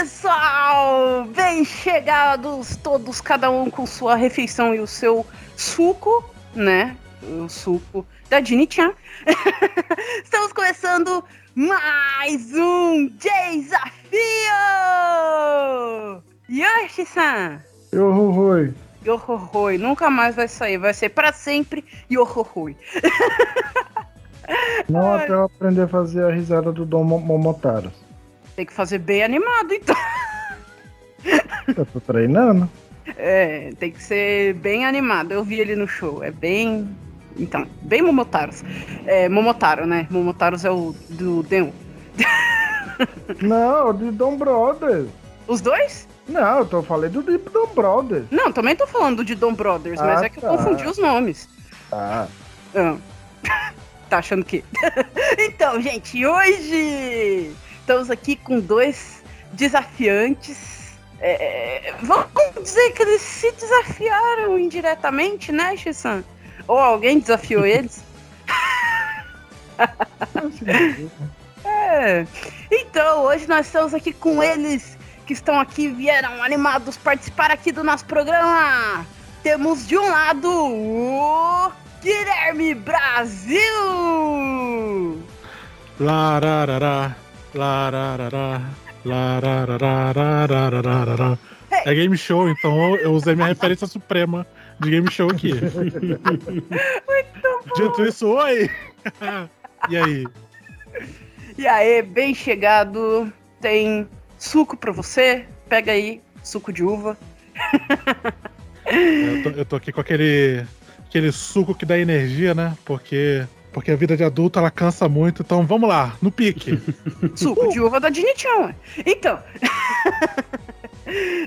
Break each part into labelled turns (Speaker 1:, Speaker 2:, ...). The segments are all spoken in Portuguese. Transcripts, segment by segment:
Speaker 1: pessoal! Bem chegados, todos, cada um com sua refeição e o seu suco, né? O suco da Dini-chan. Estamos começando mais um desafio! Yoshi-san!
Speaker 2: Yohohoi!
Speaker 1: Yohohoi, nunca mais vai sair, vai ser para sempre Yohohoi.
Speaker 2: Não até eu aprender a fazer a risada do Dom Momotaro.
Speaker 1: Tem que fazer bem animado, então.
Speaker 2: Eu tô treinando.
Speaker 1: É, tem que ser bem animado. Eu vi ele no show. É bem. Então, bem Momotaros. É, Momotaro, né? Momotaros é o do Deon.
Speaker 2: Não, de Dom Brothers.
Speaker 1: Os dois?
Speaker 2: Não, eu tô falando do Deep Dom Brothers.
Speaker 1: Não, também tô falando de Dom Brothers, mas
Speaker 2: Ah,
Speaker 1: é que eu
Speaker 2: tá.
Speaker 1: confundi os nomes.
Speaker 2: Ah,
Speaker 1: Ah. tá achando que? então, gente, hoje estamos aqui com dois desafiantes. É, é, vamos dizer que eles se desafiaram indiretamente, né, Xissan? Ou alguém desafiou eles? é. Então, hoje nós estamos aqui com eles que estão aqui, vieram animados participar aqui do nosso programa. Temos de um lado o Guilherme Brasil.
Speaker 3: É game show, então eu usei minha referência suprema de game show aqui. Dito isso, oi! e aí?
Speaker 1: E aí, bem chegado. Tem suco pra você. Pega aí, suco de uva.
Speaker 3: Eu tô, eu tô aqui com aquele, aquele suco que dá energia, né? Porque, porque a vida de adulto ela cansa muito, então vamos lá, no pique.
Speaker 1: Suco de uva da ué. Então.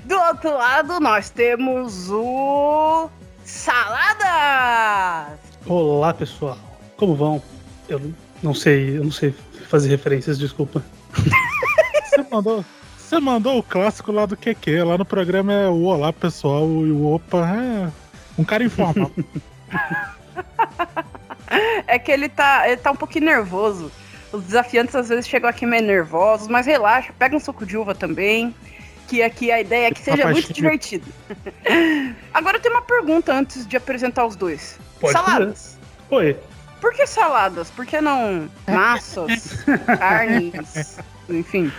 Speaker 1: Do outro lado, nós temos o. Salada!
Speaker 4: Olá, pessoal. Como vão? Eu não sei, eu não sei fazer referências, desculpa.
Speaker 3: Você mandou, você mandou o clássico lá do QQ, lá no programa é o Olá pessoal e o Opa, é um cara informal.
Speaker 1: É que ele tá, ele tá um pouquinho nervoso. Os desafiantes às vezes chegam aqui meio nervosos, mas relaxa, pega um suco de uva também. Que aqui a ideia é que seja muito divertido. Agora eu tenho uma pergunta antes de apresentar os dois.
Speaker 4: Pode
Speaker 1: Saladas.
Speaker 4: Oi.
Speaker 1: Por que saladas? Por que não massas, carnes, enfim?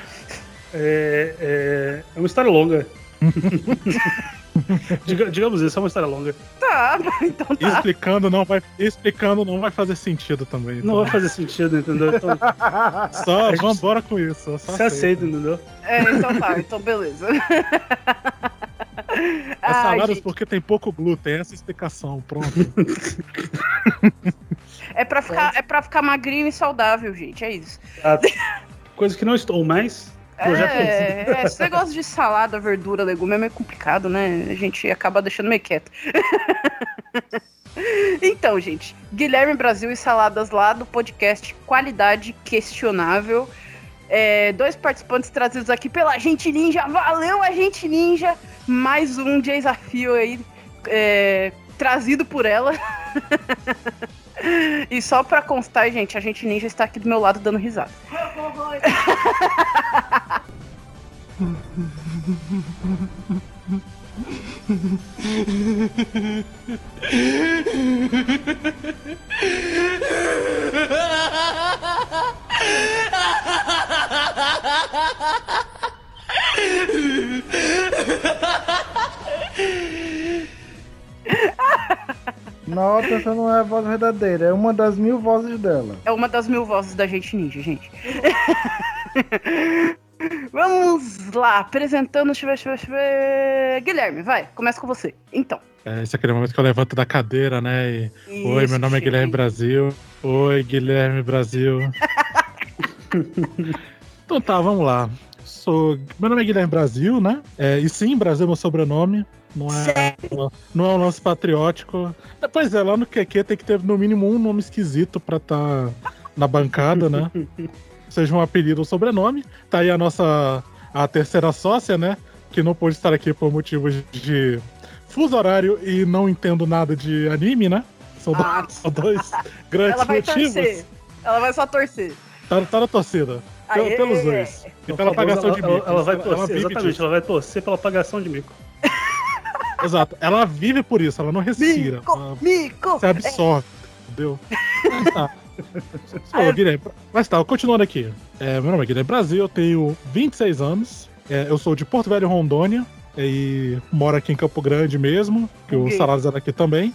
Speaker 4: É, é, é uma história longa. Diga- digamos isso, é uma história longa.
Speaker 1: Tá, então tá.
Speaker 3: explicando não vai, explicando não vai fazer sentido também.
Speaker 4: Não vai fazer sentido, entendeu? Então,
Speaker 3: Só vambora com isso. Só
Speaker 4: você aceita, entendeu?
Speaker 1: É, então tá, então beleza.
Speaker 3: É saladas
Speaker 1: gente,
Speaker 3: porque tem pouco glúten, essa é explicação, pronto.
Speaker 1: é, pra ficar, é pra ficar magrinho e saudável, gente, é isso.
Speaker 4: Ah, Coisa que não estou mais.
Speaker 1: É, é, esse negócio de salada, verdura, legume é meio complicado, né? A gente acaba deixando meio quieto. então, gente, Guilherme Brasil e Saladas lá do podcast Qualidade Questionável. É, dois participantes trazidos aqui pela Agente Ninja. Valeu, Agente Ninja! Mais um desafio aí é, trazido por ela. e só pra constar, gente, a Agente Ninja está aqui do meu lado dando risada.
Speaker 2: Nota, essa não é a voz verdadeira, é uma das mil vozes dela.
Speaker 1: É uma das mil vozes da gente ninja, gente. Vamos lá, apresentando. Deixa eu ver, deixa eu ver, deixa eu ver. Guilherme, vai, começa com você. Então.
Speaker 3: É, esse é aquele momento que eu levanto da cadeira, né? E, Oi,
Speaker 1: Isso,
Speaker 3: meu nome é Guilherme. Brasil. Oi, Guilherme Brasil. então tá, vamos lá. Sou... Meu nome é Guilherme Brasil, né? É, e sim, Brasil é meu sobrenome. Não é, não é um lance patriótico. Pois é, lá no QQ tem que ter no mínimo um nome esquisito pra estar na bancada, né? Seja um apelido ou sobrenome. Tá aí a nossa a terceira sócia, né? Que não pôde estar aqui por motivos de fuso horário e não entendo nada de anime, né? São,
Speaker 1: Ah,
Speaker 3: são dois grandes
Speaker 1: ela vai
Speaker 3: motivos.
Speaker 1: torcer. Ela vai só torcer.
Speaker 3: Tá, tá na torcida.
Speaker 1: Aê!
Speaker 3: pelos dois. E pela apagação de
Speaker 4: ela,
Speaker 3: mico.
Speaker 4: ela, ela vai
Speaker 3: Ela
Speaker 4: torcer,
Speaker 3: vive
Speaker 4: exatamente,
Speaker 3: disso.
Speaker 4: ela vai torcer pela apagação de mico.
Speaker 3: Exato. Ela vive por isso, ela não respira.
Speaker 1: Mico,
Speaker 3: Ela
Speaker 1: mico.
Speaker 3: se absorve. Entendeu? Mas tá. Sou o Guilherme. Mas tá, continuando aqui. É, meu nome é Guilherme Brasil, eu tenho 26 anos. É, eu sou de Porto Velho, Rondônia. E moro aqui em Campo Grande mesmo, que o
Speaker 1: Ok.
Speaker 3: salário é daqui também.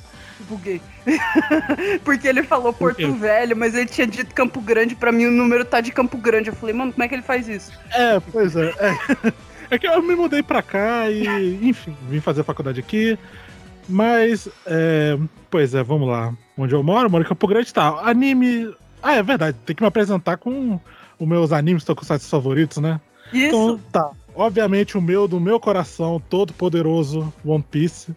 Speaker 1: Buguei. Porque ele falou
Speaker 3: Por?
Speaker 1: Porto Velho, mas ele tinha dito Campo Grande, pra mim o número tá de Campo Grande. Eu falei, mano, como é que ele faz isso?
Speaker 3: É, pois é. É, É que eu me mudei pra cá e, enfim, vim fazer faculdade aqui. Mas, é, pois é, vamos lá. Onde eu moro, eu moro em Campo Grande, tá. Anime. Ah, é verdade, tem que me apresentar com os meus animes tokusatsu favoritos, né?
Speaker 1: Isso.
Speaker 3: Então, tá. Obviamente, o meu, do meu coração, todo poderoso One Piece.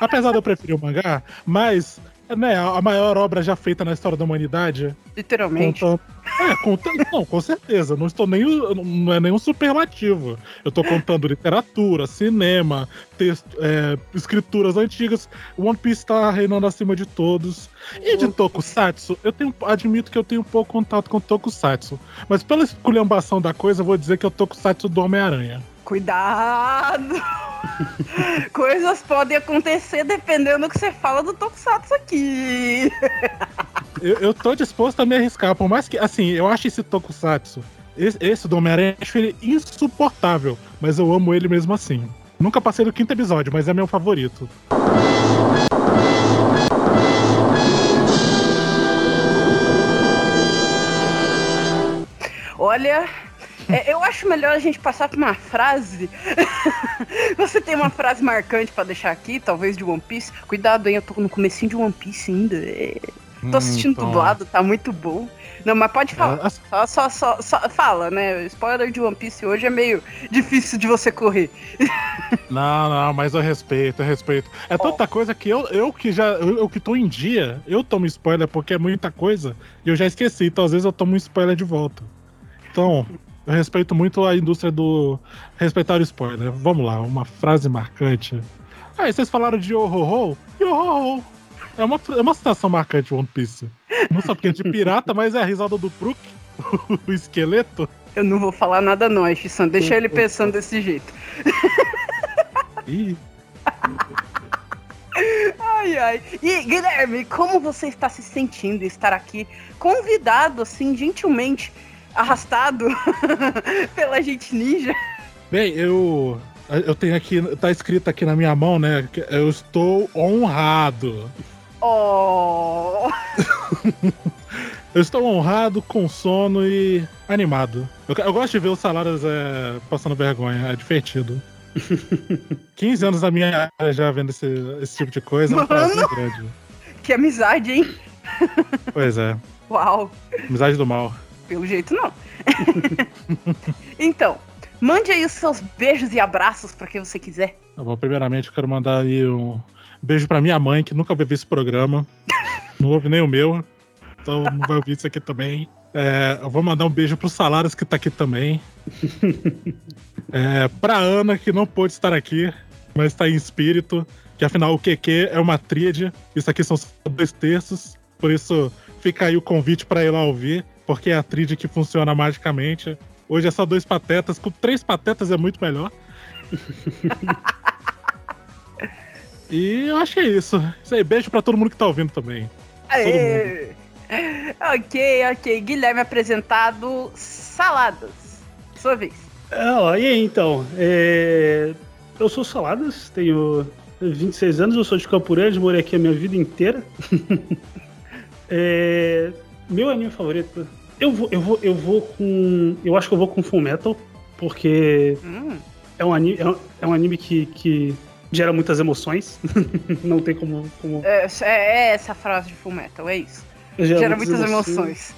Speaker 3: Apesar de eu preferir o mangá, mas, né, a maior obra já feita na história da humanidade.
Speaker 1: literalmente.
Speaker 3: Contando. É, contando. Não, com certeza. Não estou nem. Não é nenhum superlativo. Eu estou contando literatura, cinema, texto, é, escrituras antigas. One Piece está reinando acima de todos. E de Tokusatsu, eu tenho, admito que eu tenho pouco contato com Tokusatsu. Mas pela esculhambação da coisa, eu vou dizer que é o Tokusatsu do Homem-Aranha.
Speaker 1: Cuidado! Coisas podem acontecer dependendo do que você fala do Tokusatsu aqui.
Speaker 3: Eu, eu tô disposto a me arriscar, por mais que, assim, eu acho esse Tokusatsu, esse, esse do Homem-Aranha, eu acho ele insuportável, mas eu amo ele mesmo assim. Nunca passei do quinto episódio, mas é meu favorito.
Speaker 1: Olha, é, eu acho melhor a gente passar por uma frase. Você tem uma frase marcante pra deixar aqui, talvez de One Piece? Cuidado, hein? Eu tô no comecinho de One Piece ainda. é. Tô assistindo
Speaker 3: Então,
Speaker 1: dublado, tá muito bom. Não, mas pode falar.
Speaker 3: é,
Speaker 1: Só, só, só, só- fala, né? Spoiler de One Piece hoje é meio difícil de você correr.
Speaker 3: Não, não, mas eu respeito, eu respeito. É tanta coisa que eu, eu que já. Eu, eu que tô em dia, eu tomo spoiler porque é muita coisa e eu já esqueci, então às vezes eu tomo um spoiler de volta. Então, eu respeito muito a indústria do respeitar o spoiler. Vamos lá, uma frase marcante. Ah, e vocês falaram de Yo-Ho-Ho? Yo-Ho-Ho! É uma, é uma citação marcante One Piece. Não só porque é de pirata, mas é a risada do Brook, o esqueleto.
Speaker 1: Eu não vou falar nada não, Shisan. Deixa ele pensando desse jeito.
Speaker 3: Ih,
Speaker 1: Ai, ai. E, Guilherme, como você está se sentindo em estar aqui convidado, assim, gentilmente arrastado pela gente ninja?
Speaker 3: Bem, eu. Eu tenho aqui. Tá escrito aqui na minha mão, né? que Eu estou honrado.
Speaker 1: Oh,
Speaker 3: Eu estou honrado, com sono e animado. Eu, eu gosto de ver os salários é, passando vergonha, é divertido. 15 anos da minha área já vendo esse, esse tipo de coisa, é um
Speaker 1: Mano!
Speaker 3: prazer grande.
Speaker 1: que amizade, hein?
Speaker 3: Pois é,
Speaker 1: Uau,
Speaker 3: amizade do mal.
Speaker 1: Pelo jeito não. então, mande aí os seus beijos e abraços pra quem você quiser.
Speaker 3: Tá bom, primeiramente eu quero mandar aí um beijo pra minha mãe, que nunca ouviu esse programa. Não ouve nem o meu. Então não vai ouvir isso aqui também. É, eu vou mandar um beijo pro Salários que tá aqui também. É, pra Ana, que não pôde estar aqui, mas tá em espírito. Que afinal o QQ é uma tríade. Isso aqui são só dois terços. Por isso fica aí o convite pra ir lá ouvir. Porque é a tríade que funciona magicamente. Hoje é só dois patetas. Com três patetas é muito melhor. E eu acho que é isso. Isso aí, beijo pra todo mundo que tá ouvindo também.
Speaker 1: Aê. Ok, ok. Guilherme apresentado, saladas. Sua vez.
Speaker 4: Ó, e aí, então? é, Eu sou Saladas, tenho 26 anos, eu sou de Campo Grande, morei aqui a minha vida inteira. É, Meu anime favorito, eu vou, eu vou, eu vou com. Eu acho que eu vou com Full Metal, porque
Speaker 1: Hum,
Speaker 4: é um anime, é um, é um anime que, que gera muitas emoções. Não tem como. como
Speaker 1: é, é essa a frase de Full Metal, é isso. Gera muitas emoções.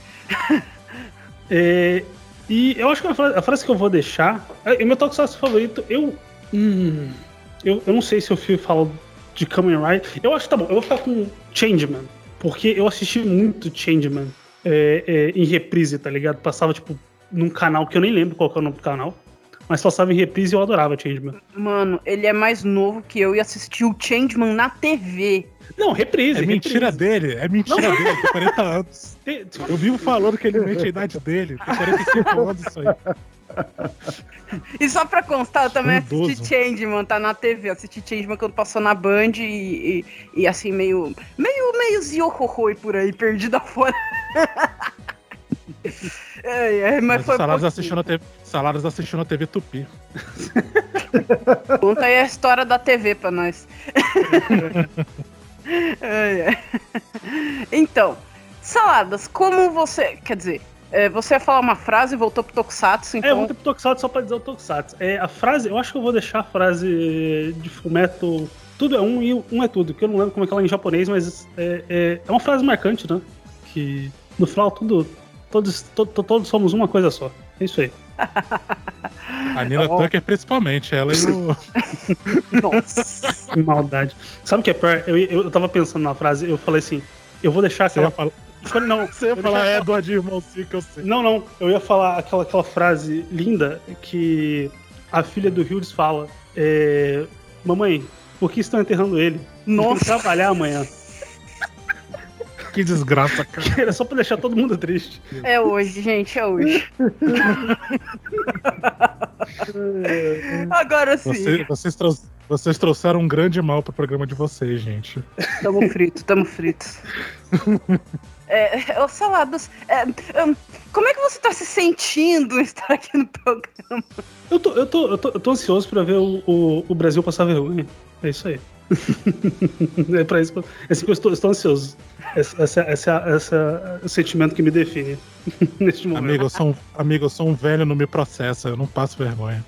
Speaker 4: É, e eu acho que a frase, a frase que eu vou deixar. É, meu tokusatsu favorito, eu. Hum, eu, eu não sei se eu falar de Kamen Rider. Eu acho que tá bom, eu vou ficar com Changeman. Porque eu assisti muito Changeman é, é, em reprise, tá ligado? Passava, tipo, num canal que eu nem lembro qual que é o nome do canal. mas passava em reprise e eu adorava Changeman.
Speaker 1: Mano, ele é mais novo que eu e assistiu Changeman na TV.
Speaker 4: Não, reprise.
Speaker 3: É mentira
Speaker 4: reprise.
Speaker 3: dele, é mentira dele, tem 40 anos.
Speaker 4: Tipo,
Speaker 3: Eu vivo falando que ele mente a idade dele, tem 45 anos isso aí.
Speaker 1: E só pra constar, eu também
Speaker 3: Idoso.
Speaker 1: assisti Changeman, tá na TV. Assisti Changeman quando passou na Band e, e, e assim, meio. meio, meio ziohorroi por aí, perdido afora. é, é, mas,
Speaker 3: Mas
Speaker 1: foi
Speaker 3: Saladas assistiu, na TV, Saladas assistiu na TV Tupi.
Speaker 1: Conta aí a história da TV pra nós. Ai, ai. Então, Saladas, como você. Quer dizer, é, você ia falar uma frase e voltou pro Tokusatsu,
Speaker 4: É, eu
Speaker 1: então.
Speaker 4: vou ter pro Tokusatsu só pra dizer o Tokusatsu. É, a frase, eu acho que eu vou deixar a frase de Fumeto. Tudo é um e um é tudo, que eu não lembro como é que ela é em japonês, mas é, é, é uma frase marcante, né? Que no final tudo. Todos, to- to- todos somos uma coisa só. É isso aí.
Speaker 3: A Nina
Speaker 1: Ó.
Speaker 3: Tucker, principalmente, ela e o.
Speaker 1: Nossa.
Speaker 4: Que maldade. Sabe o que é pior? Eu, eu, eu tava pensando na frase, eu falei assim, eu vou deixar
Speaker 3: Você ia
Speaker 4: aquela. Falei, não,
Speaker 3: você ia falar
Speaker 4: deixar-
Speaker 3: Edward Irmãozinho, que eu sei.
Speaker 4: Não, não. Eu ia falar aquela, aquela frase linda que a filha do Hildes fala. É, Mamãe, por que estão enterrando ele?
Speaker 1: Nossa.
Speaker 4: trabalhar amanhã.
Speaker 3: Que desgraça, cara.
Speaker 4: Era só pra deixar todo mundo triste.
Speaker 1: É hoje, gente, é hoje. Agora sim.
Speaker 3: Você- vocês, trou- vocês trouxeram um grande mal pro programa de vocês, gente.
Speaker 1: Tamo frito, tamo frito. É, ô Saladas, é, hum, como é que você tá se sentindo estar aqui no programa?
Speaker 4: Eu tô, eu tô, eu tô, eu tô ansioso pra ver o, o, o Brasil passar vergonha. É isso aí. é pra isso que eu, é assim que eu estou, estou ansioso. Esse, esse, esse, esse é o sentimento que me define neste momento.
Speaker 3: Amigo eu, sou um, amigo, eu sou um velho, não me processa, eu não passo vergonha.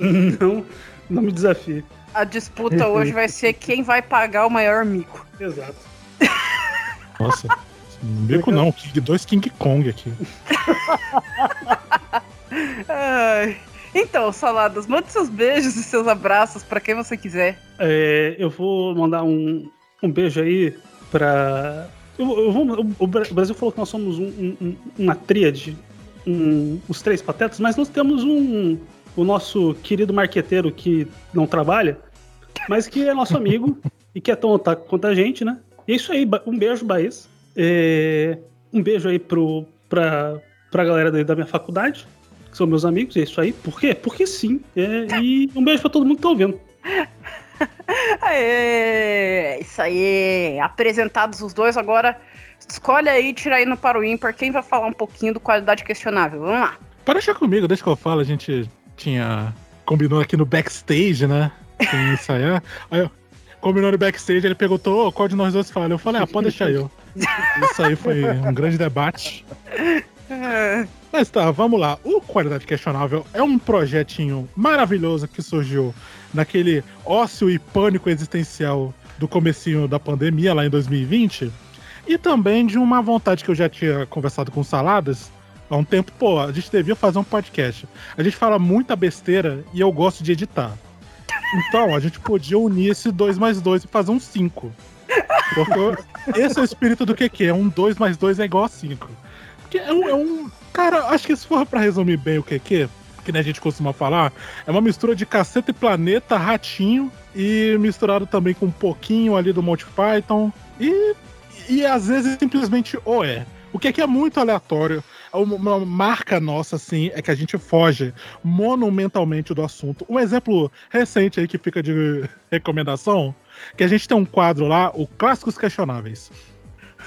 Speaker 4: não, não me desafie.
Speaker 1: A disputa hoje vai ser quem vai pagar o maior mico.
Speaker 4: Exato.
Speaker 3: Nossa. Mico não, dois King Kong aqui.
Speaker 1: Ai. Então, Saladas, mande seus beijos e seus abraços pra quem você quiser.
Speaker 4: É, eu vou mandar um, um beijo aí pra. Eu, eu vou, o- o Bra- o Brasil falou que nós somos um- um- um- uma tríade, um- os três patetas, mas nós temos um. O nosso querido marqueteiro que não trabalha, mas que é nosso amigo e que é tão otaku quanto a gente, né? E é isso aí, um beijo, Baís. É, um beijo aí pro, pra, pra galera da minha faculdade, que são meus amigos, e é isso aí. Por quê? Porque sim. É, e um beijo pra todo mundo que tá ouvindo.
Speaker 1: Aê, isso aí. Apresentados os dois, agora escolhe aí, tira aí no para o ímpar quem vai falar um pouquinho do qualidade questionável. Vamos lá.
Speaker 3: Para deixar comigo, deixa que eu falo, a gente tinha. Combinou aqui no backstage, né? Sem ensaiar. Aí eu, combinou no backstage, ele perguntou, "Ô, qual de nós dois fala? Eu falei, ah, pode deixar eu. Isso aí foi um grande debate. Mas tá, vamos lá. O Qualidade Questionável é um projetinho maravilhoso que surgiu naquele ócio e pânico existencial do comecinho da pandemia, lá em 2020. E também de uma vontade que eu já tinha conversado com Saladas há um tempo. Pô, a gente devia fazer um podcast. A gente fala muita besteira e eu gosto de editar. Então, a gente podia unir esse 2 mais 2 e fazer um 5. Porque esse é o espírito do QQ. É um 2 mais 2 é igual a 5. Porque é um, é um- Cara, acho que se for pra resumir bem o QQ, que nem a gente costuma falar, é uma mistura de caceta e planeta, ratinho, e misturado também com um pouquinho ali do Monty Python. E, e às vezes simplesmente o é. O que é muito aleatório. Uma marca nossa, assim, é que a gente foge monumentalmente do assunto. Um exemplo recente aí que fica de recomendação, que a gente tem um quadro lá, o Clássicos Questionáveis.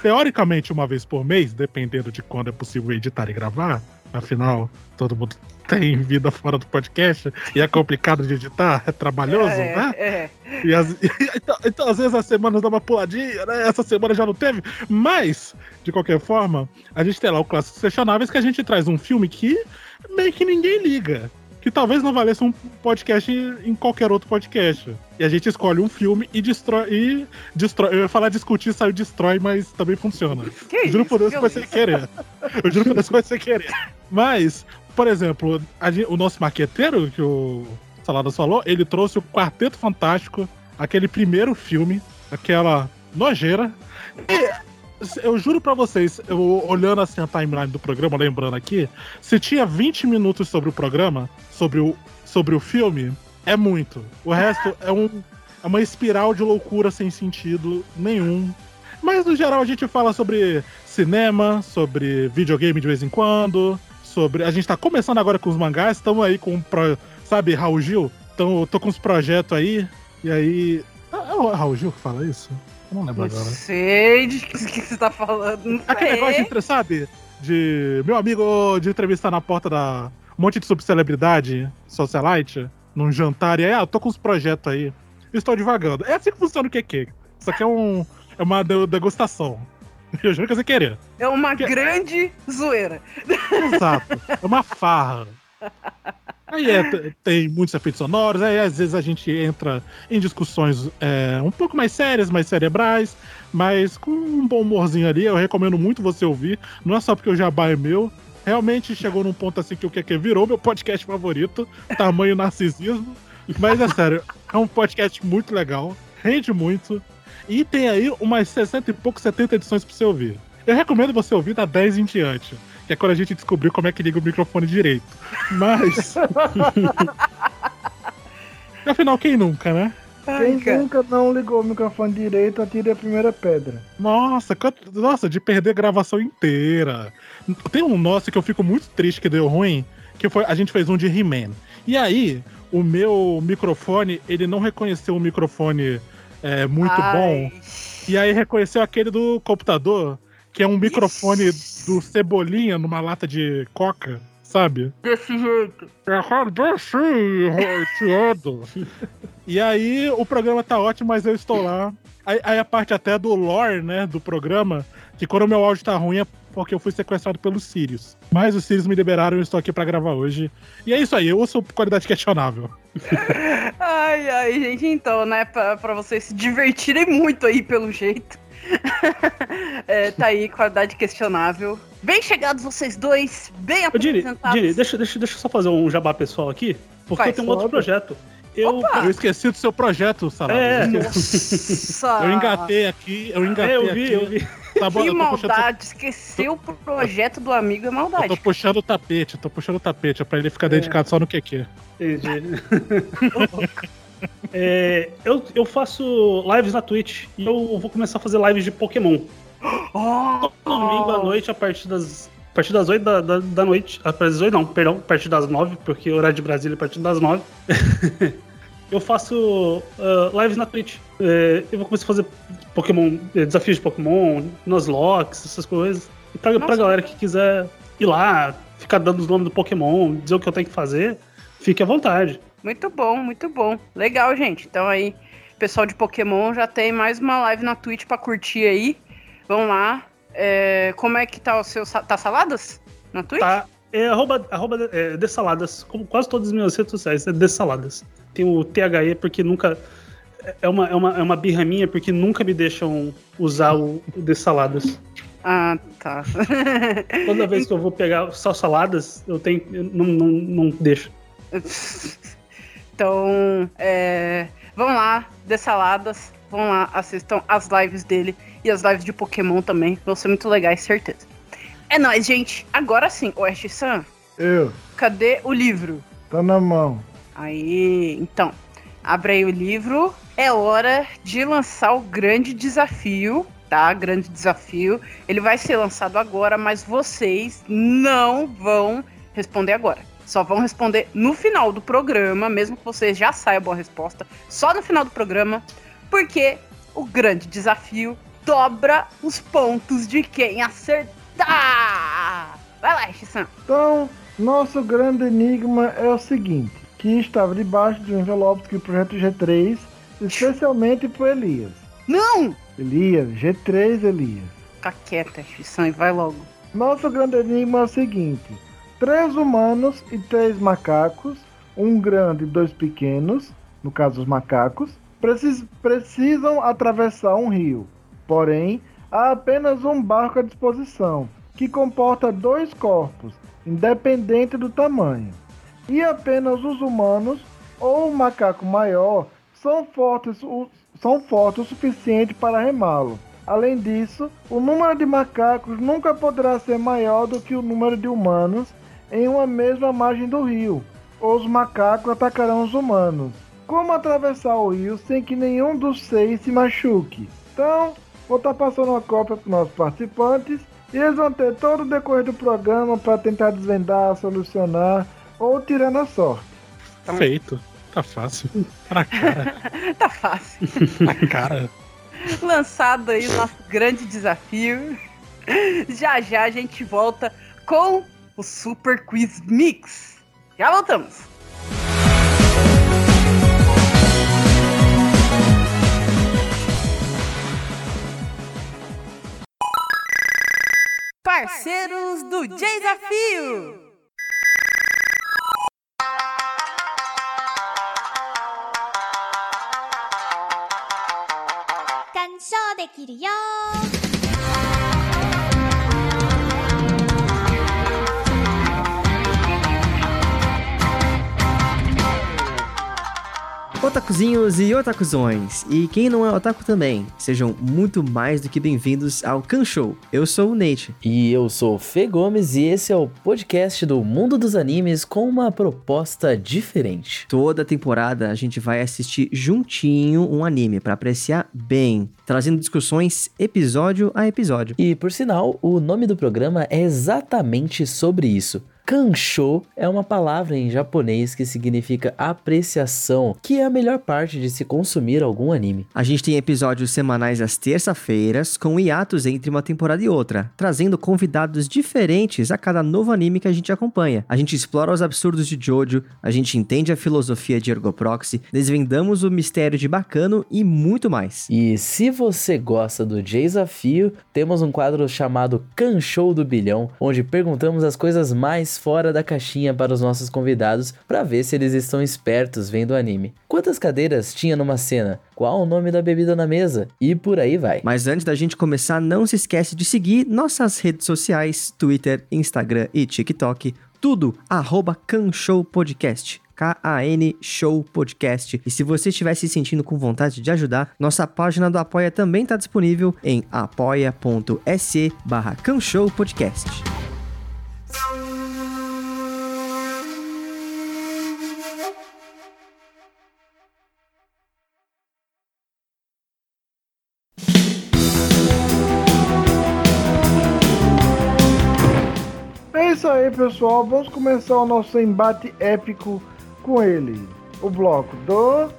Speaker 3: Teoricamente, uma vez por mês, dependendo de quando é possível editar e gravar, afinal, todo mundo tem vida fora do podcast e é complicado de editar, é trabalhoso,
Speaker 1: é,
Speaker 3: né?
Speaker 1: é.
Speaker 3: E as- então, então, às vezes, as semanas dá uma puladinha, né? Essa semana já não teve. Mas, de qualquer forma, a gente tem lá o Clássicos Questionáveis que a gente traz um filme que meio que ninguém liga. Que talvez não valesse um podcast em, qualquer outro podcast. E a gente escolhe um filme e destrói. E destrói eu ia falar discutir, saiu destrói, mas também funciona.
Speaker 1: Que
Speaker 3: Eu juro
Speaker 1: isso,
Speaker 3: por Deus
Speaker 1: que
Speaker 3: que vai ser querer. Eu juro por Deus que vai ser querer. Mas, por exemplo, o nosso maqueteiro, que o Saladas falou, ele trouxe o Quarteto Fantástico, aquele primeiro filme, aquela nojeira. E eu juro pra vocês, eu olhando assim a timeline do programa, lembrando aqui, se tinha 20 minutos sobre o programa, sobre o, sobre o filme, é muito. O resto é, um, é uma espiral de loucura sem sentido nenhum. Mas no geral a gente fala sobre cinema, sobre videogame de vez em quando, sobre. A gente tá começando agora com os mangás, estamos aí com. Pro, sabe, Raul Gil? Então tô com uns projetos aí, e aí. É o Raul Gil que fala isso? Eu não lembro
Speaker 1: Não
Speaker 3: agora.
Speaker 1: sei de que que você tá falando. Não
Speaker 3: Aquele
Speaker 1: sei.
Speaker 3: negócio de, sabe? De meu amigo de entrevista na porta da. Um monte de subcelebridade, socialite, num jantar, e aí, ah, eu tô com uns projetos aí. Estou divagando. É assim que funciona o QQ. Isso aqui é um. É uma de- degustação. Eu juro que você querer.
Speaker 1: É uma
Speaker 3: Que-
Speaker 1: grande zoeira.
Speaker 3: Exato. É uma farra. Aí é, tem muitos efeitos sonoros, aí às vezes a gente entra em discussões é, um pouco mais sérias, mais cerebrais, mas com um bom humorzinho ali. Eu recomendo muito você ouvir. Não é só porque o jabá é meu. Realmente chegou num ponto assim que o que virou meu podcast favorito, tamanho narcisismo. Mas é sério, é um podcast muito legal, rende muito. E tem aí umas 60 e pouco, 70 edições pra você ouvir. Eu recomendo você ouvir da 10 em diante. Que é quando a gente descobriu como é que liga o microfone direito. Mas. Afinal, quem nunca, né?
Speaker 1: Ai,
Speaker 2: Quem
Speaker 1: cara.
Speaker 2: nunca não ligou o microfone direito, atire a primeira pedra.
Speaker 3: Nossa, quanto- nossa, de perder a gravação inteira. Tem um nosso que eu fico muito triste que deu ruim, que foi a gente fez um de He-Man. E aí, o meu microfone, ele não reconheceu o microfone é, muito bom.
Speaker 1: Ai.
Speaker 3: E aí reconheceu aquele do computador, que é um microfone do Cebolinha numa lata de coca, sabe?
Speaker 1: Desse jeito.
Speaker 3: É desse roteado. E aí o programa tá ótimo, mas eu estou lá. Aí, aí a parte até do lore, né, do programa, que quando o meu áudio tá ruim é porque eu fui sequestrado pelos Sirius. Mas os Sirius me liberaram e eu estou aqui pra gravar hoje. E é isso aí, eu ouço qualidade questionável.
Speaker 1: Ai, ai, gente, então, né, pra, pra vocês se divertirem muito aí, pelo jeito. É, tá aí, qualidade questionável. Bem chegados vocês dois, bem apresentados.
Speaker 4: Diri deixa, deixa, deixa eu só fazer um jabá pessoal aqui, porque
Speaker 1: Faz,
Speaker 4: eu tenho um outro projeto. Eu,
Speaker 1: Opa!
Speaker 3: Eu esqueci do seu projeto, Sarah.
Speaker 4: É.
Speaker 3: Eu.
Speaker 1: Nossa!
Speaker 3: Eu engatei aqui, eu engatei
Speaker 4: é, eu vi,
Speaker 3: aqui.
Speaker 4: eu vi.
Speaker 3: Tá bom,
Speaker 1: Que
Speaker 3: eu tô puxando,
Speaker 1: maldade, esqueceu o projeto do amigo é
Speaker 3: eu
Speaker 1: maldade.
Speaker 3: tô puxando o tapete, eu tô puxando o tapete, é pra ele ficar dedicado só no QQ.
Speaker 4: Entendi. É, eu, eu faço lives na Twitch e eu vou começar a fazer lives de Pokémon.
Speaker 1: Oh,
Speaker 4: Todo domingo à noite, a partir das. A partir das 8 da, da, da noite. A partir das 8 não, perdão, a partir das 9, porque o horário de Brasília é a partir das 9. eu faço ah, lives na Twitch. É, eu vou começar a fazer Pokémon, eh, desafios de Pokémon, Nuzlocke, essas coisas. E pra, pra galera que quiser ir lá, ficar dando os nomes do Pokémon, dizer o que eu tenho que fazer, fique à vontade.
Speaker 1: Muito bom, muito bom. Legal, gente. Então aí, pessoal de Pokémon já tem mais uma live na Twitch pra curtir aí. Vamos lá. É, como é que tá o seu. Tá saladas? Na Twitch?
Speaker 4: Tá? É arroba, arroba é, Dessaladas, como quase todas as minhas redes sociais, é Dessaladas. Tem o THE porque nunca. É uma, é, uma, é uma birra minha porque nunca me deixam usar o, o Dessaladas.
Speaker 1: Ah, tá.
Speaker 4: Toda vez que eu vou pegar só saladas, eu tenho. eu não, não, não deixo.
Speaker 1: então, é, vão lá, dê saladas. Vão lá, assistam as lives dele e as lives de Pokémon também. Vão ser muito legais, certeza. É nóis, gente. Agora sim, o Ash-san,
Speaker 2: Eu,
Speaker 1: cadê o livro?
Speaker 2: tá na mão.
Speaker 1: Aí, então, abre aí o livro. É hora de lançar o grande desafio, tá? Grande desafio. Ele vai ser lançado agora, mas vocês não vão responder agora. Só vão responder no final do programa, mesmo que vocês já saibam a resposta. Só no final do programa, porque o grande desafio dobra os pontos de quem acertar. Vai lá, Shisan.
Speaker 2: Então, nosso grande enigma é o seguinte: que estava debaixo de um envelope que o projeto G3, especialmente pro Elias.
Speaker 1: Não!
Speaker 2: Elias, G3 Elias.
Speaker 1: Fica quieta, Shisan, e vai logo.
Speaker 2: Nosso grande enigma é o seguinte: três humanos e três macacos, um grande e dois pequenos, no caso os macacos, precis- precisam atravessar um rio. Porém, há apenas um barco à disposição, que comporta dois corpos, independente do tamanho. E apenas os humanos ou o macaco maior são fortes o, são fortes o suficiente para remá-lo. Além disso, o número de macacos nunca poderá ser maior do que o número de humanos em uma mesma margem do rio, ou os macacos atacarão os humanos. Como atravessar o rio sem que nenhum dos seis se machuque? Então, vou estar passando uma cópia para os nossos participantes e eles vão ter todo o decorrer do programa para tentar desvendar, solucionar ou tirando a sorte.
Speaker 3: Feito. Tá fácil. Tá na cara.
Speaker 1: tá fácil.
Speaker 3: Na cara.
Speaker 1: Lançado aí o nosso grande desafio. Já já a gente volta com o Super Quiz Mix. Já voltamos. Parceiros do Desafio.
Speaker 5: Otakuzinhos e otakuzões, e quem não é otaku também, sejam muito mais do que bem-vindos ao Kan Show. Eu sou o Nate.
Speaker 6: E eu sou o Fê Gomes e esse é o podcast do mundo dos animes com uma proposta diferente.
Speaker 5: Toda temporada a gente vai assistir juntinho um anime para apreciar bem, trazendo discussões episódio a episódio.
Speaker 6: E por sinal, o nome do programa é exatamente sobre isso. Kansho é uma palavra em japonês que significa apreciação, que é a melhor parte de se consumir algum anime.
Speaker 5: A gente tem episódios semanais às terça-feiras, com hiatos entre uma temporada e outra, trazendo convidados diferentes a cada novo anime que a gente acompanha. A gente explora os absurdos de Jojo, a gente entende a filosofia de Ergoproxy, desvendamos o mistério de Bacano e muito mais.
Speaker 6: E se você gosta do desafio, temos um quadro chamado Kansho do Bilhão, onde perguntamos as coisas mais fora da caixinha para os nossos convidados para ver se eles estão espertos vendo o anime. Quantas cadeiras tinha numa cena? Qual o nome da bebida na mesa? E por aí vai.
Speaker 5: Mas antes da gente começar, não se esquece de seguir nossas redes sociais, Twitter, Instagram e TikTok, tudo arroba Show Podcast. K-A-N Show Podcast. E se você estiver se sentindo com vontade de ajudar, nossa página do Apoia também está disponível em apoia.se barra Podcast.
Speaker 2: Isso aí, pessoal. Vamos começar o nosso embate épico com ele. O bloco do.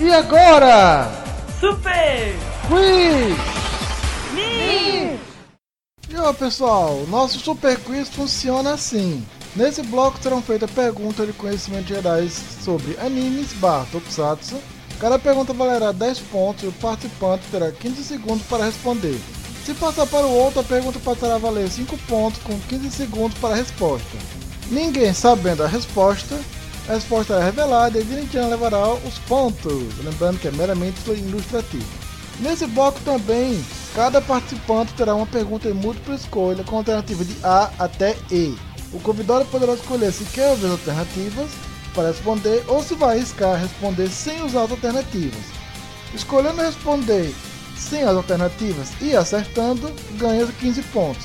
Speaker 2: E agora?
Speaker 1: Super
Speaker 2: Quiz!
Speaker 1: Me!
Speaker 2: E ó, pessoal, nosso Super Quiz funciona assim. Nesse bloco serão feitas perguntas de conhecimentos gerais sobre animes barra tokusatsu. Cada pergunta valerá 10 pontos e o participante terá 15 segundos para responder. Se passar para o outro, a pergunta passará a valer 5 pontos com 15 segundos para a resposta. Ninguém sabendo a resposta, a resposta é revelada e Dinichian levará os pontos, lembrando que é meramente ilustrativo. Nesse bloco também, cada participante terá uma pergunta em múltipla escolha com alternativa de A até E. O convidado poderá escolher se quer ouvir as alternativas para responder ou se vai arriscar responder sem usar as alternativas. Escolhendo responder sem as alternativas e acertando, ganha 15 pontos.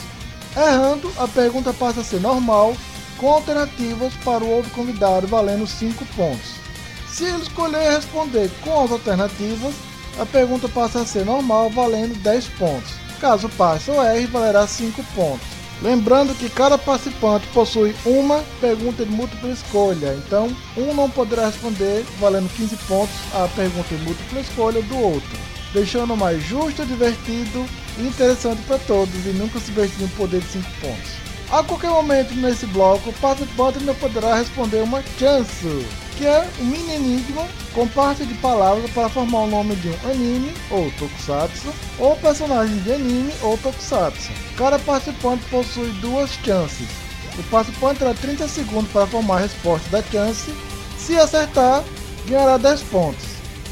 Speaker 2: Errando, a pergunta passa a ser normal, com alternativas para o outro convidado valendo 5 pontos. Se ele escolher responder com as alternativas, a pergunta passa a ser normal, valendo 10 pontos. Caso passe ou erre, valerá 5 pontos. Lembrando que cada participante possui uma pergunta de múltipla escolha, então um não poderá responder valendo 15 pontos a pergunta de múltipla escolha do outro, deixando mais justo, divertido e interessante para todos e nunca subvertindo o poder de 5 pontos. A qualquer momento nesse bloco, o participante ainda poderá responder uma chance, que é um mini enigma com parte de palavras para formar o nome de um anime ou tokusatsu, ou personagem de anime ou tokusatsu. Cada participante possui duas chances. O participante terá 30 segundos para formar a resposta da chance. Se acertar, ganhará 10 pontos.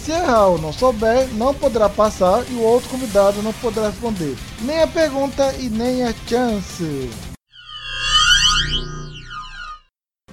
Speaker 2: Se errar ou não souber, não poderá passar e o outro convidado não poderá responder nem a pergunta e nem a chance.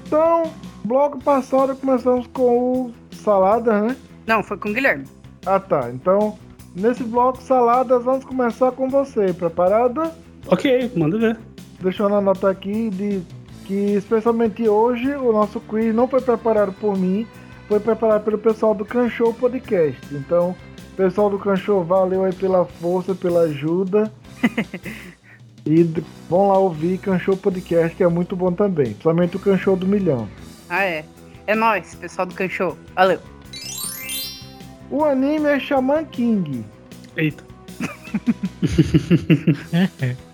Speaker 2: Então, bloco passado começamos com o Salada, né?
Speaker 1: Não, foi com o Guilherme.
Speaker 2: Ah tá, então Nesse bloco saladas, vamos começar com você. Preparada?
Speaker 4: Ok, manda ver.
Speaker 2: Deixa eu anotar aqui de que especialmente hoje o nosso quiz não foi preparado por mim, foi preparado pelo pessoal do Canchou Podcast. Então, pessoal do Canchou, valeu aí pela força, pela ajuda. e vão lá ouvir Canchou Podcast, que é muito bom também. Principalmente o Canchou do Milhão.
Speaker 1: Ah, é. É nóis, pessoal do Canchou. Valeu.
Speaker 2: O anime é Shaman King.
Speaker 4: Eita.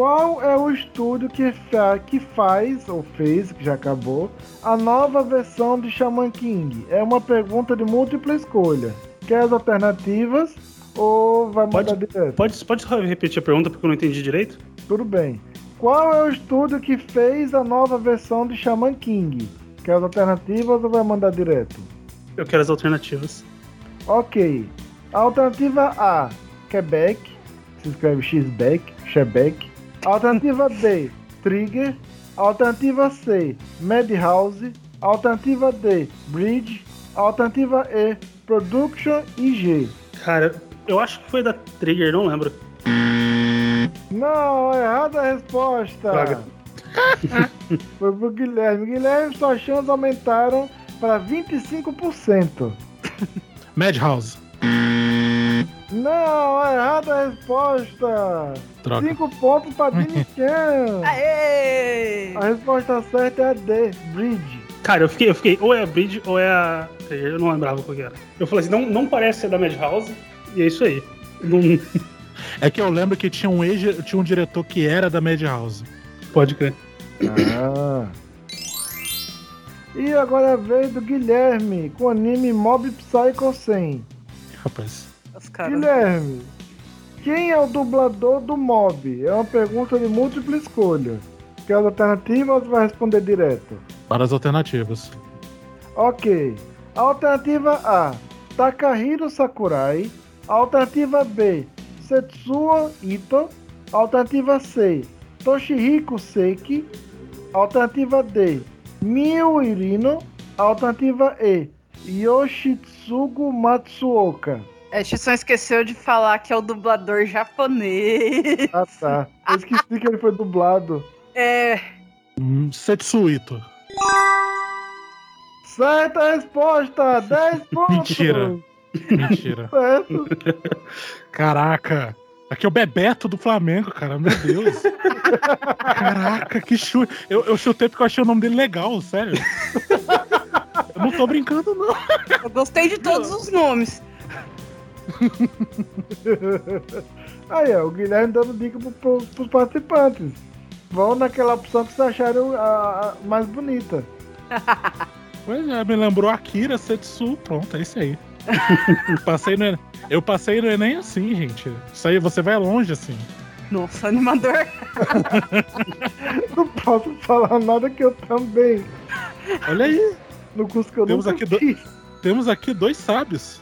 Speaker 2: Qual é o estúdio que, fa- que faz, ou fez, que já acabou, a nova versão de Shaman King? É uma pergunta de múltipla escolha. Quer as alternativas ou vai
Speaker 4: Pode-
Speaker 2: mandar direto?
Speaker 4: Pode, pode repetir a pergunta porque eu não entendi direito?
Speaker 2: Tudo bem. Qual é o estúdio que fez a nova versão de Shaman King? Quer as alternativas ou vai mandar direto?
Speaker 4: Eu quero as alternativas.
Speaker 2: Ok. Alternativa A, Quebec. Se escreve Xbec, Chebec. Alternativa B, Trigger. Alternativa C, Madhouse. Alternativa D, Bridge. Alternativa E, Production IG.
Speaker 4: Cara, eu acho que foi da Trigger, não lembro.
Speaker 2: Não, errada a resposta.
Speaker 4: Droga.
Speaker 2: Foi pro Guilherme. Guilherme, suas chances aumentaram para 25%.
Speaker 3: Madhouse.
Speaker 2: Não, errada a resposta.
Speaker 3: Droga.
Speaker 2: 5 pontos para Dini-chan.
Speaker 1: Aê!
Speaker 2: A resposta certa é a D, Bridge.
Speaker 4: Cara, eu fiquei, eu fiquei, ou é a Bridge ou é a eu não lembrava qual que era. Eu falei assim, não, não parece ser da Madhouse, e é isso aí. Não
Speaker 3: É que eu lembro que tinha um, ex, tinha um diretor que era da Madhouse.
Speaker 4: pode crer.
Speaker 2: Ah. E agora é a vez do Guilherme com o anime Mob Psycho 100.
Speaker 3: Rapaz.
Speaker 1: Os caras.
Speaker 2: Guilherme, quem é o dublador do Mob? É uma pergunta de múltipla escolha. Quer as alternativas ou vai responder direto?
Speaker 3: Para as alternativas.
Speaker 2: Ok. Alternativa A, Takahiro Sakurai. Alternativa B, Setsuo Ito. Alternativa C, Toshihiko Seki. Alternativa D, Miu Irino. Alternativa E, Yoshitsugu Matsuoka.
Speaker 1: A gente só esqueceu de falar que é o dublador japonês.
Speaker 2: Ah tá. Eu esqueci que ele foi dublado.
Speaker 1: É.
Speaker 3: Hum, Setsuito.
Speaker 2: Certa resposta! 10 pontos!
Speaker 3: Mentira. Mentira.
Speaker 2: Certo.
Speaker 3: Caraca. Aqui é o Bebeto do Flamengo, cara. Meu Deus. Caraca, que chute. Eu, eu chutei porque eu achei o nome dele legal, sério. Eu não tô brincando, não.
Speaker 1: Eu gostei de todos os nomes.
Speaker 2: Aí, ó, o Guilherme dando dica pro, pro, pros participantes. Vão naquela opção que vocês acharam a, a mais bonita.
Speaker 3: Pois é, me lembrou Akira Setsu. Pronto, é isso aí. passei no, eu passei no Enem assim, gente. Isso aí, você vai longe assim.
Speaker 1: Nossa, animador.
Speaker 2: Não posso falar nada que eu também.
Speaker 3: Olha aí,
Speaker 2: No curso que eu
Speaker 3: Temos
Speaker 2: nunca
Speaker 3: aqui do- temos aqui dois sábios.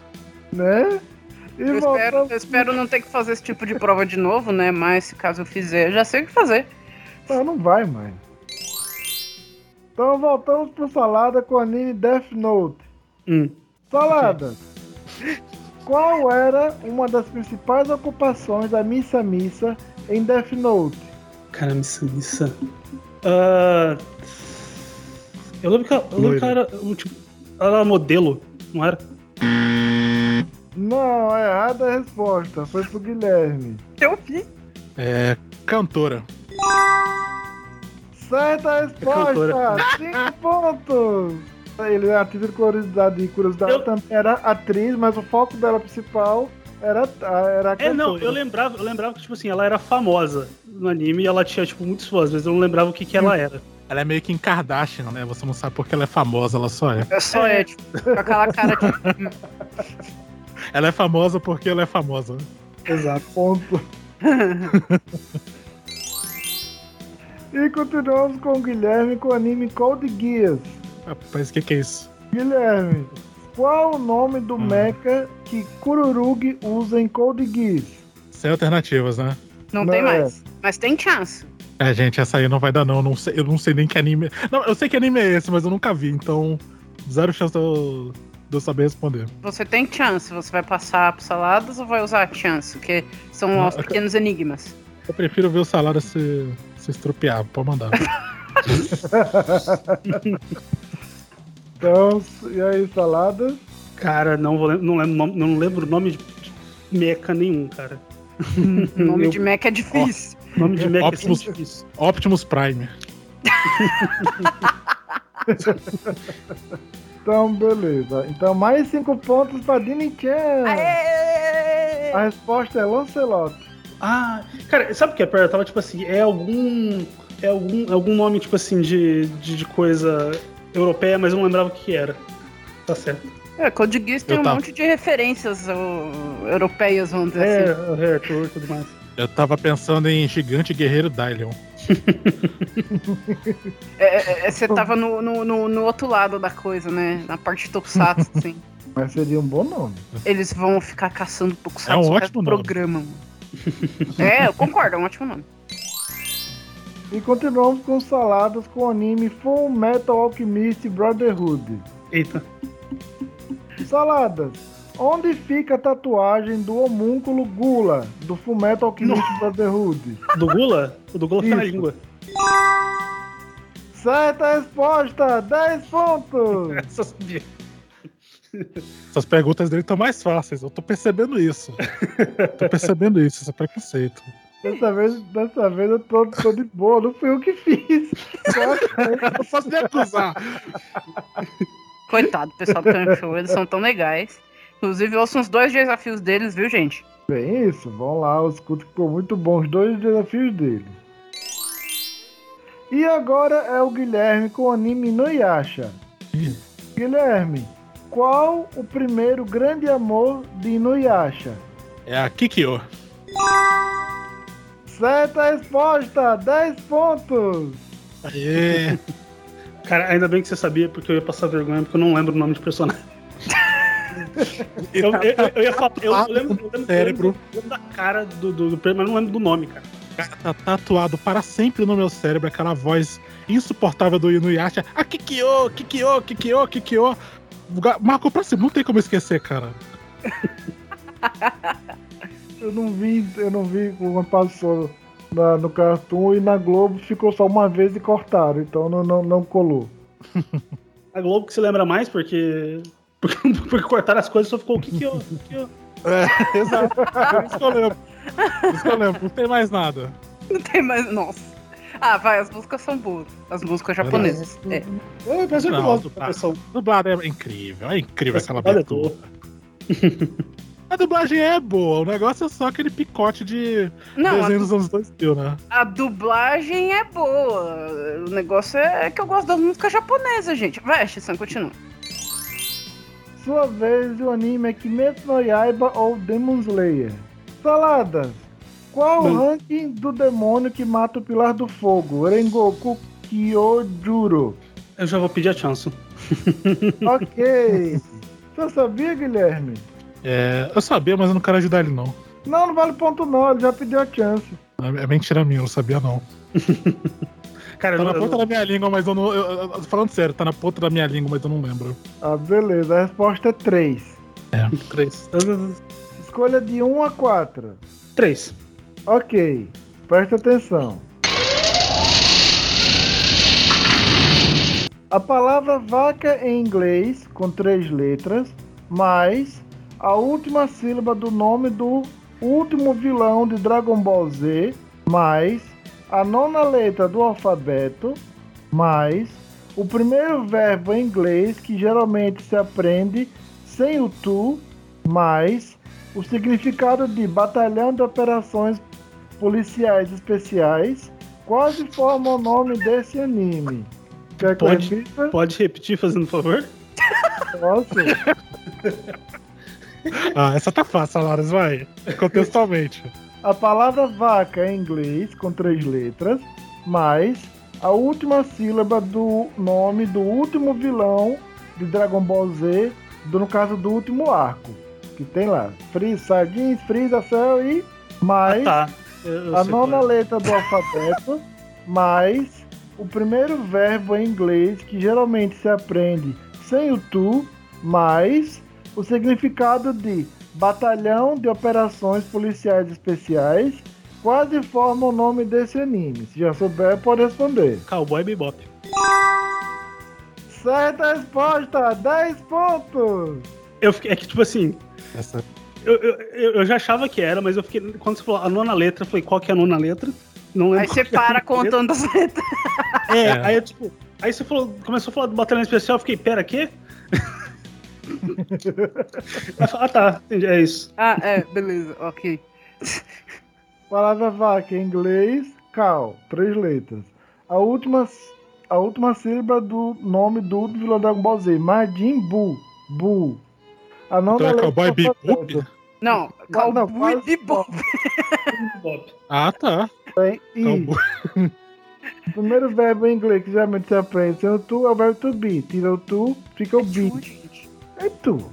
Speaker 2: né?
Speaker 1: Eu espero, eu espero não ter que fazer esse tipo de prova de novo, né? Mas se caso eu fizer, eu já sei o que fazer.
Speaker 2: Não, não vai mais. Então voltamos pro Salada com o anime Death Note.
Speaker 4: Hum.
Speaker 2: Salada, qual era uma das principais ocupações da Missa Missa em Death Note?
Speaker 4: Cara, missa, missa. Ah, eu lembro que ela, eu lembro que ela era um tipo. Ela era modelo, não era?
Speaker 2: Não, é errada a resposta. Foi pro Guilherme.
Speaker 1: Eu vi.
Speaker 3: É. Cantora.
Speaker 2: Certa resposta!
Speaker 4: cantora.
Speaker 2: Cinco pontos! Ele, a título de curiosidade, de curiosidade
Speaker 4: Eu-
Speaker 2: também era atriz, mas o foco dela principal era, era a
Speaker 4: É, não, eu lembrava, eu lembrava que, tipo assim, ela era famosa no anime e ela tinha, tipo, muitos fãs, mas eu não lembrava o que, que ela era.
Speaker 3: Ela é meio que em Kardashian, né? Você não sabe porque ela é famosa, ela só é.
Speaker 1: É só é, tipo, com aquela cara de.
Speaker 3: Ela é famosa porque ela é famosa.
Speaker 4: Exato.
Speaker 2: Ponto. e continuamos com o Guilherme com o anime Code Geass.
Speaker 3: Rapaz, o que, que é isso?
Speaker 2: Guilherme, qual o nome do
Speaker 3: Hum.
Speaker 2: mecha que Kururugi usa em Code Geass?
Speaker 3: Sem alternativas, né?
Speaker 1: Não,
Speaker 2: Não
Speaker 1: tem
Speaker 2: é.
Speaker 1: mais. Mas tem chance.
Speaker 3: É, gente, essa aí não vai dar, não. não sei, eu não sei nem que anime. Não, eu sei que anime é esse, mas eu nunca vi, então. Zero chance de eu, de eu saber responder.
Speaker 1: Você tem chance, você vai passar pro saladas ou vai usar a chance? Que são
Speaker 3: Ah,
Speaker 1: os pequenos enigmas.
Speaker 3: Eu prefiro ver o salário se, se estropiar, pode mandar.
Speaker 2: Então, e aí, salada?
Speaker 4: Cara, não, vou, não, lembro, o nome- não lembro o nome de meca nenhum, cara.
Speaker 1: O nome
Speaker 4: Eu-
Speaker 1: de Mac é difícil.
Speaker 4: Nome de meca é
Speaker 3: Optimus-
Speaker 4: sempre difícil.
Speaker 3: Optimus Prime.
Speaker 2: Então, beleza. Então, mais cinco pontos pra Dini Chan.
Speaker 1: Aê!
Speaker 2: A resposta é Lancelot.
Speaker 4: Ah, cara, sabe o que é pior? Eu tava tipo assim, é algum. É algum, algum nome, tipo assim, de, de, de coisa europeia, mas eu não lembrava o que era. Tá certo.
Speaker 1: É, Code Geass tem
Speaker 3: Eu
Speaker 1: um
Speaker 3: tava-
Speaker 1: monte de referências europeias, vamos dizer
Speaker 4: É,
Speaker 1: assim.
Speaker 4: Arthur e tudo mais.
Speaker 3: Eu tava pensando em Gigante Guerreiro Dylion.
Speaker 1: É, é, é, Você tava no, no, no, no outro lado da coisa, né? Na parte de Tokusatsu, assim.
Speaker 2: Mas seria um bom nome.
Speaker 1: Eles vão ficar caçando Tokusatsu
Speaker 3: É um ótimo
Speaker 1: programa, mano. É, eu concordo, é um ótimo nome.
Speaker 2: E continuamos com saladas com o anime Full Metal Alchemist Brotherhood.
Speaker 4: Eita.
Speaker 2: Saladas. Onde fica a tatuagem do homúnculo Gula, do Full Metal Alchemist Brotherhood?
Speaker 4: Do Gula? O do Gula fica na
Speaker 2: Isso.
Speaker 4: língua.
Speaker 2: Certa resposta! 10 pontos!
Speaker 4: Essa.
Speaker 3: Essas perguntas dele estão mais fáceis, eu tô percebendo isso. tô percebendo isso, esse preconceito.
Speaker 2: Dessa vez, dessa vez eu tô, tô de boa, não fui eu que fiz.
Speaker 3: Eu posso me acusar.
Speaker 1: Coitado, do pessoal do Can Show, eles são tão legais. Inclusive, ouçam os dois desafios deles, viu, gente?
Speaker 2: Bem isso, vamos lá, os escuto que ficou muito bom os dois desafios dele. E agora é o Guilherme com o anime Inuyasha. Guilherme, qual o primeiro grande amor de Inuyasha?
Speaker 3: É a Kikyo.
Speaker 2: Certa resposta, 10 pontos!
Speaker 3: Aê!
Speaker 4: Cara, ainda bem que você sabia, porque eu ia passar vergonha, porque eu não lembro o nome de personagem. Eu, eu, eu- eu ia falar, eu, eu lembro, eu lembro,
Speaker 3: Cérebro.
Speaker 4: eu lembro da cara do, do, do prêmio, mas não lembro do nome, cara.
Speaker 3: Cara, tá tatuado para sempre no meu cérebro aquela voz insuportável do Inuyasha. Ah, Kikyo, Kikyo, Kikyo, Kikyo. Marcou pra cima, não tem como esquecer, cara.
Speaker 2: Eu não vi, eu não vi quando passou na- no Cartoon e na Globo ficou só uma vez e cortaram, então não, não, não colou.
Speaker 4: A Globo que se lembra mais, porque. Porque, porque cortaram as coisas só ficou o que que eu. que que eu-
Speaker 3: É, exato. Por isso que eu lembro. Por isso que eu lembro, não tem mais nada.
Speaker 1: Não tem mais. Nossa. Ah, vai, as músicas são boas. As músicas japonesas. É.
Speaker 4: Pensei que eu
Speaker 3: Não,
Speaker 4: gosto
Speaker 3: do
Speaker 4: da versão.
Speaker 3: Dublado é incrível, é incrível aquela
Speaker 4: Olha,
Speaker 3: abertura. A dublagem é boa, o negócio é só aquele picote de
Speaker 1: Não, a,
Speaker 3: desenho dos anos 2000, né?
Speaker 1: a dublagem é boa. O negócio é que eu gosto das músicas japonesas, gente. Vai, Shissan, continua.
Speaker 2: Sua vez o anime é Kimetsu no Yaiba ou Demon Slayer. Saladas. Qual o ranking do demônio que mata o Pilar do Fogo? Rengoku Kyojuro.
Speaker 4: Eu já vou pedir a chance.
Speaker 2: Ok. Você sabia, Guilherme?
Speaker 3: É, eu sabia, mas eu não quero ajudar ele, não.
Speaker 2: Não, não vale ponto não, ele já pediu a chance.
Speaker 3: É mentira minha, eu não sabia, não.
Speaker 4: Cara,
Speaker 3: Tá
Speaker 4: eu,
Speaker 3: na
Speaker 4: não-
Speaker 3: ponta da minha língua, mas eu não. eu- eu- eu- falando sério, tá na ponta da minha língua, mas eu não lembro.
Speaker 2: Ah, beleza, a resposta é 3.
Speaker 3: É, três.
Speaker 4: eu-
Speaker 2: Escolha de 1 a 4.
Speaker 4: Três.
Speaker 2: Ok, presta atenção. A palavra vaca em inglês, com três letras, mais a última sílaba do nome do último vilão de Dragon Ball Z, mais a nona letra do alfabeto, mais o primeiro verbo em inglês que geralmente se aprende sem o tu, mais o significado de batalhão de operações policiais especiais quase forma o nome desse anime. Quer que
Speaker 4: Pode.
Speaker 2: repita?
Speaker 4: Pode repetir, fazendo favor?
Speaker 2: Posso?
Speaker 3: Ah, essa tá fácil, Laras, vai. Contextualmente.
Speaker 2: A palavra vaca em inglês, com três letras, mais a última sílaba do nome do último vilão de Dragon Ball Z, do, no caso do último arco. Que tem lá, Freeza, Sardins, Freeza, Cell e mais
Speaker 4: Tá. Eu, eu
Speaker 2: a nona
Speaker 4: é.
Speaker 2: letra do alfabeto, mais o primeiro verbo em inglês que geralmente se aprende sem o tu, mas o significado de Batalhão de Operações Policiais Especiais quase forma o nome desse anime. Se já souber, pode responder.
Speaker 4: Cowboy Bebop.
Speaker 2: Certa resposta, 10 pontos!
Speaker 4: Eu fiquei, é que, tipo assim,
Speaker 3: Essa
Speaker 4: eu, eu, eu já achava que era, mas eu fiquei. Quando você falou a nona letra, eu falei, qual que é a nona letra? Não lembro.
Speaker 1: Aí você
Speaker 4: é
Speaker 1: para contando as letras.
Speaker 4: É,
Speaker 3: É.
Speaker 4: aí eu, tipo. Aí você falou, começou a falar do batalhão especial, eu fiquei, pera, quê? Ah, tá, entendi, é isso.
Speaker 1: Ah, é, beleza, ok.
Speaker 2: Palavra vaca em inglês, cal, três letras. A última, a última sílaba do nome do vilão Dragon Ball Z, Majin Buu. Buu. A nona
Speaker 3: Então é Cowboy
Speaker 2: tá
Speaker 3: Bebop?
Speaker 1: Não, Cowboy Bebop.
Speaker 4: Bob.
Speaker 3: Ah, tá. Cowboy.
Speaker 2: O primeiro verbo em inglês que geralmente você aprende sendo tu é o verbo to be. Tira o tu, fica o be. É tu.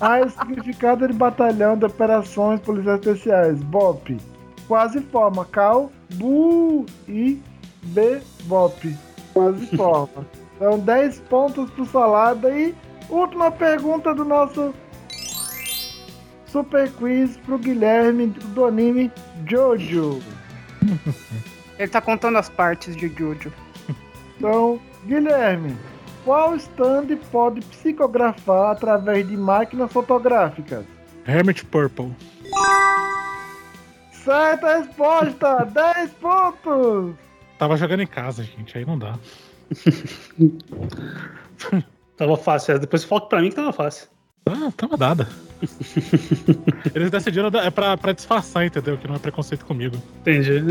Speaker 2: Ah, o significado de batalhão de operações policiais especiais. BOP. Quase forma. Cal, bu e B, BOP. Quase forma. Então 10 pontos pro Salada e última pergunta do nosso super quiz pro Guilherme do anime Jojo.
Speaker 1: Ele tá contando as partes de Jojo.
Speaker 2: Então, Guilherme, qual stand pode psicografar através de máquinas fotográficas?
Speaker 3: Hermit Purple.
Speaker 2: Certa resposta! 10 pontos!
Speaker 3: Tava jogando em casa, gente. Aí não dá.
Speaker 4: Tava fácil, é, depois fala pra mim que tava fácil.
Speaker 3: Ah, tava dada. Eles decidiram é pra, pra disfarçar, entendeu? Que não é preconceito comigo.
Speaker 4: Entendi.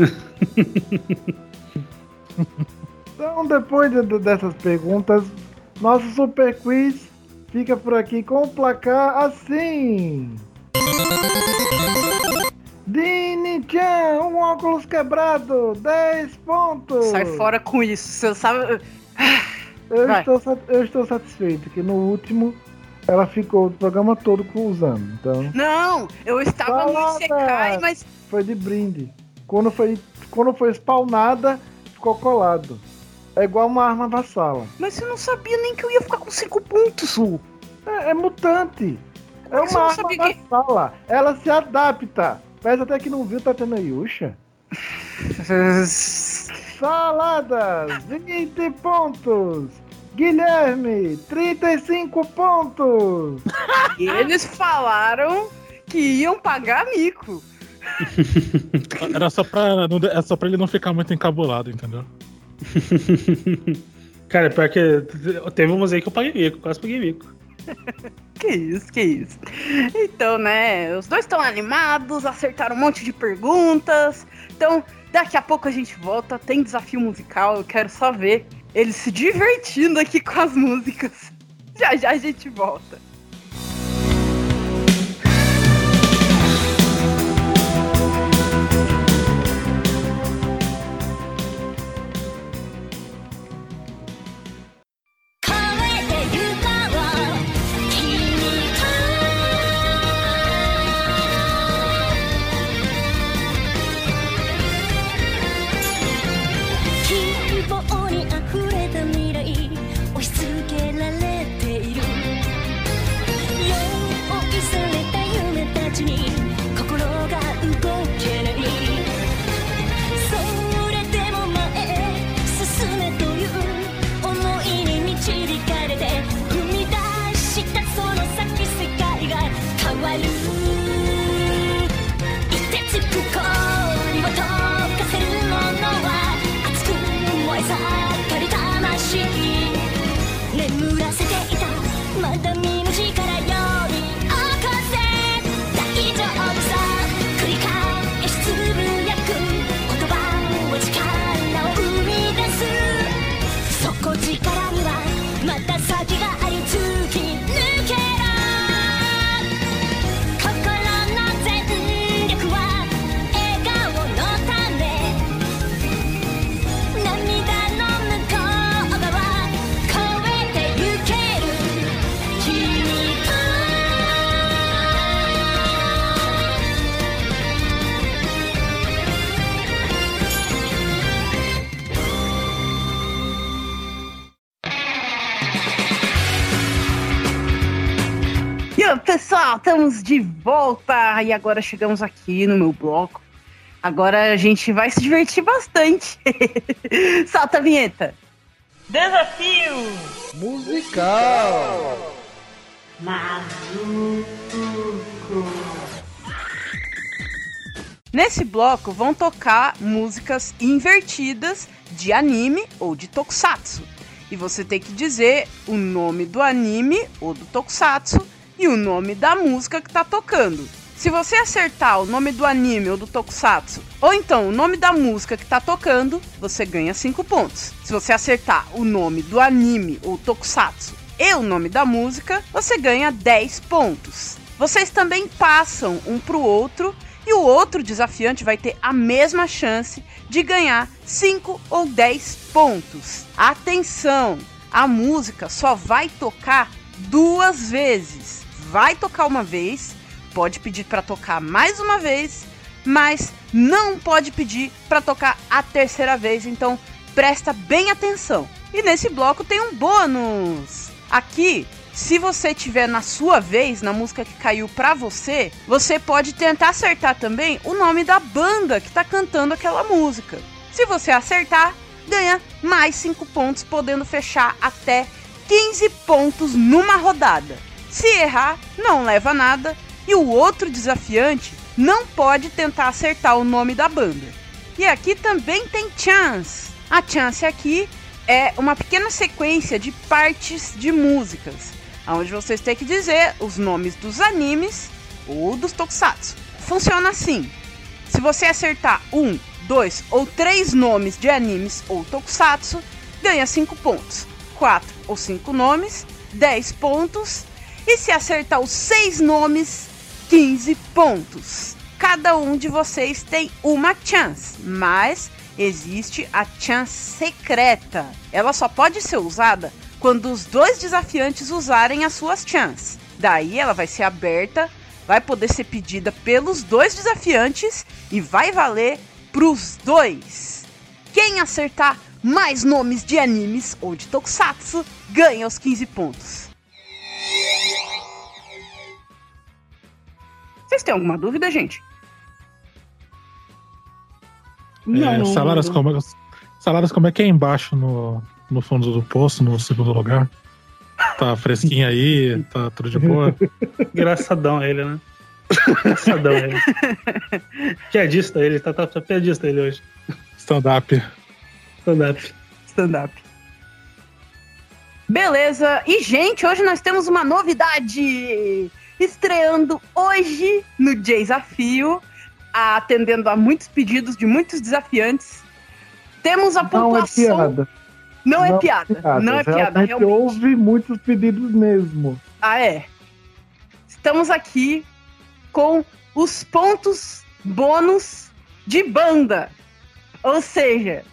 Speaker 2: Então, depois de- de- dessas perguntas, nosso super quiz fica por aqui com o placar assim. Dini-chan, um óculos quebrado, 10 pontos!
Speaker 1: Sai fora com isso. Você sabe.
Speaker 2: Eu estou, eu estou satisfeito que no último ela ficou o programa todo com- usando. Então,
Speaker 1: Não, eu estava no! Isekai, mas.
Speaker 2: foi de brinde. Quando foi, quando foi spawnada, ficou colado. É igual uma arma vassala.
Speaker 1: Mas eu não sabia nem que eu ia ficar com 5 pontos, Lu.
Speaker 2: É, é mutante. É
Speaker 1: Mas eu
Speaker 2: uma arma
Speaker 1: sabia que-
Speaker 2: vassala. Ela se adapta. Parece até que não viu Tatena Yusha. Saladas, 20 pontos. Guilherme, 35 pontos.
Speaker 1: E eles falaram que iam pagar mico.
Speaker 3: Era só pra, não, é só pra ele não ficar muito encabulado, entendeu?
Speaker 4: Cara, pior que teve umas aí que eu paguei mico, quase paguei mico.
Speaker 1: Que isso, que isso. Então, né, os dois estão animados, acertaram um monte de perguntas. Então, daqui a pouco a gente volta, tem desafio musical, eu quero só ver eles se divertindo aqui com as músicas. Já já a gente volta.「
Speaker 7: があ
Speaker 1: る Estamos de volta e agora chegamos aqui no meu bloco. Agora a gente vai se divertir bastante. Solta a vinheta. Desafio!
Speaker 2: Musical!
Speaker 1: Nesse bloco vão tocar músicas invertidas de anime ou de tokusatsu. E você tem que dizer o nome do anime ou do tokusatsu e o nome da música que tá tocando. Se você acertar o nome do anime ou do tokusatsu, ou então o nome da música que tá tocando, você ganha 5 pontos. Se você acertar o nome do anime ou tokusatsu e o nome da música, você ganha 10 pontos. Vocês também passam um pro outro e o outro desafiante vai ter a mesma chance de ganhar 5 ou 10 pontos. Atenção! A música só vai tocar duas vezes. Vai tocar uma vez, pode pedir para tocar mais uma vez, mas não pode pedir para tocar a terceira vez, então presta bem atenção. E nesse bloco tem um bônus. Aqui se você tiver na sua vez, na música que caiu pra você, você pode tentar acertar também o nome da banda que tá cantando aquela música. Se você acertar, ganha mais 5 pontos, podendo fechar até 15 pontos numa rodada. Se errar, não leva nada e o outro desafiante não pode tentar acertar o nome da banda. E aqui também tem chance. A chance aqui é uma pequena sequência de partes de músicas onde vocês têm que dizer os nomes dos animes ou dos tokusatsu. Funciona assim: se você acertar um, dois ou três nomes de animes ou tokusatsu, ganha 5 pontos. 4 ou 5 nomes, 10 pontos. E se acertar os seis nomes, 15 pontos. Cada um de vocês tem uma chance, mas existe a chance secreta. Ela só pode ser usada quando os dois desafiantes usarem as suas chances. Daí ela vai ser aberta, vai poder ser pedida pelos dois desafiantes e vai valer pros dois. Quem acertar mais nomes de animes ou de tokusatsu ganha os 15 pontos. Vocês têm alguma dúvida, gente?
Speaker 3: É, salários, como, salários como é que é embaixo no, no fundo do poço, no segundo lugar. Tá fresquinho aí, tá tudo de boa.
Speaker 4: Engraçadão ele, né? Engraçadão ele. Piadista ele, tá, tá, tá piadista ele hoje.
Speaker 3: Stand-up.
Speaker 4: Stand-up.
Speaker 1: Stand-up. Beleza. E, gente, hoje nós temos uma novidade. Estreando hoje no Desafio, atendendo a muitos pedidos de muitos desafiantes. Temos a
Speaker 2: Não é
Speaker 1: pontuação.
Speaker 2: piada.
Speaker 1: Não é piada. Não é piada,
Speaker 2: Realmente
Speaker 1: realmente.
Speaker 2: houve muitos pedidos mesmo.
Speaker 1: Ah, é. Estamos aqui com os pontos bônus de banda. Ou seja,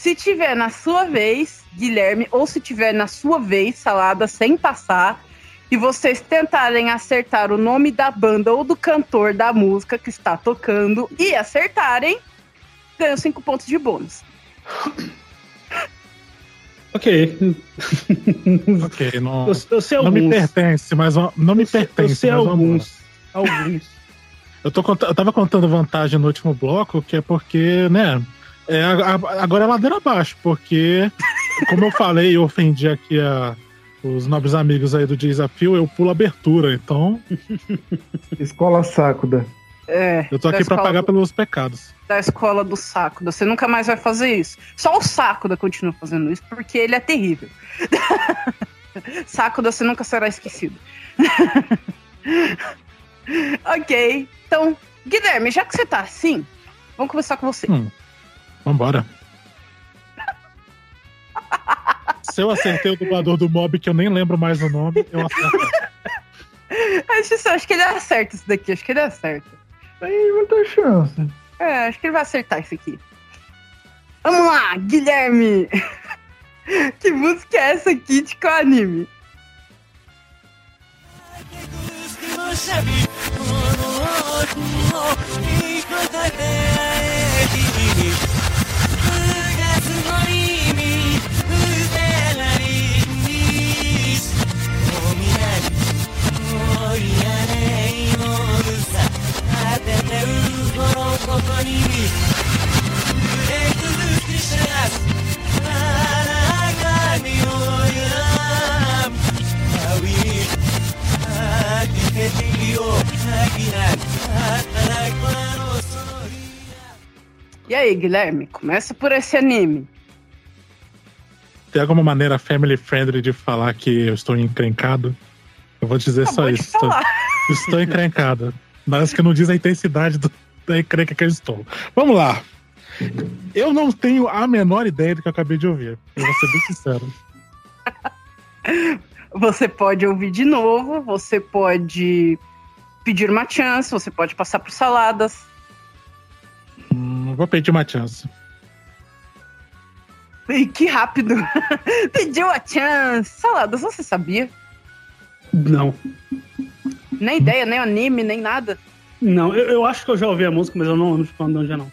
Speaker 1: se tiver na sua vez, Guilherme, ou se tiver na sua vez, Salada, sem passar, e vocês tentarem acertar o nome da banda ou do cantor da música que está tocando e acertarem, ganham cinco pontos de bônus.
Speaker 4: Ok.
Speaker 3: Ok, não,
Speaker 4: Eu, eu sei
Speaker 3: não me pertence, mas não me
Speaker 4: Eu sei-
Speaker 3: pertence.
Speaker 4: Eu sei alguns. Alguns.
Speaker 3: Eu, tô, eu tava contando vantagem no último bloco, que é porque, né? É, agora é ladeira abaixo, porque, como eu falei, eu ofendi aqui a, os nobres amigos aí do desafio, eu pulo abertura. Então,
Speaker 2: Escola Sácuda.
Speaker 1: É,
Speaker 3: eu tô aqui pra pagar
Speaker 1: do-
Speaker 3: pelos pecados.
Speaker 1: da escola do saco. Você nunca mais vai fazer isso. Só o Sakuda continua fazendo isso porque ele é terrível. Sakuda, você nunca será esquecido. ok, então, Guilherme, já que você tá assim, vamos começar com você.
Speaker 3: Hum. Vambora. Se eu acertei o dublador do mob, que eu nem lembro mais o nome, eu acerto.
Speaker 1: Acho, acho que ele acerta isso daqui, acho que ele acerta.
Speaker 2: Tem muita chance.
Speaker 1: É, acho que ele vai acertar isso aqui. Vamos lá, Guilherme! que música é essa aqui de qual anime? E e aí, Guilherme, começa por esse anime.
Speaker 3: Tem alguma maneira family friendly de falar que eu estou encrencado? Eu vou dizer
Speaker 1: Acabou
Speaker 3: só isso. Estou, estou encrencado. Mas que não diz a intensidade do, encrenca que eu estou. Vamos lá. Eu não tenho a menor ideia do que eu acabei de ouvir. Eu vou ser bem sincero.
Speaker 1: Você pode ouvir de novo, você pode pedir uma chance, você pode passar por saladas.
Speaker 3: Hum, vou pedir uma chance.
Speaker 1: E que rápido! Pediu a chance! Saladas, você sabia?
Speaker 4: Não.
Speaker 1: Nem ideia, nem anime, nem nada.
Speaker 4: Não, eu, eu acho que eu já ouvi a música, mas eu não lembro de quando onde é não.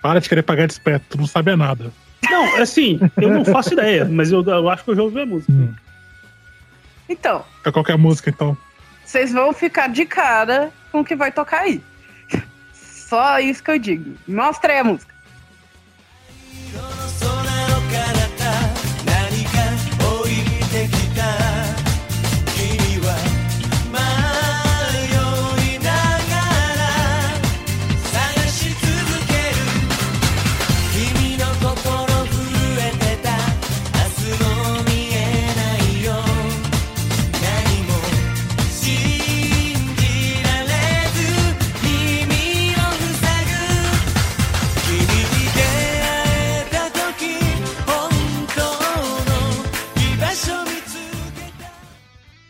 Speaker 3: Para de querer pagar de esperto, tu não sabe nada.
Speaker 4: Não, assim, eu não faço ideia, mas eu, eu acho que eu já ouvi a música.
Speaker 3: Hum.
Speaker 1: Então,
Speaker 3: É qualquer música, então.
Speaker 1: vocês vão ficar de cara com o que vai tocar aí. Só isso que eu digo. Mostra aí a música.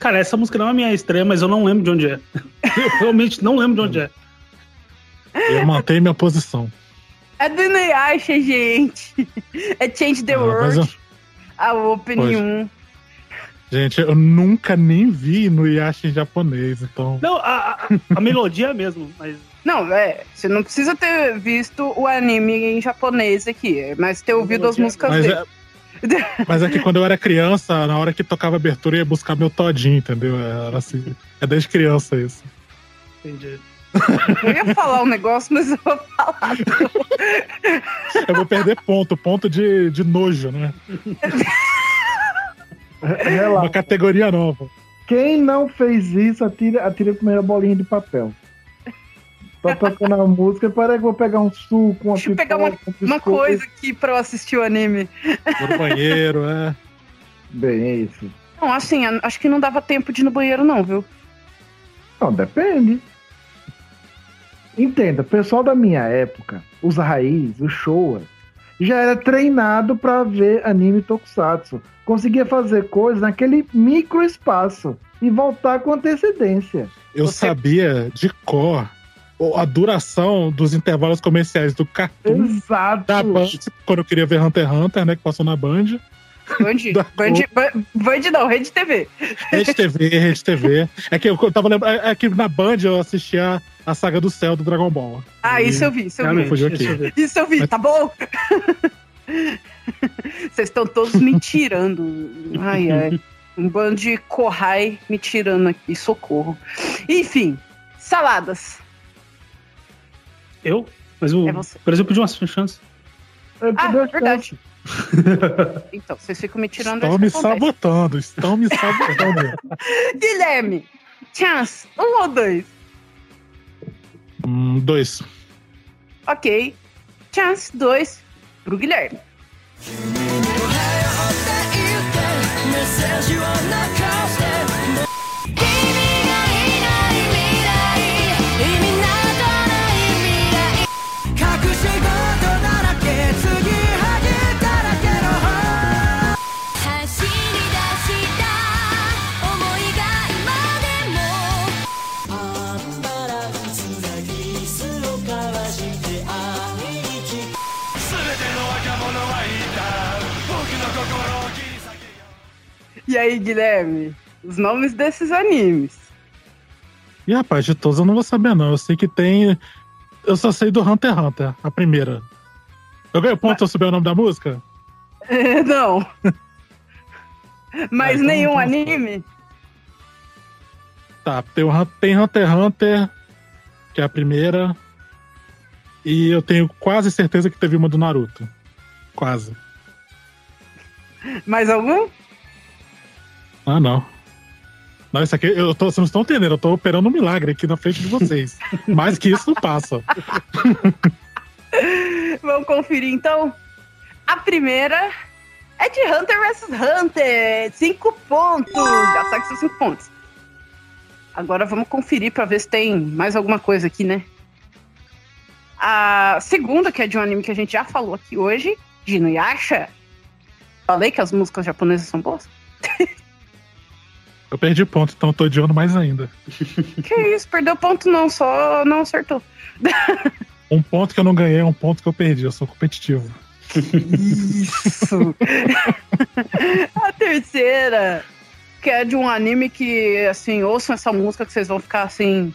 Speaker 4: Cara, essa música não é minha estreia, mas eu não lembro de onde é. Eu realmente não lembro de onde é.
Speaker 3: Eu mantenho minha posição.
Speaker 1: É do Inuyasha, gente. É Change the
Speaker 3: Ah,
Speaker 1: World. A Opening
Speaker 3: Pois.
Speaker 1: 1.
Speaker 3: Gente, eu nunca nem vi no Yashi em japonês, então.
Speaker 4: Não, a, a, a melodia é a mesma, mas.
Speaker 1: Não, é. Você não precisa ter visto o anime em japonês aqui, mas ter ouvido as músicas
Speaker 3: Mas
Speaker 1: dele.
Speaker 3: é, mas é que quando eu era criança, na hora que tocava abertura, eu ia buscar meu todinho, entendeu? Era assim. É desde criança isso.
Speaker 4: Entendi.
Speaker 1: Eu ia falar um negócio, mas eu vou falar.
Speaker 3: Eu vou perder ponto, ponto de, de nojo, né? Uma
Speaker 2: Relaxa.
Speaker 3: categoria nova.
Speaker 2: Quem não fez isso, atira, atira a primeira bolinha de papel. Tá tocando a música, para que eu vou pegar um suco, uma
Speaker 1: Deixa eu pegar uma,
Speaker 2: um
Speaker 1: uma coisa aqui pra eu assistir o anime.
Speaker 3: Vou no banheiro, é.
Speaker 2: Bem, é isso.
Speaker 1: Não, assim, acho que não dava tempo de ir no banheiro, não, viu?
Speaker 2: Não, depende. Entenda, o pessoal da minha época, os raiz, os Showa, já era treinado pra ver anime tokusatsu. Conseguia fazer coisas naquele micro espaço e voltar com antecedência.
Speaker 3: Eu
Speaker 1: Você-
Speaker 3: sabia de cor a duração dos intervalos comerciais do Cartoon
Speaker 2: Exato.
Speaker 3: da Band, quando eu queria ver Hunter x Hunter, né? Que passou na Band.
Speaker 1: Band,
Speaker 3: Da-
Speaker 1: Band, Band, Band não, Rede TV.
Speaker 3: Rede TV, Rede TV. É que eu tava lembrando. É que na Band eu assistia a saga do céu do Dragon Ball.
Speaker 1: Ah,
Speaker 3: E-
Speaker 1: isso eu vi, isso eu vi.
Speaker 3: Fugiu aqui.
Speaker 4: isso eu vi.
Speaker 1: Isso eu vi, tá bom? Vocês estão todos me tirando. Ai, ai. Um bando de corrai me tirando aqui, socorro. Enfim, saladas.
Speaker 4: Eu? Mas o
Speaker 1: é
Speaker 4: exemplo, pediu uma
Speaker 2: é,
Speaker 1: ah,
Speaker 2: chance. Ah, é
Speaker 1: verdade. então, vocês ficam me tirando
Speaker 3: Estão me sabotando, estão me sabotando.
Speaker 1: Guilherme, chance, um ou dois?
Speaker 3: Hum, dois.
Speaker 1: Ok. Chance, dois pro Guilherme.
Speaker 8: Message
Speaker 1: E aí, Guilherme? Os nomes desses animes.
Speaker 3: E rapaz, de todos eu não vou saber, não. Eu sei que tem. Eu só sei do Hunter x Hunter, a primeira. Eu ganhei ponto se eu souber o nome da música?
Speaker 1: não. Mas
Speaker 3: então
Speaker 1: nenhum anime?
Speaker 3: Tá, tem, o tem Hunter x Hunter, que é a primeira. E eu tenho quase certeza que teve uma do Naruto. Quase.
Speaker 1: Mais algum?
Speaker 3: Ah, não. Não, isso aqui, eu tô, vocês não estão entendendo, eu tô operando um milagre aqui na frente de vocês. Mais que isso não passa.
Speaker 1: Vamos conferir então? A primeira é de Hunter vs Hunter. Cinco pontos. Já sabe que são cinco pontos. Agora vamos conferir pra ver se tem mais alguma coisa aqui, né? A segunda, que é de um anime que a gente já falou aqui hoje, de Inuyasha. Falei que as músicas japonesas são boas?
Speaker 3: Eu perdi ponto, então eu tô odiando mais ainda.
Speaker 1: Que isso, perdeu ponto não, só não acertou.
Speaker 3: Um ponto que eu não ganhei é um ponto que eu perdi. Eu sou competitivo.
Speaker 1: Isso! a terceira, que é de um anime que, assim, ouçam essa música que vocês vão ficar, assim,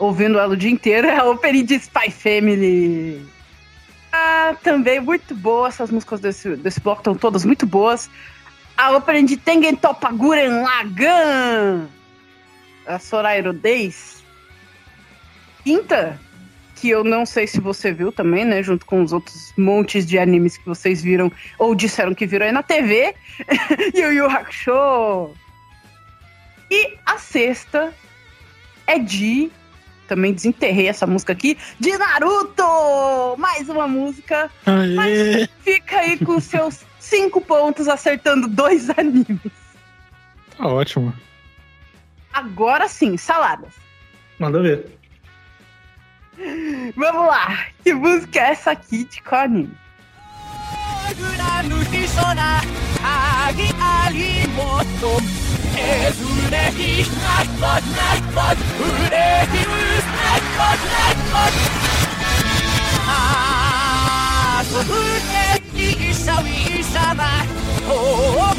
Speaker 1: ouvindo ela o dia inteiro, é a opening de Spy Family. Ah, também muito boa, essas músicas desse, desse bloco estão todas muito boas. A opening de Tengen Toppaguren Lagan, a Sorairo Days. Quinta, que eu não sei se você viu também, né? Junto com os outros montes de animes que vocês viram ou disseram que viram aí na TV. Yu Yu Hakusho. E a sexta é de. Também desenterrei essa música aqui. De Naruto! Mais uma música.
Speaker 3: Aê!
Speaker 1: Fica aí com seus cinco pontos acertando dois animes.
Speaker 3: Tá ótimo.
Speaker 1: Agora sim, saladas.
Speaker 4: Manda ver.
Speaker 1: Vamos lá. Que música é essa aqui de qual anime?
Speaker 8: グ o,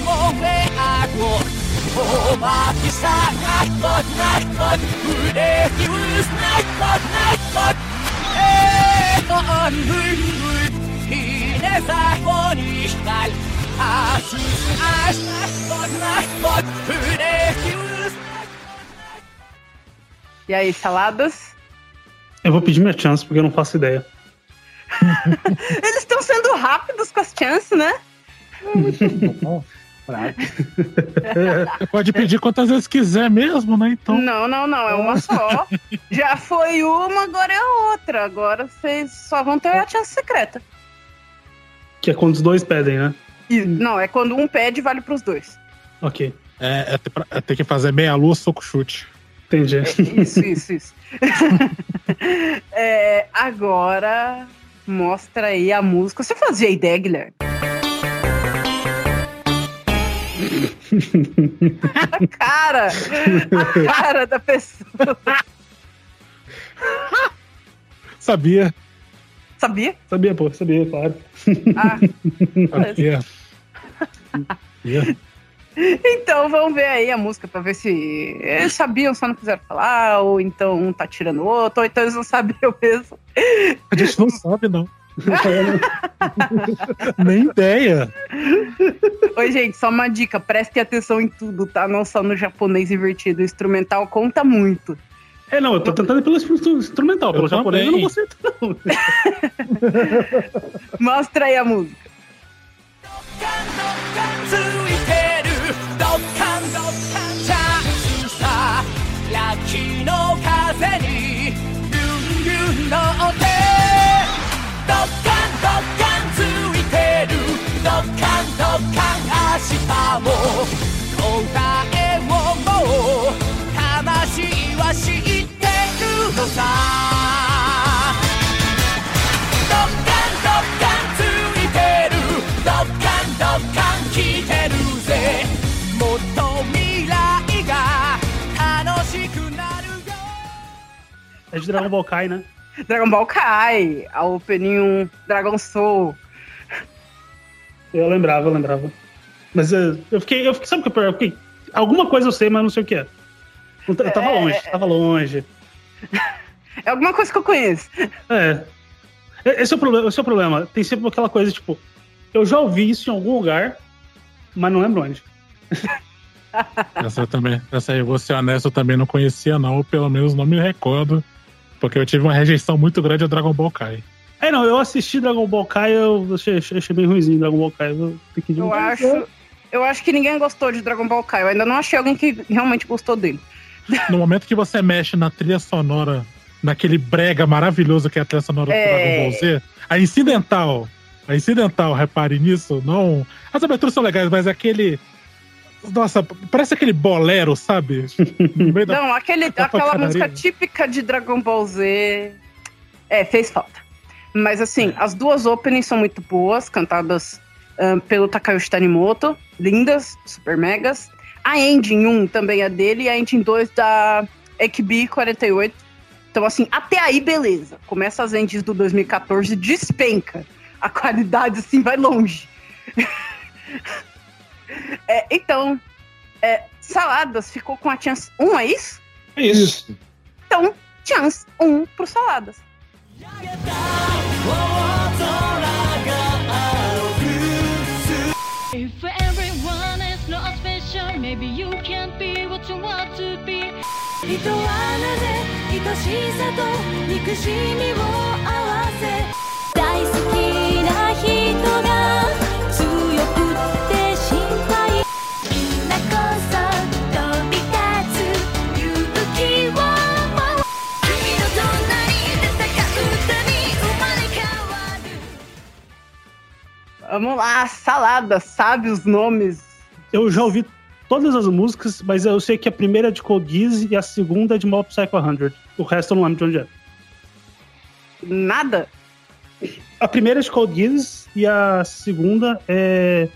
Speaker 1: E aí, saladas?
Speaker 4: Eu vou pedir minha chance porque eu não faço ideia.
Speaker 1: Eles rápidos com as chances, né?
Speaker 2: Bom, prático.
Speaker 3: Pode pedir quantas vezes quiser mesmo, né? Então.
Speaker 1: Não, não, não, é uma só. Já foi uma, agora é a outra. Agora vocês só vão ter a chance secreta.
Speaker 4: Que é quando os dois pedem, né?
Speaker 1: E- não, é quando um pede, vale pros dois.
Speaker 4: Ok.
Speaker 3: É, é ter pra- é ter que fazer meia lua, soco chute.
Speaker 4: Entendi.
Speaker 1: Isso, isso, isso. É, agora, mostra aí a música. Você fazia ideia, Guilherme? a cara! A cara da pessoa.
Speaker 3: Sabia.
Speaker 1: Sabia?
Speaker 4: Sabia, pô, sabia, claro.
Speaker 1: Ah,
Speaker 3: Sabia. Sabia.
Speaker 1: Então vamos ver aí a música pra ver se eles sabiam, só não quiseram falar, ou então um tá tirando o outro, ou então eles não sabiam mesmo.
Speaker 3: A gente não sabe, não. Nem ideia.
Speaker 1: Oi, gente, só uma dica: prestem atenção em tudo, tá? Não só no japonês invertido. O instrumental conta muito.
Speaker 4: É, não, eu tô tentando ir pelo instru- instrumental, pelo
Speaker 3: Eu
Speaker 4: japonês eu não
Speaker 3: também.
Speaker 4: vou acertar, não.
Speaker 1: Mostra aí a música.
Speaker 8: ついてるドッカンドッカンチャンスさラッキーの風にビュンビュン乗ってドッカンドッカンついてるドッカンドッカン明日も答えをもう魂は知ってるのさ
Speaker 4: É de Dragon Ball Kai, né?
Speaker 1: Dragon Ball Kai, a Opening 1, Dragon Soul.
Speaker 4: Eu lembrava, eu lembrava. Mas eu, eu fiquei, eu fiquei, sabe o que eu fiquei? Alguma coisa eu sei, mas não sei o que é. Eu eu tava
Speaker 1: É,
Speaker 4: longe, tava longe.
Speaker 1: É alguma coisa que eu conheço.
Speaker 4: É. Esse é o problema, esse é o problema. Tem sempre aquela coisa, tipo, eu já ouvi isso em algum lugar, mas não lembro onde.
Speaker 3: Essa eu também. Essa aí, vou ser honesto, eu também não conhecia, não. Ou pelo menos não me recordo. Porque eu tive uma rejeição muito grande ao Dragon Ball Kai.
Speaker 4: É, não, eu assisti Dragon Ball Kai, eu achei, achei- bem ruimzinho Dragon Ball Kai. Eu
Speaker 1: Eu acho. Eu acho que ninguém gostou de Dragon Ball Kai. Eu ainda não achei alguém que realmente gostou dele.
Speaker 3: No momento que você mexe na trilha sonora naquele brega maravilhoso que é a trilha sonora do
Speaker 1: É.
Speaker 3: Dragon Ball Z. A incidental, a incidental, repare nisso, não. As aberturas são legais, mas aquele. Nossa, parece aquele bolero, sabe? Da
Speaker 1: Não, aquele,
Speaker 3: da
Speaker 1: aquela música típica de Dragon Ball Z. É, fez falta. Mas assim, as duas openings são muito boas, cantadas ahn, pelo Takayushi Tanimoto. Lindas, super megas. A Engine 1 também é dele e a Engine 2 da XB 48. Então, assim, até aí, beleza. Começa as engines do 2014, despenca. A qualidade, assim, vai longe. É, então, é, Saladas ficou com a chance 1, é isso?
Speaker 4: É isso.
Speaker 1: Então, chance 1 pro Saladas.
Speaker 7: If everyone is not special, maybe you can't be what you want to be. 人はなぜ愛しさと憎しみを合わせ大好き
Speaker 1: Vamos lá, Saladas, sabe os nomes?
Speaker 4: Eu já ouvi todas as músicas, mas eu sei que a primeira é de Code Geass e a segunda é de Mob Psycho 100. O resto eu não lembro de onde é.
Speaker 1: Nada?
Speaker 4: A primeira é de Code Geass e a segunda é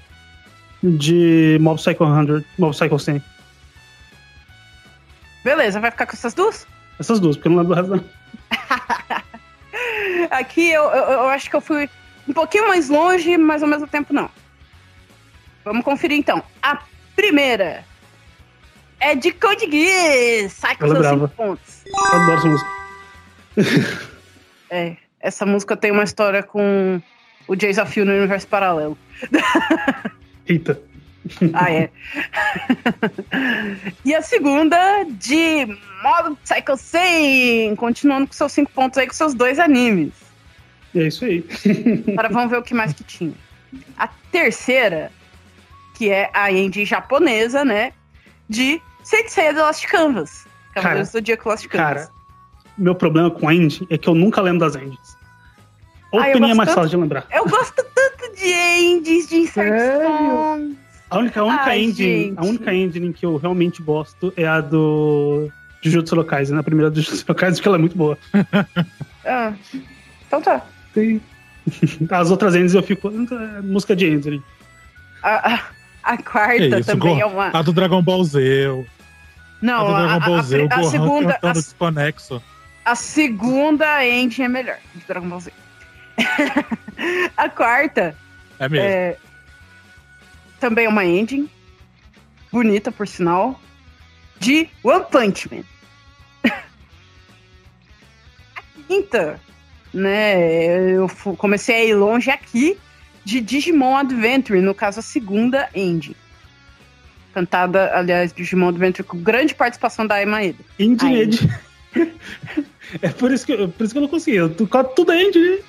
Speaker 4: de Mob Psycho 100, Mob Psycho 100.
Speaker 1: Beleza, vai ficar com essas duas?
Speaker 4: Essas duas, porque eu não lembro do resto.
Speaker 1: Aqui eu, eu, eu acho que eu fui um pouquinho mais longe, mas ao mesmo tempo não. Vamos conferir então. A primeira é de Code Geass. Sai com
Speaker 4: Eu
Speaker 1: seus
Speaker 4: lembrava.
Speaker 1: cinco pontos.
Speaker 4: Eu adoro essa música.
Speaker 1: É, essa música tem uma história com o Desafio no universo paralelo.
Speaker 4: Eita.
Speaker 1: Ah, é. e a segunda de Mob Psycho 100, continuando com seus cinco pontos aí com seus dois animes.
Speaker 4: É isso aí.
Speaker 1: Agora vamos ver o que mais que tinha. A terceira, que é a indie japonesa, né? De Sensei The Last Canvas. Cavaleiros do Zodíaco Last Canvas.
Speaker 4: Cara, meu problema com a Indie é que eu nunca lembro das Indies.
Speaker 1: Ah, eu
Speaker 4: Opening é mais
Speaker 1: tanto.
Speaker 4: fácil de lembrar.
Speaker 1: Eu gosto tanto de indies, de Insert? Songs.
Speaker 4: A única, a única,
Speaker 1: Ai,
Speaker 4: engine,
Speaker 1: gente.
Speaker 4: a única engine que eu realmente gosto é a do Jujutsu Kaisen. A primeira do Jujutsu Kaisen, porque ela é muito boa.
Speaker 1: Ah, então tá.
Speaker 4: As outras engines eu fico... é música de engine.
Speaker 1: A, a, a quarta
Speaker 3: Que isso,
Speaker 1: também
Speaker 3: Go-
Speaker 1: é uma.
Speaker 3: A do Dragon Ball Z, o- a
Speaker 1: Não,
Speaker 3: do
Speaker 1: a,
Speaker 3: Dragon
Speaker 1: a,
Speaker 3: Ball
Speaker 1: a,
Speaker 3: Z,
Speaker 1: a
Speaker 3: Gohan
Speaker 1: segunda, a,
Speaker 3: desconexo.
Speaker 1: a segunda engine é melhor de Dragon Ball Z. a quarta
Speaker 3: É mesmo.
Speaker 1: é também é uma engine, bonita por sinal, de One Punch Man. a quinta, né? Eu comecei a ir longe aqui de Digimon Adventure, no caso a segunda engine. Cantada, aliás, Digimon Adventure com grande participação da Emaeda.
Speaker 4: Engine
Speaker 1: Ai.
Speaker 4: é por isso, que, eu- por isso que eu não consegui. Eu, tu- tudo é engine.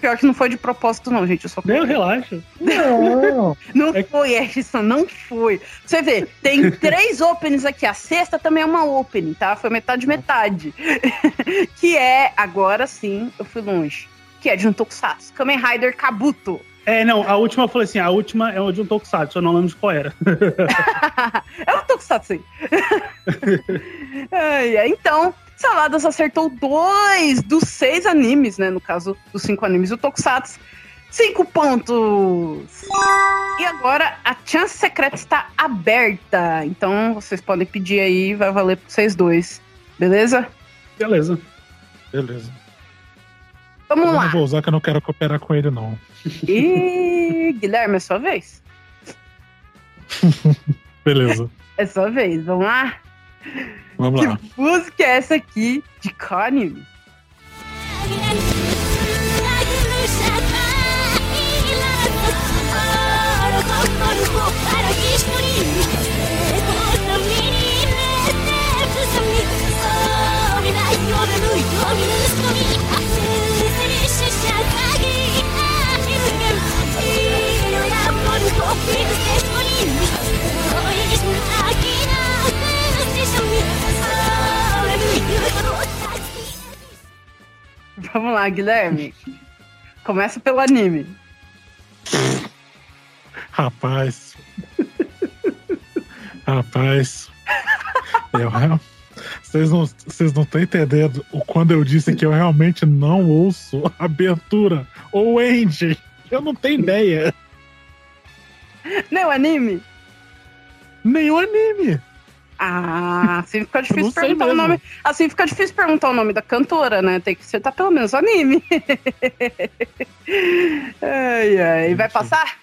Speaker 1: Pior que não foi de propósito, não, gente. Eu só
Speaker 4: Não, relaxa.
Speaker 2: Não,
Speaker 1: Não
Speaker 4: É-
Speaker 1: foi, Edson, não foi. Você vê, tem três openings aqui. A sexta também é uma opening, tá? Foi metade metade. que é, agora sim, eu fui longe. Que é de um Tokusatsu. Kamen Rider Kabuto.
Speaker 4: É, não, a última eu falei assim, a última é o de um Tokusatsu, eu não lembro de qual era.
Speaker 1: é um Tokusatsu, sim. Então, Saladas acertou dois dos seis animes, né? No caso, dos cinco animes do Tokusatsu. Cinco pontos! E agora a chance secreta está aberta. Então vocês podem pedir aí, vai valer para vocês dois. Beleza?
Speaker 4: Beleza.
Speaker 3: Beleza.
Speaker 1: Vamos
Speaker 3: eu
Speaker 1: lá.
Speaker 3: não vou usar que eu não quero cooperar com ele, não.
Speaker 1: E Guilherme, é sua vez.
Speaker 3: Beleza.
Speaker 1: É sua vez. Vamos lá?
Speaker 3: Vamos lá.
Speaker 1: Que música é essa aqui? De qual anime? lá, Guilherme. Começa pelo anime.
Speaker 3: Rapaz. Rapaz. Eu, vocês não vocês não estão entendendo o quando eu disse que eu realmente não ouço abertura ou ending. Eu não tenho ideia.
Speaker 1: Não, anime.
Speaker 3: Nenhum anime.
Speaker 1: Ah, assim fica difícil perguntar o
Speaker 3: mesmo.
Speaker 1: nome. Assim fica difícil perguntar o nome da cantora, né? Tem que acertar pelo menos o anime. ai, ai. Vai passar?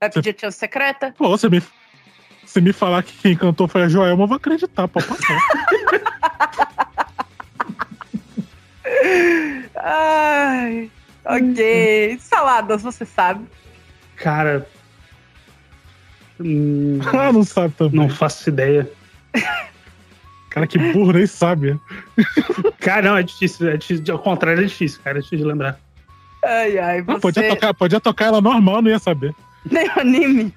Speaker 1: Vai pedir a chance secreta?
Speaker 3: Pô, você me, se me falar que quem cantou foi a Joelma, eu vou acreditar, pode passar.
Speaker 1: Ai, ok. Saladas, você sabe.
Speaker 4: Cara. hum,
Speaker 3: ah, não sabe também.
Speaker 4: não faço ideia.
Speaker 3: Cara, que burro, nem sabe.
Speaker 4: Cara, não, é difícil. É difícil. Ao contrário, é difícil, cara. É difícil de lembrar.
Speaker 1: Ai, ai,
Speaker 3: Não,
Speaker 1: você.
Speaker 3: podia, tocar, podia tocar ela normal, não ia saber.
Speaker 1: Nem anime.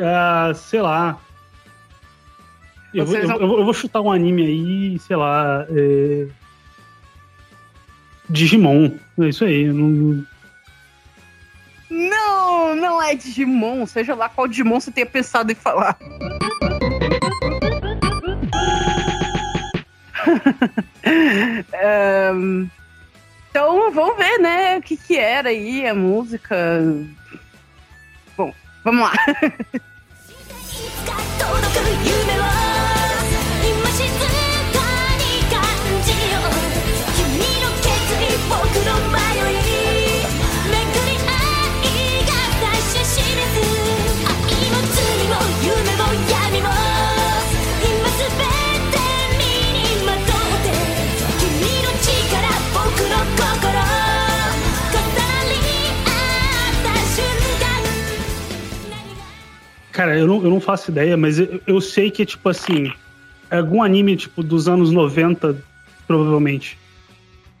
Speaker 4: Ah, sei lá. Eu vou,
Speaker 1: Vocês
Speaker 4: eu, eu vou chutar um anime aí, sei lá. é, Digimon. É isso aí. Não...
Speaker 1: Não, não é Digimon. Seja lá qual Digimon você tenha pensado em falar. Ahn, então, vamos ver, né? O que, que era aí a música. Bom, vamos lá.
Speaker 4: Cara, eu não, eu não faço ideia, mas eu, eu sei que é tipo assim. É algum anime, tipo, dos anos 90, provavelmente.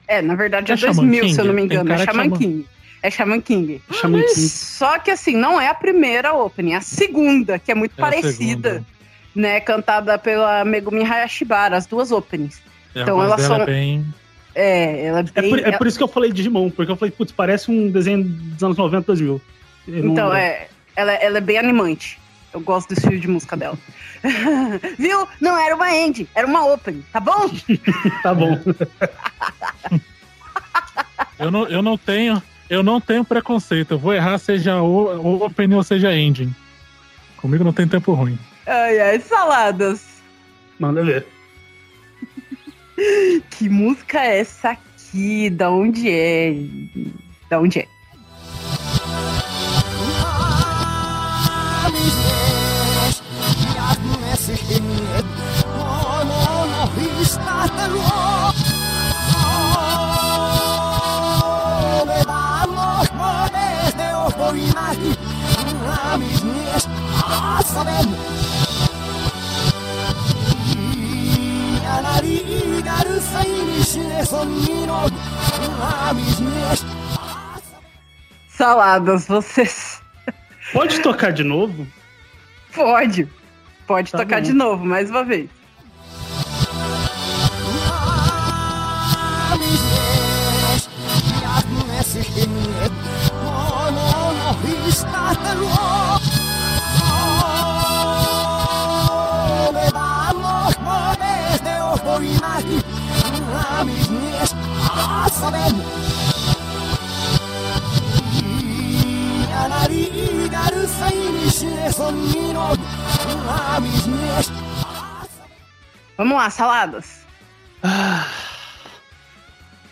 Speaker 1: É, na verdade é,
Speaker 3: É Shaman
Speaker 1: 2000,
Speaker 3: King?
Speaker 1: se eu não me engano. É Shaman King. É Shaman King.
Speaker 4: Shaman
Speaker 1: Mas
Speaker 4: King.
Speaker 1: Só que assim, não é a primeira opening, é a segunda, que é muito
Speaker 3: É a
Speaker 1: parecida, né? Cantada pela Megumi Hayashibara, as duas openings.
Speaker 3: É,
Speaker 1: Então elas
Speaker 3: dela
Speaker 1: são-
Speaker 3: é bem.
Speaker 1: É, ela é
Speaker 4: É
Speaker 1: bem.
Speaker 4: por, é por isso que eu falei Digimon, porque eu falei, putz, parece um desenho dos anos 90, 2000. Eu não
Speaker 1: Então, é. Ela, ela é bem animante. Eu gosto do estilo de música dela. Viu? Não era uma end, era uma opening, tá bom?
Speaker 4: Tá bom.
Speaker 3: Eu não, eu não tenho. Eu não tenho preconceito. Eu vou errar, seja o, ou opening ou seja ending. Comigo não tem tempo ruim.
Speaker 1: Ai, ai, saladas.
Speaker 4: Manda ver.
Speaker 1: Que música é essa aqui? Da onde é? Da onde é? Saladas, vocês.
Speaker 4: Pode tocar de novo?
Speaker 1: Pode. Pode
Speaker 4: Tá
Speaker 1: tocar
Speaker 4: bom.
Speaker 1: de novo, mais uma vez. Vamos lá, saladas.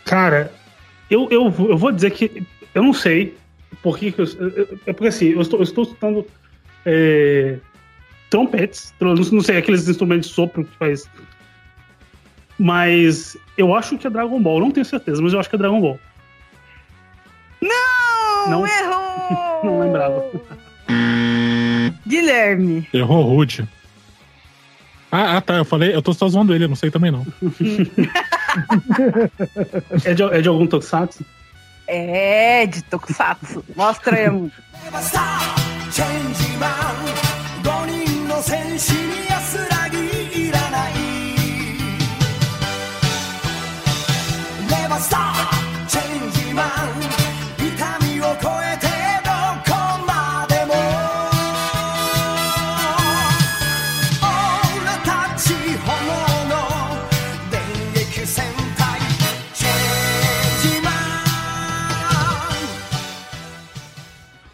Speaker 4: Cara, eu, eu, vou- eu vou dizer que eu não sei por que, que eu, eu- É porque assim, eu estou, eu estou escutando é, trompetes, não sei, aqueles instrumentos de sopro que faz. Mas eu acho que é Dragon Ball, não tenho certeza, mas eu acho que é Dragon Ball.
Speaker 1: Não,
Speaker 4: Não.
Speaker 1: errou!
Speaker 4: Não lembrava.
Speaker 1: Guilherme.
Speaker 3: Errou rude. Ah, ah, tá. Eu falei, eu tô só zoando ele, eu não sei também não.
Speaker 4: É de, é de algum Tokusatsu?
Speaker 1: É, de Tokusatsu. Mostra aí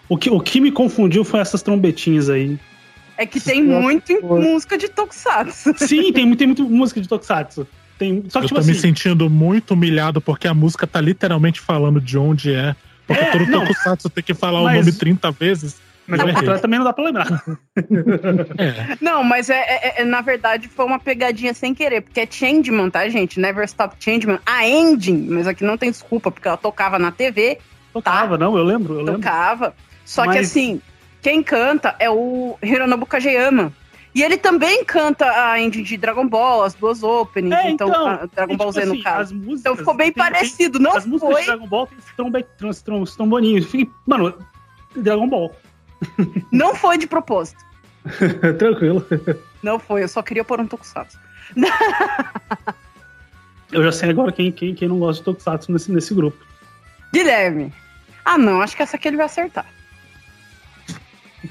Speaker 4: O que, o que me confundiu foi essas trombetinhas aí.
Speaker 1: É que tem
Speaker 2: Nossa,
Speaker 1: muito em música de Tokusatsu.
Speaker 4: Sim, tem, tem muita música de Tokusatsu. Tem, só que,
Speaker 3: Eu
Speaker 4: tipo
Speaker 3: tô me
Speaker 4: assim,
Speaker 3: sentindo muito humilhado porque a música tá literalmente falando de onde é. Porque
Speaker 4: É,
Speaker 3: todo
Speaker 4: não.
Speaker 3: Tokusatsu tem que falar
Speaker 4: Mas-
Speaker 3: o nome 30 vezes.
Speaker 4: mas ao
Speaker 3: errei.
Speaker 4: contrário também não dá pra lembrar.
Speaker 3: É.
Speaker 1: Não, mas é, é- é- na verdade foi uma pegadinha sem querer, porque é Changeman, tá, gente? Never Stop Changeman. A ending, mas aqui não tem desculpa, porque ela tocava na TV,
Speaker 4: Tocava, não, eu lembro, eu lembro.
Speaker 1: tocava. Só que
Speaker 4: Mas-
Speaker 1: assim, quem canta é o Hironobu Kageyama. E ele também canta a ending de Dragon Ball, as duas openings,
Speaker 4: É,
Speaker 1: então,
Speaker 4: então,
Speaker 1: Dragon
Speaker 4: E,
Speaker 1: Ball
Speaker 4: tipo
Speaker 1: Z no
Speaker 4: assim,
Speaker 1: caso.
Speaker 4: as músicas,
Speaker 1: Então ficou bem
Speaker 4: tem- tem-
Speaker 1: parecido, não
Speaker 4: as músicas
Speaker 1: foi?
Speaker 4: de Dragon Ball tem esse trombe, trans, trans, tromboninho. Fiquei, mano, Dragon Ball.
Speaker 1: Não foi de propósito.
Speaker 4: Tranquilo.
Speaker 1: Não foi, eu só queria pôr um Tokusatsu.
Speaker 4: Eu já sei agora quem, quem, quem não gosta de Tokusatsu nesse, nesse grupo.
Speaker 1: Guilherme. Ah, não, acho que essa aqui ele vai acertar.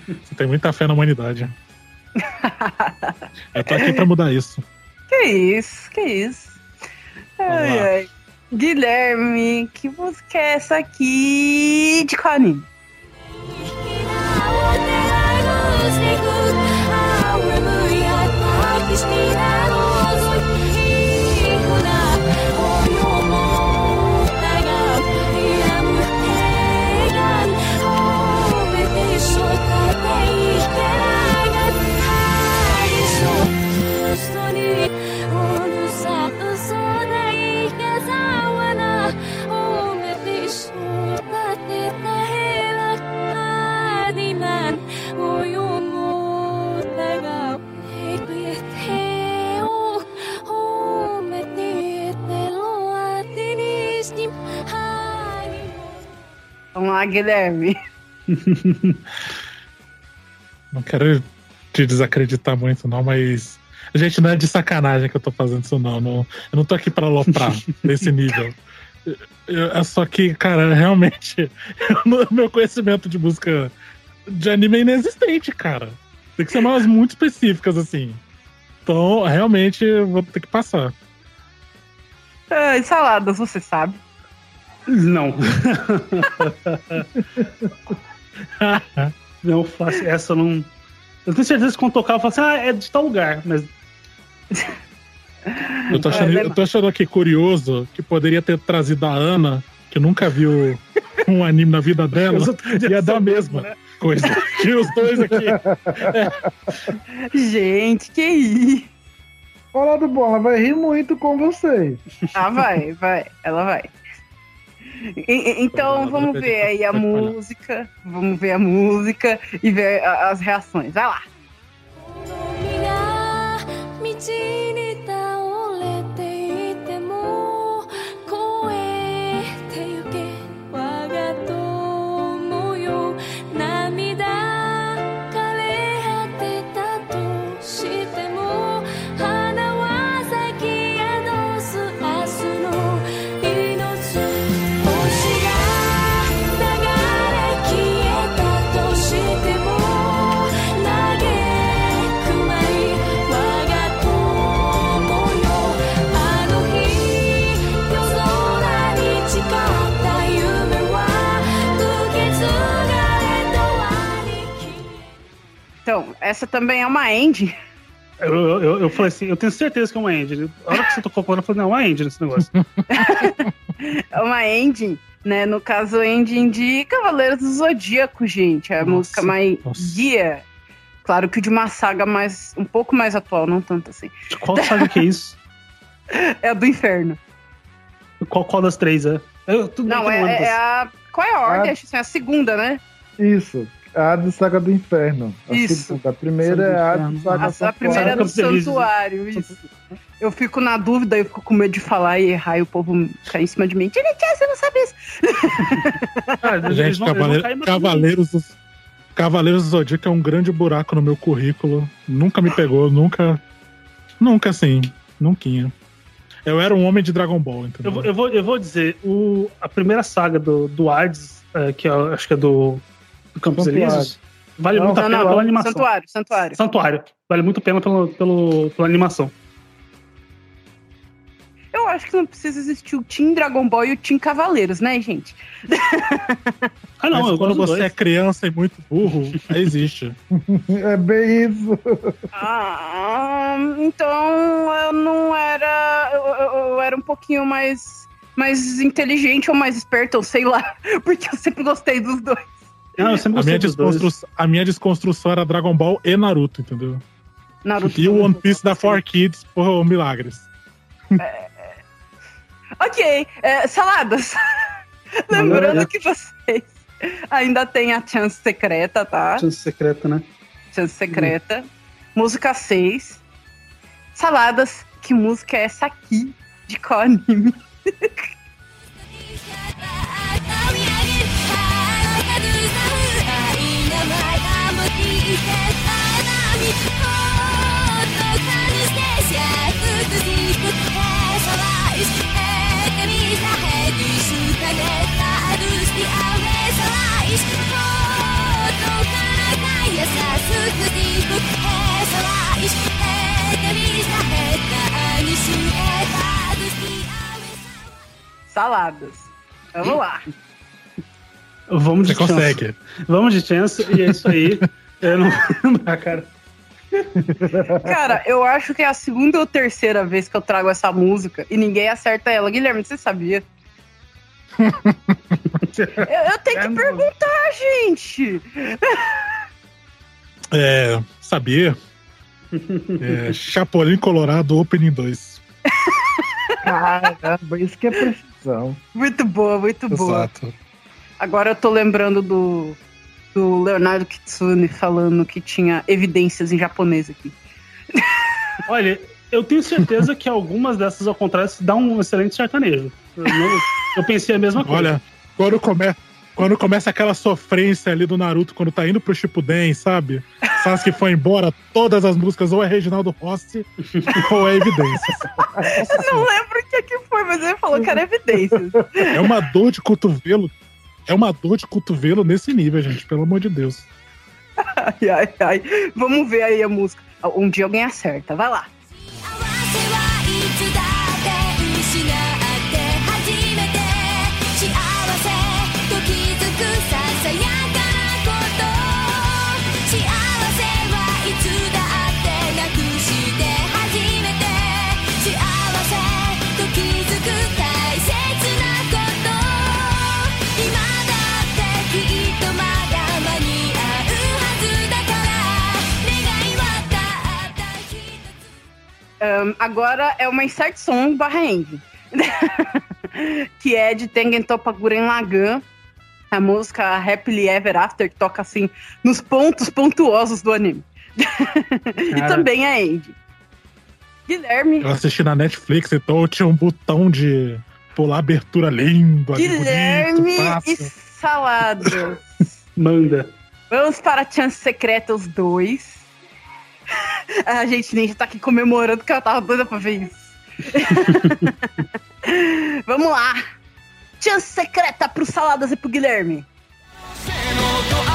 Speaker 3: Você tem muita fé na humanidade. Eu tô aqui pra mudar isso.
Speaker 1: Que isso, que isso. Ai, ai. Guilherme, que música é essa aqui de qual anime? Lá, Guilherme.
Speaker 3: Não quero te desacreditar muito, não, mas. Gente, não é de sacanagem que eu tô fazendo isso, não. não eu não tô aqui pra aloprar nesse nível. Eu- É só que, cara, realmente, eu meu conhecimento de música de anime é inexistente, cara. Tem que ser umas muito específicas, assim. Então, realmente, eu vou ter que passar.
Speaker 1: Ai, saladas, você sabe.
Speaker 4: Não. não faço essa, eu não. Eu tenho certeza que quando tocar, eu falo assim, ah, é de tal lugar, mas
Speaker 3: Eu tô achando, eu tô achando aqui curioso que poderia ter trazido a Ana, que nunca viu um anime na vida dela, ia dar a mesma
Speaker 4: né?
Speaker 3: coisa. Tinha os dois aqui.
Speaker 1: Gente, que isso.
Speaker 2: Fala do bom, ela vai rir muito com vocês.
Speaker 1: Ah, vai, vai. Ela vai. Então, vamos ver aí a música. Vamos ver a música e ver as reações. Vai lá.
Speaker 7: 道に
Speaker 1: Então, essa também é uma end.
Speaker 4: eu, eu, eu, falei assim, eu tenho certeza que é uma engine. A hora que você tocou falando, eu falei, não, é uma engine esse negócio.
Speaker 1: É uma ending, né? No caso, ending de Cavaleiros do Zodíaco, gente. É a
Speaker 3: Nossa,
Speaker 1: música mais
Speaker 3: nossa.
Speaker 1: guia. Claro que de uma saga mais um pouco mais atual, não tanto assim.
Speaker 4: Qual o que é isso?
Speaker 1: É a do inferno.
Speaker 4: Qual, qual das três é? Eu, tudo
Speaker 1: Não, é, é a. Qual é a ordem? Acho que é a segunda, né?
Speaker 2: Isso. A de Saga do Inferno. A
Speaker 1: Isso.
Speaker 2: A primeira é a de Saga
Speaker 1: A, a primeira é do santuário, isso. Eu fico na dúvida, eu fico com medo de falar e errar e o povo cair em cima de mim. Tchê, tchê, você não sabe isso.
Speaker 4: Ah,
Speaker 3: Gente,
Speaker 4: vão-
Speaker 3: Cavaleiro- Cavaleiros, do- Cavaleiros do Zodíaco é um grande buraco no meu currículo. Nunca me pegou, nunca. Nunca assim. Nunca. Eu era um homem de Dragon Ball, entendeu?
Speaker 4: Eu, vou- eu, vou, eu vou dizer, o, a primeira saga do, do Hades, é, que eu acho que é do, do Campos
Speaker 2: Santuário.
Speaker 4: Elíseos, vale
Speaker 2: Não,
Speaker 4: muito a pena
Speaker 1: não,
Speaker 4: pela animação.
Speaker 1: santuário, santuário.
Speaker 4: Santuário. Vale muito a pena pelo, pelo, pela animação.
Speaker 1: Eu acho que não precisa existir o Team Dragon Ball e o Team Cavaleiros, né, gente?
Speaker 4: Ah, não,
Speaker 3: Mas quando você é
Speaker 4: dois.
Speaker 3: criança e muito burro, aí existe.
Speaker 2: É bem isso.
Speaker 1: Ah, então eu não era. Eu, eu- eu era um pouquinho mais, mais inteligente ou mais esperto, ou sei lá. Porque eu sempre gostei dos dois.
Speaker 4: Não, eu sempre
Speaker 3: A minha, desconstru... a minha desconstrução era Dragon Ball e Naruto, entendeu?
Speaker 1: Naruto.
Speaker 3: E o One Piece da 4Kids por milagres.
Speaker 1: Ok, é, saladas. Lembrando que vocês ainda têm a chance secreta, tá?
Speaker 4: Chance secreta, né?
Speaker 1: Chance secreta. Música 6. Saladas. Que música é essa aqui? De qual anime? Saladas. Vamos lá.
Speaker 4: Vamos de
Speaker 3: Você
Speaker 4: chance.
Speaker 3: consegue.
Speaker 4: Vamos de chance e é isso aí. Eu não vou lembrar, cara.
Speaker 1: Cara, eu acho que é a segunda ou terceira vez que eu trago essa música e ninguém acerta ela. Guilherme, você sabia? Eu, eu tenho que perguntar, gente.
Speaker 3: É, sabia? É, Chapolin Colorado Opening 2.
Speaker 2: Caramba, isso que é precisão.
Speaker 1: Muito boa, muito boa.
Speaker 3: Exato.
Speaker 1: Agora eu tô lembrando do, do Leonardo Kitsune falando que tinha evidências em japonês aqui.
Speaker 4: Olha, eu tenho certeza que algumas dessas, ao contrário, dá um excelente sertanejo. Eu, eu pensei a mesma coisa.
Speaker 3: Olha, quando, come... quando começa aquela sofrência ali do Naruto, quando tá indo pro Shippuden, sabe? Sasuke foi embora, todas as músicas ou é Reginaldo Rossi ou é Evidências.
Speaker 1: Eu não lembro o que, que foi, mas ele falou que era evidências.
Speaker 3: É uma dor de cotovelo. É uma dor de cotovelo nesse nível, gente, pelo amor de Deus.
Speaker 1: Ai, ai, ai. Vamos ver aí a música. Um dia alguém acerta, vai lá.
Speaker 7: つ
Speaker 1: Ahn, agora é uma insert song barra end. que é de Tengen Toppa Guren Lagan. A música Happily Ever After, que toca assim nos pontos pontuosos do anime. e também é end. Guilherme.
Speaker 3: Eu assisti na Netflix, então tinha um botão de pular abertura lindo,
Speaker 1: Guilherme
Speaker 3: bonito,
Speaker 1: e. Salada.
Speaker 4: Manda.
Speaker 1: Vamos para Chance Secreta, os dois. A gente nem tá aqui comemorando que ela tava doida pra ver isso. Vamos lá. Chance Secreta pro Saladas e pro Guilherme.
Speaker 8: 雨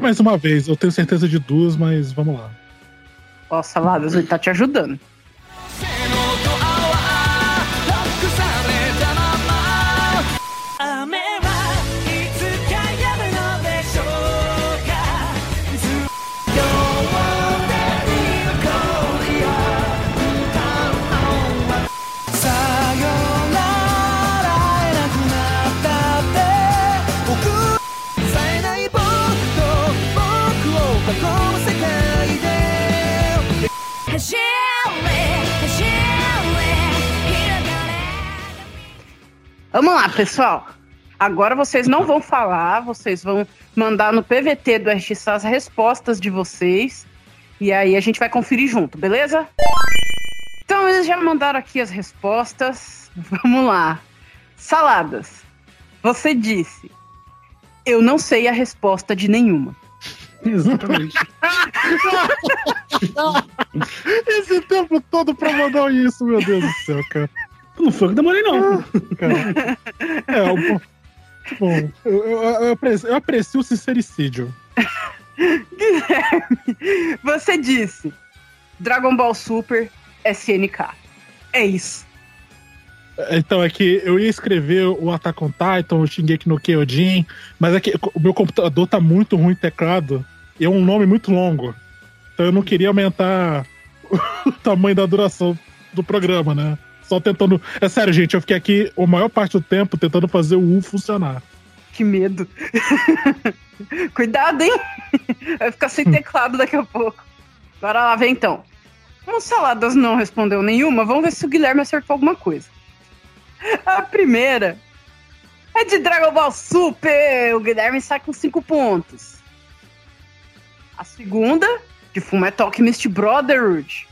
Speaker 3: mais uma vez, eu tenho certeza de duas, mas vamos lá.
Speaker 1: Ó, Saladas, ele tá te ajudando. Vamos lá, pessoal. Agora vocês não vão falar, vocês vão mandar no PVT do RX as respostas de vocês. E aí a gente vai conferir junto, beleza? Então eles já mandaram aqui as respostas. Vamos lá. Saladas. Você disse. Eu não sei a resposta de nenhuma.
Speaker 4: Exatamente.
Speaker 3: Esse tempo todo pra mandar isso, meu Deus do céu, cara.
Speaker 4: Não foi eu que demorei, não.
Speaker 3: cara. É, o- bom, eu, eu- eu aprecio, eu aprecio o sincericídio.
Speaker 1: Guilherme, você disse Dragon Ball Super SNK. É isso.
Speaker 3: Então, é que eu ia escrever o Attack on Titan, o Shingeki no Kyojin, mas é que o meu computador tá muito ruim teclado e é um nome muito longo. Então eu não queria aumentar o tamanho da duração do programa, né? Só tentando. É sério, gente, eu fiquei aqui a maior parte do tempo tentando fazer o U funcionar.
Speaker 1: Que medo. Cuidado, hein? Vai ficar sem teclado daqui a pouco. Bora lá, vem então. Como Saladas não respondeu nenhuma, vamos ver se o Guilherme acertou alguma coisa. A primeira é de Dragon Ball Super. O Guilherme sai com cinco pontos. A segunda, de Fullmetal Alchemist Brotherhood.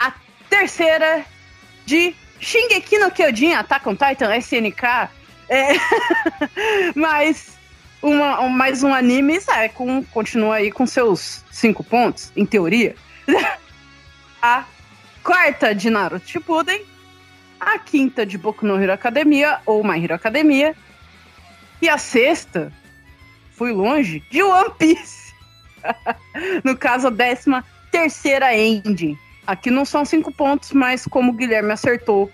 Speaker 1: A terceira, de Shingeki no Kyojin, Attack on Titan, SNK. É... Mas uma, um- mais um anime, sabe, com, continua aí com seus cinco pontos, em teoria. A quarta de Naruto Shippuden. A quinta de Boku no Hero Academia, ou My Hero Academia. E a sexta, fui longe, de One Piece. no caso, a décima terceira ending. Aqui não são cinco pontos, mas como o Guilherme acertou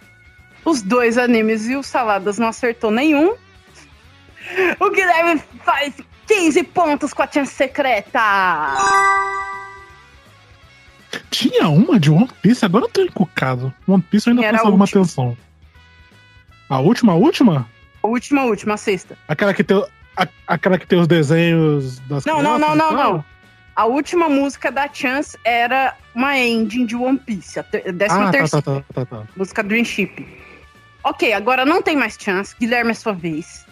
Speaker 1: os dois animes e o Saladas não acertou nenhum, o Guilherme faz 15 pontos com a chance secreta.
Speaker 3: Tinha uma de One Piece, agora eu tô encucado. One Piece eu ainda
Speaker 1: Era a
Speaker 3: alguma
Speaker 1: última.
Speaker 3: atenção. A última, a última?
Speaker 1: A última, última, a sexta.
Speaker 3: Aquela que tem, a- aquela que tem os desenhos das
Speaker 1: Não, não, não,
Speaker 3: crianças e
Speaker 1: não,
Speaker 3: tal?
Speaker 1: não. A última música da Chance era uma ending de One Piece, a décima
Speaker 3: Ah, tá,
Speaker 1: terceira.
Speaker 3: tá, tá, tá, tá.
Speaker 1: Música Dream Ship. Ok, agora não tem mais chance. Guilherme é sua vez.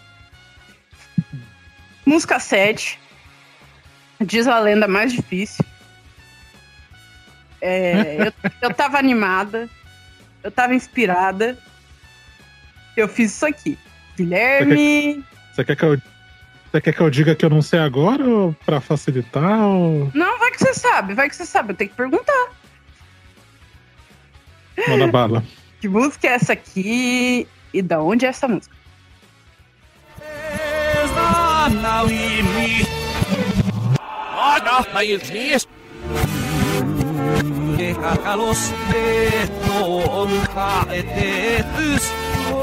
Speaker 1: Música 7. Diz a lenda mais difícil. É, eu, eu tava animada. Eu tava inspirada. Eu fiz isso aqui. Guilherme.
Speaker 3: Você quer que eu. Você quer que eu diga que eu não sei agora ou pra facilitar? Ou...
Speaker 1: Não, vai que você sabe, vai que você sabe. Eu tenho que perguntar.
Speaker 3: Manda bala.
Speaker 1: Que música é essa aqui? E da onde é essa música?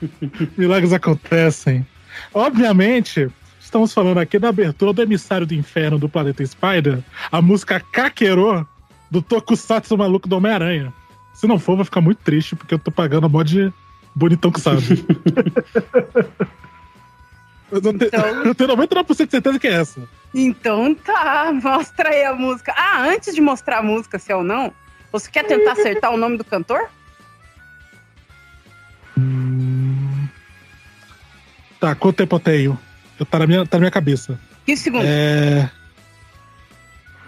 Speaker 3: Milagres acontecem. Obviamente, estamos falando aqui da abertura do Emissário do Inferno do Planeta Spider, a música Kakero do Tokusatsu maluco do Homem-Aranha. Se não for, vai ficar muito triste, porque eu tô pagando a mod de bonitão que sabe. eu, não te-
Speaker 1: Então-
Speaker 3: eu tenho 99% de certeza que é essa.
Speaker 1: Então tá, mostra aí a música. Ah, antes de mostrar a música, se é ou não, você quer tentar acertar o nome do cantor?
Speaker 3: Tá, quanto tempo eu tenho? Eu, tá, na minha, tá na minha cabeça.
Speaker 1: 15 segundos.
Speaker 3: É.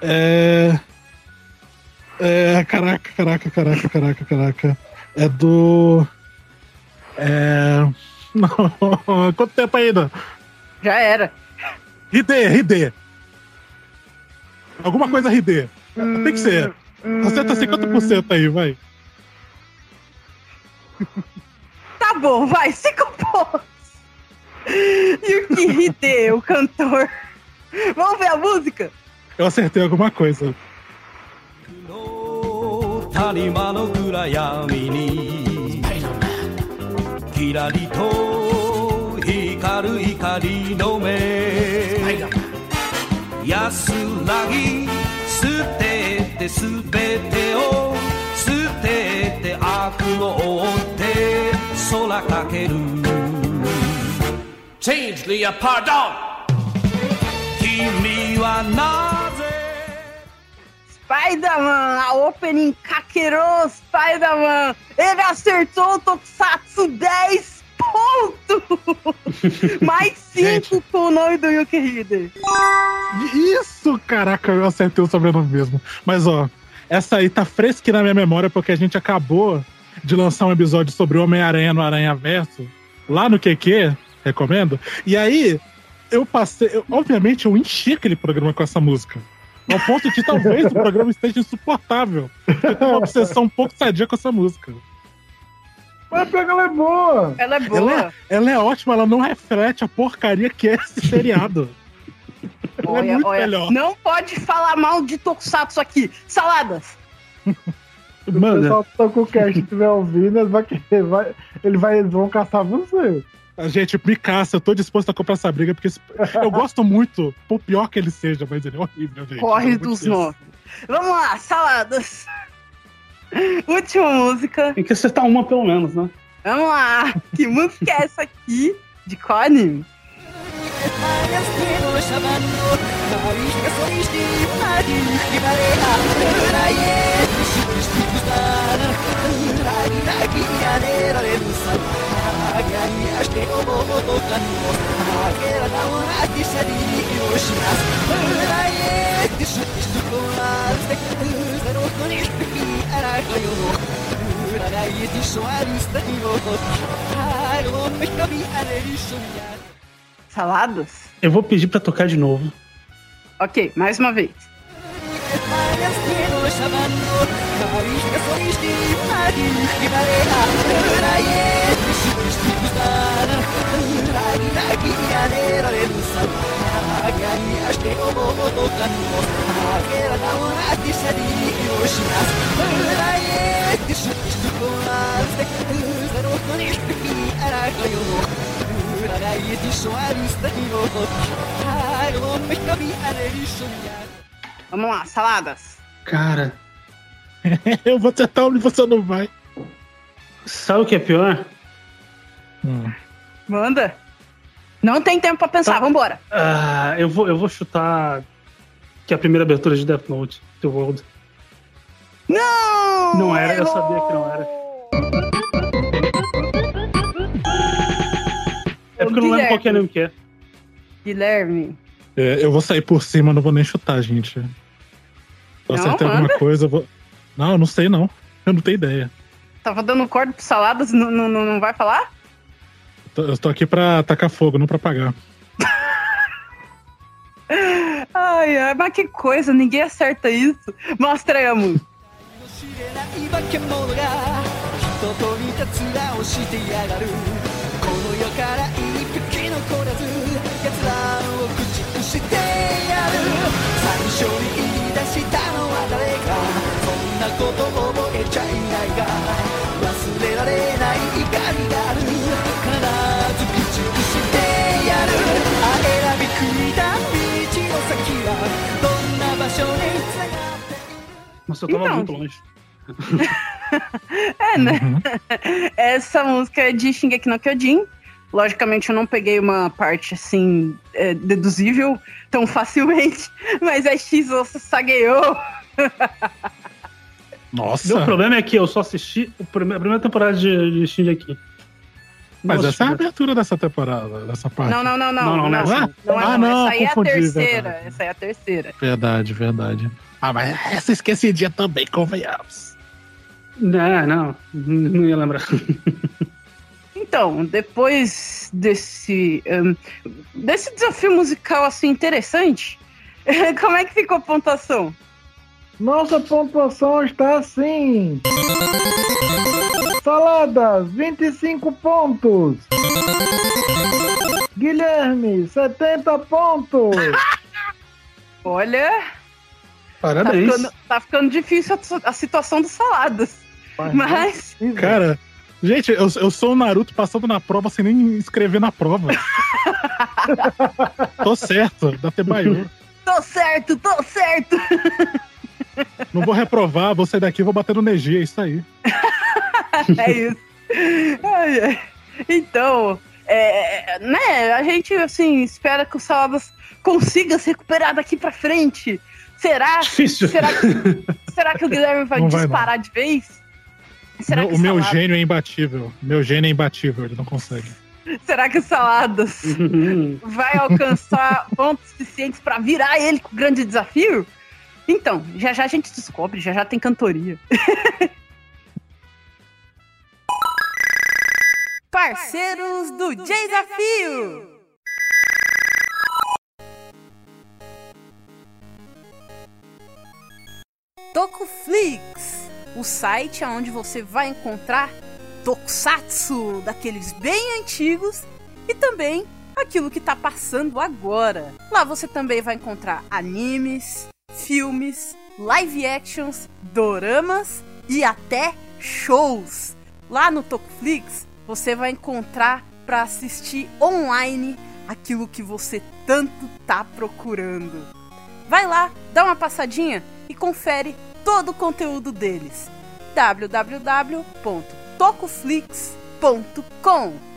Speaker 3: É. É. Caraca, caraca, caraca, caraca, caraca. É do. É. Quanto tempo ainda?
Speaker 1: Já era.
Speaker 3: RD, RD. Alguma coisa RD. Tem que ser. Acerta 50% aí, vai.
Speaker 1: Bom, vai, cinco pontos. E o Kirite, o cantor. Vamos ver a música?
Speaker 3: Eu acertei alguma coisa.
Speaker 8: 谷間の暗闇にキラリと光る光の目安らぎ捨ててすべてを捨てて悪を追 soul pardon. Me.
Speaker 1: Spider-Man, a opening caquerou Spider-Man. Ele acertou o Tokusatsu 10 pontos. Mais 5 com o nome do Yuki Hider.
Speaker 3: Isso, caraca, eu acertei o sobrenome mesmo. Mas, ó, essa aí tá fresca na minha memória porque a gente acabou de lançar um episódio sobre o Homem-Aranha no Aranha Verso, lá no QQ, recomendo. E aí, eu passei. eu- obviamente, eu enchi aquele programa com essa música. Ao ponto de talvez o programa esteja insuportável. Eu tenho uma obsessão um pouco sadia com essa música.
Speaker 2: Mas pega ela é boa.
Speaker 1: Ela é boa.
Speaker 3: Ela é, ela é ótima, ela não reflete a porcaria que é esse seriado. Ela é muito melhor.
Speaker 1: Não pode falar mal de Tokusatsu aqui. Saladas.
Speaker 2: Se o pessoal do Tokocast estiver ouvindo, ele vai, querer- vai, ele vai, eles vão caçar você.
Speaker 3: A gente me caça, eu tô disposto a comprar essa briga, porque esse- eu gosto muito, por pior que ele seja, mas ele é horrível, gente.
Speaker 1: Corre dos nove. Vamos lá, saladas. Última música.
Speaker 4: Tem que acertar uma pelo menos, né?
Speaker 1: Vamos lá. Que música é essa aqui? De שבנו, ואיש
Speaker 9: וסורישתי, אני חיברה, וראי, שישתי כוסר, ראי ראי יענר הרמוסר, הגעי אשתי אומות אותנו, הגר נאור עדי שלי יושנס, וראי, תשתי כוסר, זרוק נוניש בכי ערק ליוך, וראי תשוער מסתניות, הלום מכבי עלי שומיה.
Speaker 1: 'Saladas'?
Speaker 4: Eu vou pedir pra tocar de novo.
Speaker 1: Ok, mais uma vez. Vamos lá, saladas.
Speaker 4: Cara,
Speaker 3: eu vou tentar onde você não vai.
Speaker 4: sabe o que é pior?
Speaker 3: Hum.
Speaker 1: Manda. Não tem tempo pra pensar,
Speaker 4: Tá.
Speaker 1: vambora.
Speaker 4: Ah, eu, vou, eu vou chutar que é a primeira abertura de Death Note, The World.
Speaker 1: Não!
Speaker 4: Não era, eu sabia que não era. É porque eu não lembro qual que é né, o que é.
Speaker 1: Guilherme.
Speaker 3: É, eu vou sair por cima, não vou nem chutar, gente. Eu acertei alguma coisa, eu vou. Não, eu não sei não. Eu não tenho ideia.
Speaker 1: Tava dando corda pro saladas, não, não, não vai falar?
Speaker 3: Eu tô, aqui pra tacar fogo, não pra pagar.
Speaker 1: ai, ai, mas que coisa, ninguém acerta isso. Mostremos. aí,
Speaker 8: を駆逐してやる最初に言い出したのは誰かそんなこと覚えちゃいないが忘れられない怒りがある必ず駆逐してやるあ選び食いた道の先はどんな場所に繋がっている
Speaker 4: Nossa, eu tava
Speaker 1: Então.
Speaker 4: muito longe.
Speaker 1: É, né?
Speaker 3: Uhum.
Speaker 1: Essa música é de Shingeki no Kyojin. Logicamente, eu não peguei uma parte assim, é, deduzível tão facilmente, mas a X Sageou.
Speaker 3: Nossa!
Speaker 4: O problema é que eu só assisti a primeira temporada de, de Shinji aqui.
Speaker 3: Mas
Speaker 4: Nossa,
Speaker 3: essa é a abertura dessa temporada, dessa parte.
Speaker 1: Não, não, não, não.
Speaker 4: Não, não,
Speaker 1: não,
Speaker 4: não é
Speaker 1: não,
Speaker 4: essa.
Speaker 1: não é
Speaker 3: Ah,
Speaker 1: não. Essa aí é a terceira.
Speaker 3: verdade.
Speaker 1: Essa aí é a terceira.
Speaker 3: Verdade, verdade. Ah, mas essa esquecidinha também, convenhamos.
Speaker 4: Não, não, não ia lembrar.
Speaker 1: Então, depois desse, hum, desse desafio musical assim interessante, como é que ficou a pontuação?
Speaker 2: Nossa pontuação está assim. Saladas, 25 pontos. Guilherme, 70 pontos.
Speaker 1: Olha, tá
Speaker 4: Parabéns.
Speaker 1: ficando, tá ficando difícil a, a situação dos saladas. Mas,
Speaker 3: Cara, gente, eu, eu sou o Naruto passando na prova sem nem escrever na prova. Tô certo, da Tebayu.
Speaker 1: tô tô certo, tô certo.
Speaker 3: Não vou reprovar, vou sair daqui e vou bater no Neji, é isso aí.
Speaker 1: é isso. Ai, ai. Então, é, né, a gente, assim, espera que o Saladas consiga se recuperar daqui pra frente. Será?
Speaker 4: Difícil.
Speaker 1: Será que, será que o Guilherme vai
Speaker 3: Não vai,
Speaker 1: disparar de vez? Será
Speaker 3: Meu-
Speaker 1: que
Speaker 3: o meu gênio é imbatível. Meu gênio é imbatível, ele não consegue.
Speaker 1: Será que o Saladas vai alcançar pontos suficientes pra virar ele com o grande desafio? Então, já já a gente descobre, já já tem cantoria. Parceiros do Desafio! Tokuflix, o site onde você vai encontrar tokusatsu daqueles bem antigos e também aquilo que tá passando agora. Lá você também vai encontrar animes, filmes, live actions, doramas e até shows. Lá no Tokuflix você vai encontrar para assistir online aquilo que você tanto tá procurando. Vai lá, dá uma passadinha e confere todo o conteúdo deles. www.tokuflix.com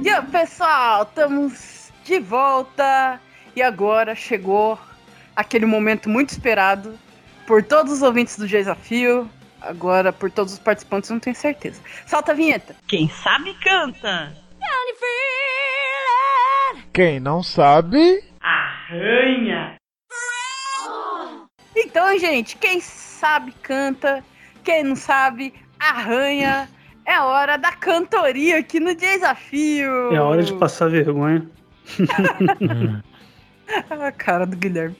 Speaker 1: E aí, pessoal, estamos de volta e agora chegou aquele momento muito esperado por todos os ouvintes do Desafio, agora por todos os participantes, não tenho certeza. Solta a vinheta.
Speaker 10: Quem sabe canta.
Speaker 2: Quem não sabe.
Speaker 10: Arranha.
Speaker 1: Então, gente, quem sabe canta, quem não sabe arranha. É hora da cantoria aqui no Desafio.
Speaker 4: É hora de passar vergonha.
Speaker 1: A cara do Guilherme.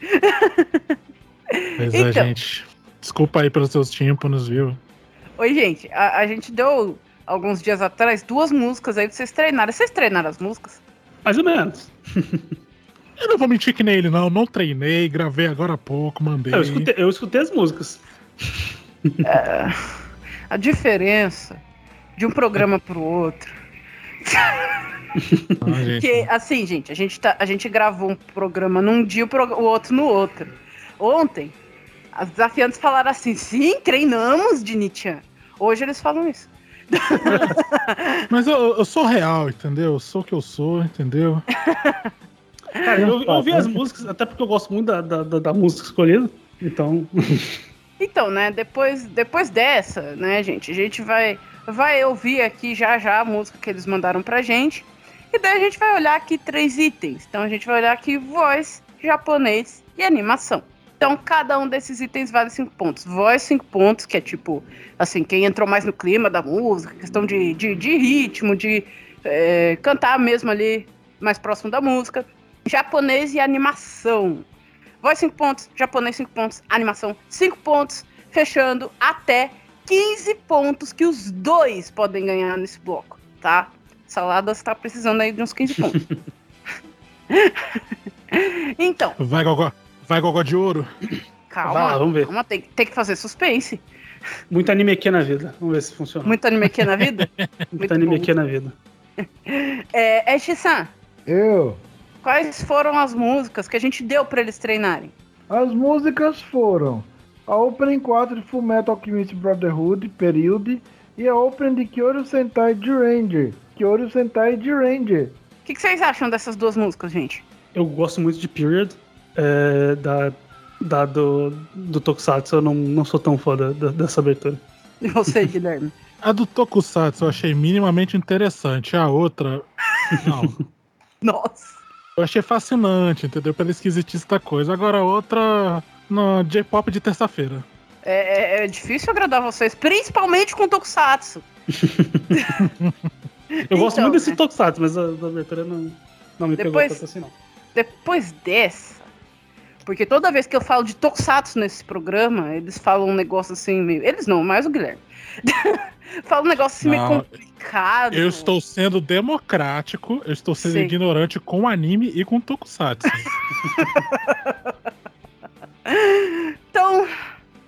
Speaker 3: Pois é,
Speaker 1: Então.
Speaker 3: gente. Desculpa aí pelos seus tímpanos, viu?
Speaker 1: Oi, gente, a, a gente deu alguns dias atrás duas músicas aí pra vocês treinarem. Vocês treinaram as músicas?
Speaker 4: Mais ou menos.
Speaker 3: Eu não vou mentir que nem ele, não. Não treinei, gravei agora há pouco, mandei.
Speaker 4: Eu escutei, eu escutei as músicas.
Speaker 1: A diferença de um programa pro outro.
Speaker 3: Ah, gente.
Speaker 1: Que, assim, gente, a gente, tá, a gente gravou um programa num dia, o, pro- o outro no outro. Ontem, as desafiantes falaram assim: sim, treinamos de Nietzsche. Hoje eles falam isso.
Speaker 3: Mas eu, eu sou real, entendeu? Eu sou o que eu sou, entendeu?
Speaker 4: Cara, eu, eu ouvi as músicas, até porque eu gosto muito da, da, da- música escolhida. Então,
Speaker 1: Então, né, depois, depois dessa, né, gente, a gente vai, vai ouvir aqui já já a música que eles mandaram pra gente. E daí a gente vai olhar aqui três itens. Então a gente vai olhar aqui voz, japonês e animação. Então cada um desses itens vale cinco pontos. Voz, cinco pontos, que é tipo, assim, quem entrou mais no clima da música, questão de, de, de ritmo, de é, cantar mesmo ali mais próximo da música. Japonês e animação. Voz 5 pontos, japonês 5 pontos, animação 5 pontos, fechando até 15 pontos que os dois podem ganhar nesse bloco, tá? Saladas tá precisando aí de uns 15 pontos. então,
Speaker 3: Vai, Gogó. Vai, Gogó de ouro.
Speaker 1: calma.
Speaker 4: Vai lá, vamos ver.
Speaker 1: calma, tem, tem que fazer suspense.
Speaker 4: muito anime aqui na vida. Vamos ver se funciona.
Speaker 1: Muito anime aqui na vida.
Speaker 4: Muito,
Speaker 1: muito
Speaker 4: anime
Speaker 1: bom.
Speaker 4: aqui na vida.
Speaker 1: É, Ash-san,
Speaker 2: Eu.
Speaker 1: quais foram as músicas que a gente deu pra eles treinarem?
Speaker 2: As músicas foram a Opening 4 de Fullmetal Alchemist Brotherhood, Period, e a Opening de Kyoto Sentai de Ranger. Kyoto Sentai de Ranger.
Speaker 1: O que, que vocês acham dessas duas músicas, gente?
Speaker 4: Eu gosto muito de Period. É, da, da do, do Tokusatsu, eu não, não sou tão fã da- da- dessa abertura.
Speaker 1: E você, Guilherme?
Speaker 3: A do Tokusatsu eu achei minimamente interessante. A outra, não.
Speaker 1: Nossa.
Speaker 3: Eu achei fascinante, entendeu? Pela esquisitice da coisa. Agora a outra, no J-pop de terça-feira.
Speaker 1: É, é- é difícil agradar vocês, principalmente com Tokusatsu.
Speaker 4: Eu gosto
Speaker 1: Então,
Speaker 4: muito desse
Speaker 1: né?
Speaker 4: Tokusatsu, mas a, a abertura não, não me pegou
Speaker 1: Depois-
Speaker 4: tanto assim, não.
Speaker 1: Depois dessa, porque toda vez que eu falo de Tokusatsu nesse programa, eles falam um negócio assim meio. Eles não, mais o Guilherme. Fala um negócio assim meio complicado.
Speaker 3: Eu estou sendo democrático, eu estou sendo
Speaker 1: Sim.
Speaker 3: ignorante com anime e com Tokusatsu.
Speaker 1: Então,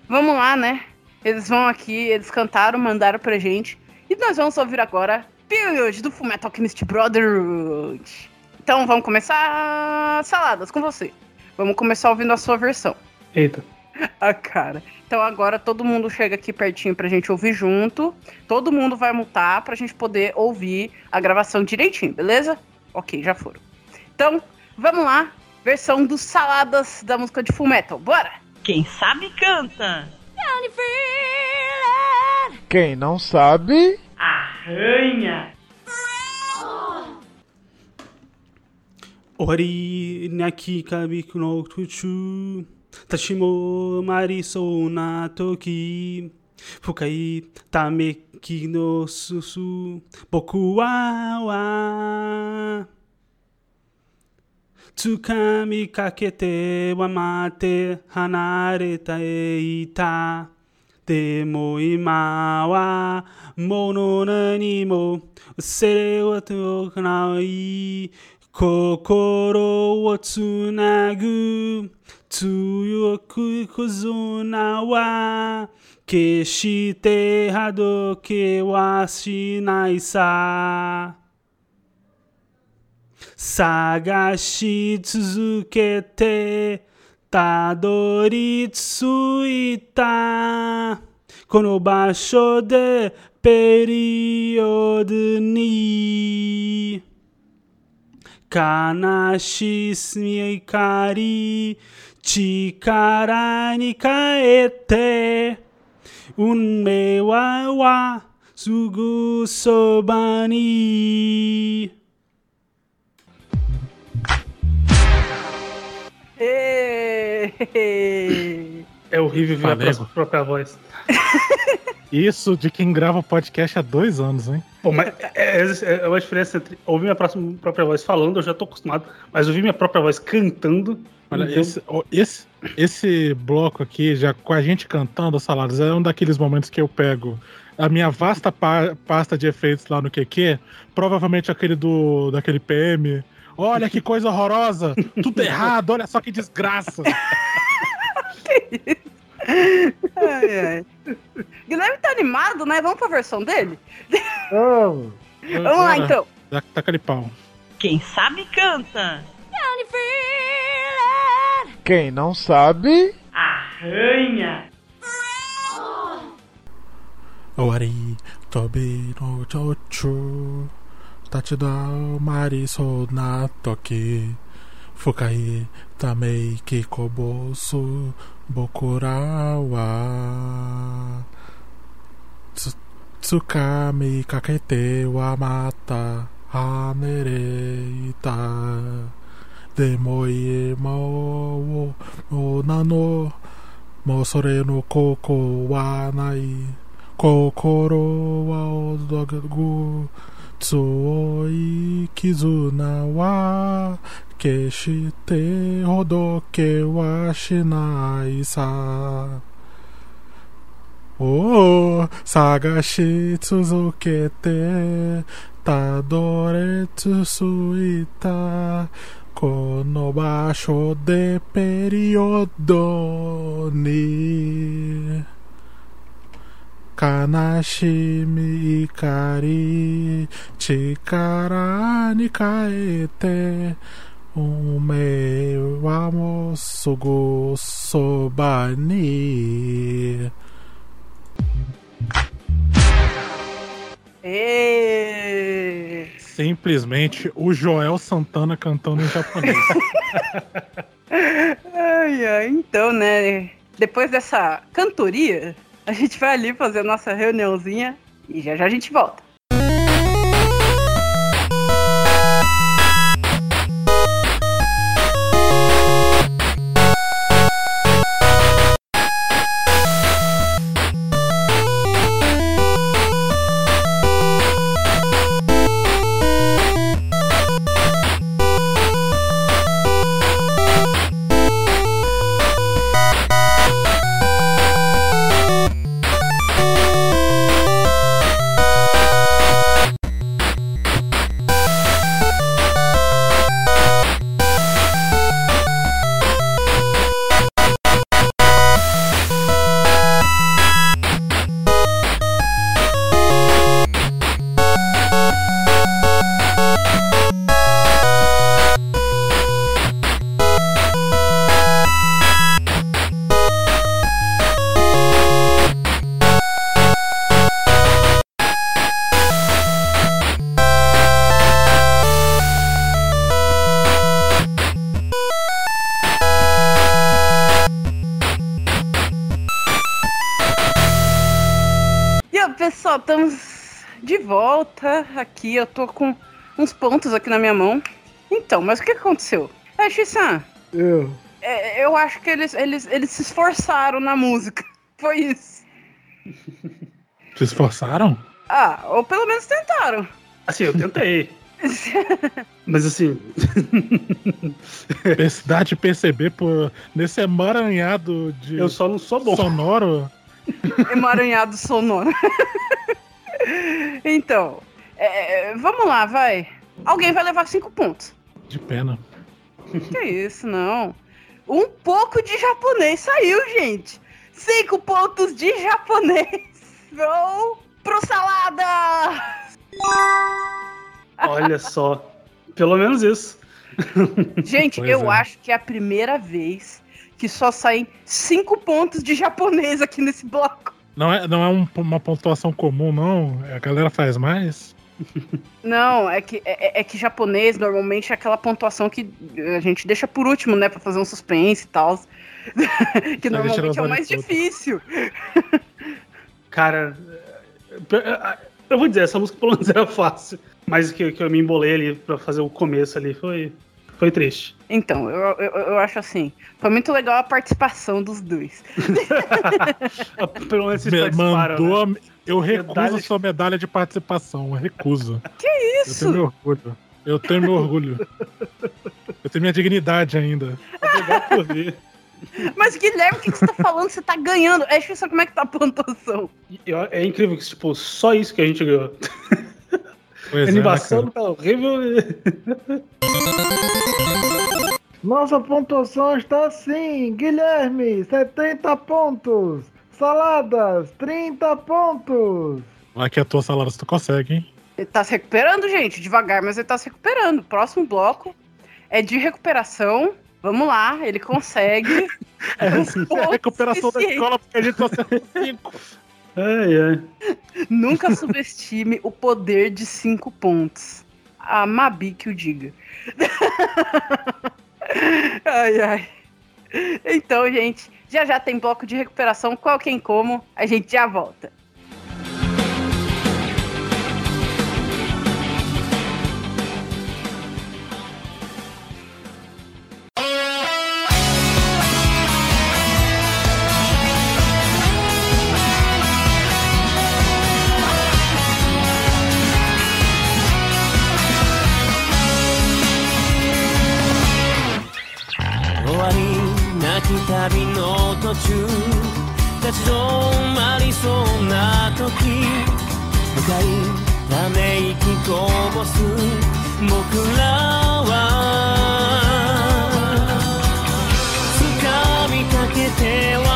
Speaker 1: vamos lá, né? Eles vão aqui, eles cantaram, mandaram pra gente. E nós vamos ouvir agora Period do Fullmetal Alchemist Brotherhood. Então vamos começar saladas com você. Vamos começar ouvindo a sua versão.
Speaker 4: Eita.
Speaker 1: A cara. Então agora todo mundo chega aqui pertinho pra gente ouvir junto. Todo mundo vai mutar pra gente poder ouvir a gravação direitinho, beleza? Ok, já foram. Então, vamos lá. Versão dos saladas da música de Fullmetal. Bora!
Speaker 10: Quem sabe canta.
Speaker 2: Quem não sabe,
Speaker 10: Arranha.
Speaker 4: Ori naki kabiku no tuchu Tashimo mariso na toki Fukai tameki no susu Boku wa wa Tsukami kakete wa mate hanareta e ita でも今はもの何も忘れはとかない 心をつなぐ。強く絆は決してはどけはしないさ。探し続けてたどり着いた。この場所でペリオドに。悲しみ怒り力に変えて運命ははすぐそばに
Speaker 1: Êêêê!
Speaker 4: É horrível ver a
Speaker 3: Falei,
Speaker 4: própria, própria voz.
Speaker 3: Isso de quem grava podcast há dois anos, hein?
Speaker 4: Pô, mas é, é- é uma diferença entre ouvir minha próxima- própria voz falando, eu já tô acostumado, mas ouvir minha própria voz cantando.
Speaker 3: Olha,
Speaker 4: então,
Speaker 3: esse, esse, esse bloco aqui, já com a gente cantando salários, é um daqueles momentos que eu pego a minha vasta pa- pasta de efeitos lá no QQ, provavelmente aquele do daquele PM. Olha que coisa horrorosa! Tudo errado, olha só que desgraça!
Speaker 1: Ai, ai. Guilherme tá animado, né? Vamos pra versão dele?
Speaker 2: Vamos.
Speaker 1: Vamos lá então.
Speaker 3: Tá, tá aquele pau.
Speaker 10: Quem sabe canta.
Speaker 2: Quem não sabe,
Speaker 10: Arranha.
Speaker 3: Ori, tobi no chochu, tachidao mariso na toki, fukai tamei kikobosu bokura wa, Tsu- つかみかけてはまた跳ねれた。でも今をなの、もうそれのここはない。心は驚く。強い絆は決してほどけはしないさ。Oh, saga shitsuzuke te tadoretsu suita. Kono basho de periodo ni. Kanashimi ikari chikara ni kaete. Ume wa mo sugo soba ni.
Speaker 1: Êêê!
Speaker 3: Simplesmente o Joel Santana cantando em japonês.
Speaker 1: Ai, ai, então, né? Depois dessa cantoria, a gente vai ali fazer a nossa reuniãozinha e já já a gente volta. Volta aqui. Eu tô com uns pontos aqui na minha mão. Então, mas o que aconteceu? É, Xissan,
Speaker 2: Eu.
Speaker 1: é, eu acho que eles, eles, eles se esforçaram na música. Foi isso.
Speaker 3: Se esforçaram?
Speaker 1: Ah, ou pelo menos tentaram.
Speaker 4: Assim, eu tentei. Mas assim.
Speaker 3: Dá de perceber por, nesse emaranhado de
Speaker 4: eu só não sou bom.
Speaker 3: sonoro.
Speaker 1: Emaranhado sonoro. então, é, vamos lá, vai. Alguém vai levar cinco pontos.
Speaker 3: De pena.
Speaker 1: Que isso, não. Um pouco de japonês saiu, gente. Cinco pontos de japonês. Vão pro salada!
Speaker 4: Olha só. Pelo menos isso.
Speaker 1: Gente,
Speaker 3: Pois
Speaker 1: eu
Speaker 3: é.
Speaker 1: acho que é a primeira vez que só saem cinco pontos de japonês aqui nesse bloco.
Speaker 3: Não é, não é um- uma pontuação comum, não. A galera faz mais.
Speaker 1: Não, é que, é, é que japonês normalmente é aquela pontuação que a gente deixa por último, né? Pra fazer um suspense e tal. que
Speaker 3: deixar
Speaker 1: normalmente é o mais difícil.
Speaker 4: Cara, é, eu vou dizer, essa música pelo menos era fácil. Mas que, que eu me embolei ali pra fazer o começo ali foi, foi triste.
Speaker 1: Então, eu, eu, eu acho assim. Foi muito legal a participação dos dois.
Speaker 4: Pelo menos vocês
Speaker 3: Me-
Speaker 4: né?
Speaker 3: mandou. a- Eu recuso
Speaker 4: Medalha-
Speaker 3: sua medalha de participação. Eu recuso.
Speaker 1: Isso!
Speaker 3: Eu tenho meu orgulho. Eu tenho meu orgulho. Eu tenho minha dignidade ainda.
Speaker 4: Obrigado por vir.
Speaker 1: Mas, Guilherme, o que, que você tá falando? Você tá ganhando. É isso, como é que tá a pontuação?
Speaker 4: É incrível que, tipo, só isso que a gente ganhou.
Speaker 3: Pois
Speaker 4: A
Speaker 3: é, né,
Speaker 4: animação
Speaker 3: cara?
Speaker 4: tá horrível.
Speaker 2: Nossa pontuação está assim: Guilherme, 70 pontos. Saladas, 30 pontos.
Speaker 3: Vai que a tua salada tu consegue, hein?
Speaker 1: Ele tá se recuperando, gente, devagar, mas ele tá se recuperando. Próximo bloco é de recuperação. Vamos lá, ele consegue.
Speaker 3: É, a recuperação da
Speaker 1: suficiente.
Speaker 3: escola porque a gente só acertou cinco.
Speaker 4: Ai, ai.
Speaker 1: Nunca subestime o poder de cinco pontos. A Mabi que o diga. ai, ai. Então, gente, já já tem bloco de recuperação. Qual quem como? A gente já volta.
Speaker 8: 旅の途中立ち止まりそうな時向かいため息こぼす僕らは。掴みかけては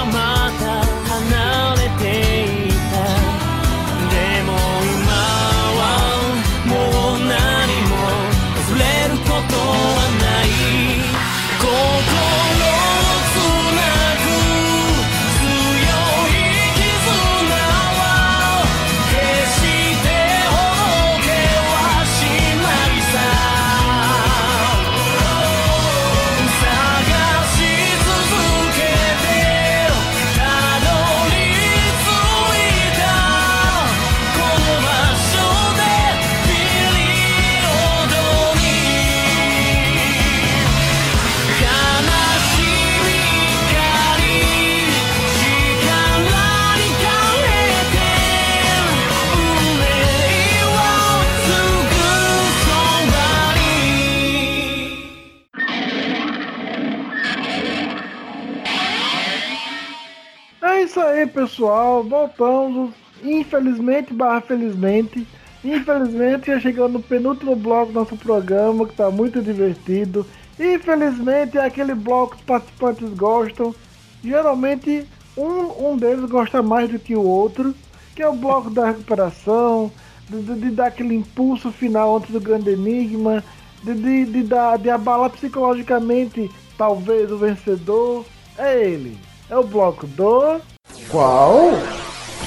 Speaker 2: isso aí, pessoal. Voltamos. Infelizmente, barra felizmente. Infelizmente, já chegando no penúltimo bloco do nosso programa, que tá muito divertido. Infelizmente, é aquele bloco que os participantes gostam. Geralmente, um, um deles gosta mais do que o outro, que é o bloco da recuperação, de, de- de dar aquele impulso final antes do grande enigma, de, de, de, dar, de abalar psicologicamente, talvez, o vencedor. É ele. É o bloco do.
Speaker 11: Qual?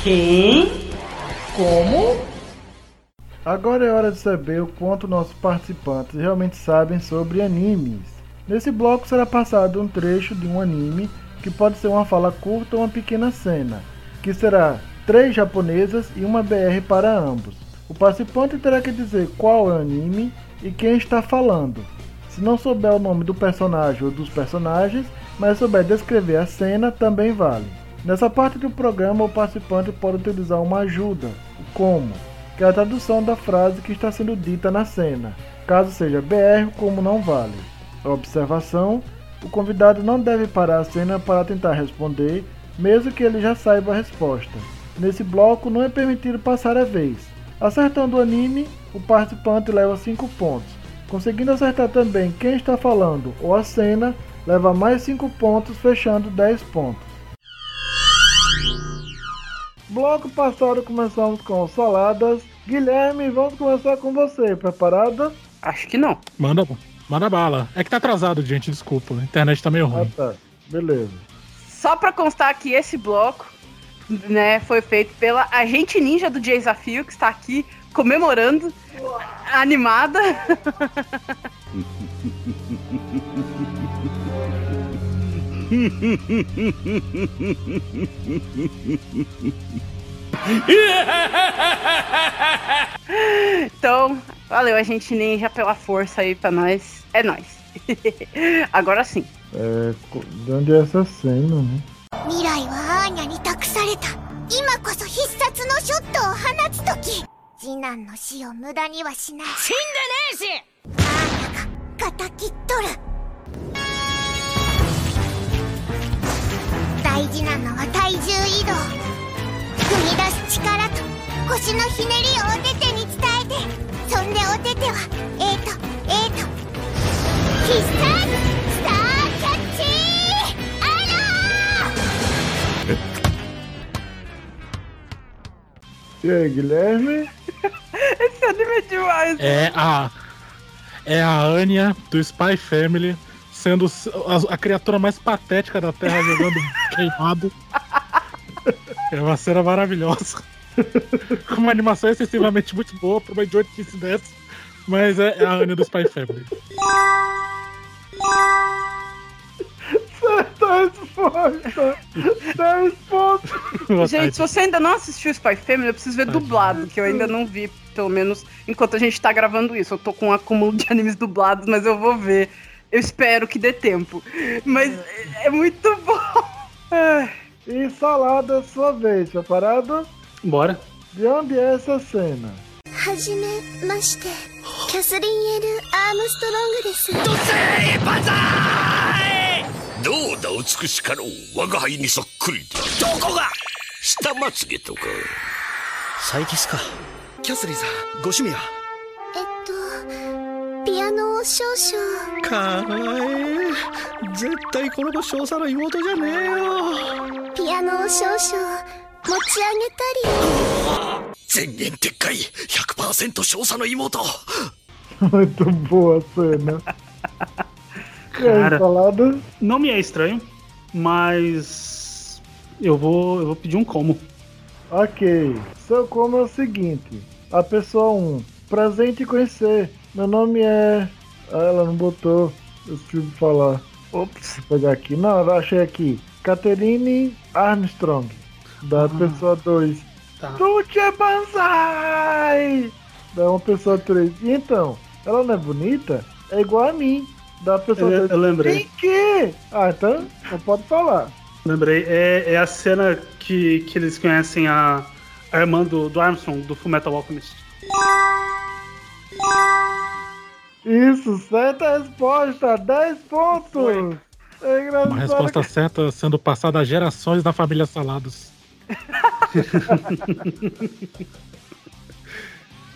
Speaker 10: Quem?
Speaker 11: Como?
Speaker 2: Agora é hora de saber o quanto nossos participantes realmente sabem sobre animes. Nesse bloco será passado um trecho de um anime que pode ser uma fala curta ou uma pequena cena, que será três japonesas e uma BR para ambos. O participante terá que dizer qual é o anime e quem está falando. Se não souber o nome do personagem ou dos personagens, mas souber descrever a cena, também vale. Nessa parte do programa, o participante pode utilizar uma ajuda, o como, que é a tradução da frase que está sendo dita na cena. Caso seja BR, como não vale. Observação: o convidado não deve parar a cena para tentar responder, mesmo que ele já saiba a resposta. Nesse bloco, não é permitido passar a vez. Acertando o anime, o participante leva 5 pontos. Conseguindo acertar também quem está falando ou a cena, leva mais 5 pontos, fechando 10 pontos. Bloco passado começamos com saladas. Guilherme, vamos começar com você. Preparada?
Speaker 1: Acho que não.
Speaker 3: Manda, manda bala. É que tá atrasado, gente, desculpa. A internet tá meio
Speaker 2: Ah,
Speaker 3: ruim.
Speaker 2: tá. Beleza.
Speaker 1: Só pra constar que esse bloco, né, foi feito pela agente ninja do Desafio, que está aqui comemorando, animada. Então, valeu, agente ninja, pela força aí pra nós. É nóis. Agora sim.
Speaker 2: É, co- de onde é essa cena, né?
Speaker 7: 未来はアーニャに託された今こそ必殺のショットを放つ時次男の死を無駄にはしない死んでねえしアーニャが敵っとる 大事なのは体重移動踏み出す力と腰のひねりをお手手に伝えてそんでお手手は A と A と必殺スターキャッチアロー
Speaker 2: E aí, Guilherme?
Speaker 1: Esse anime é demais.
Speaker 3: É a. É a Anya do Spy Family sendo a, a criatura mais patética da Terra jogando queimado. É uma cena maravilhosa. Com uma animação excessivamente muito boa pra uma idiotice dessa. Mas é a Anya do Spy Family.
Speaker 2: Resposta! 10 pontos!
Speaker 3: Boa
Speaker 1: Gente, se você ainda não assistiu Spy Family, eu preciso ver dublado, que eu ainda não vi, pelo menos enquanto a gente tá gravando isso. Eu tô com um acúmulo de animes dublados, mas eu vou ver. Eu espero que dê tempo. Mas é- é muito bom. Ah,
Speaker 2: E salada, sua vez, preparado?
Speaker 4: Bora.
Speaker 2: De onde é essa cena?
Speaker 7: はじめましてキャスリン・エル・アームストロングです
Speaker 12: どうだ美しかろう我が輩にそっくりでどこが下まつげとか
Speaker 13: 採血かキャスリーさんご趣味は
Speaker 7: えっと ピアノを少々
Speaker 13: かわいい絶対この子少佐の妹じゃねえよ
Speaker 7: ピアノを少々持ち上げたり
Speaker 12: 前言撤回100%少佐の妹
Speaker 2: Muito boa a cena. E aí,
Speaker 4: Cara.
Speaker 2: salada?
Speaker 4: Não me é estranho, mas eu vou, eu vou pedir um como.
Speaker 2: Ok. Seu como é o seguinte. A pessoa 1. Presente e conhecer. Meu nome é. Ah, ela não botou. Eu preciso falar.
Speaker 1: Ops.
Speaker 2: Vou pegar aqui. Não, eu achei aqui. Catherine Armstrong. Da pessoa 2.
Speaker 4: Tá.
Speaker 2: Tuche Banzai! Da uma pessoa 3. E então? Ela não é bonita? É igual a mim. Da pessoa
Speaker 4: Eu,
Speaker 2: 3.
Speaker 4: eu lembrei.
Speaker 2: Em que? Ah, então não pode falar.
Speaker 4: Lembrei. É, é a cena que, que eles conhecem a, a irmã do, do Armstrong, do Fullmetal Alchemist.
Speaker 2: Isso, certa resposta. 10 pontos.
Speaker 4: Foi.
Speaker 2: É engraçado.
Speaker 3: Uma resposta certa sendo passada a gerações da família Salados.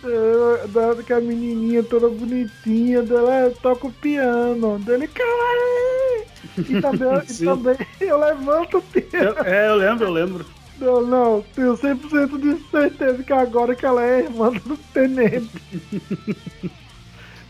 Speaker 2: É, da- que a menininha toda bonitinha dela é, toca o piano. Dele, caralho! E também, e também eu levanto o
Speaker 4: Eu-
Speaker 2: piano.
Speaker 4: é, eu lembro, eu lembro.
Speaker 2: Não, não, tenho 100% de certeza que agora que ela é irmã do tenente.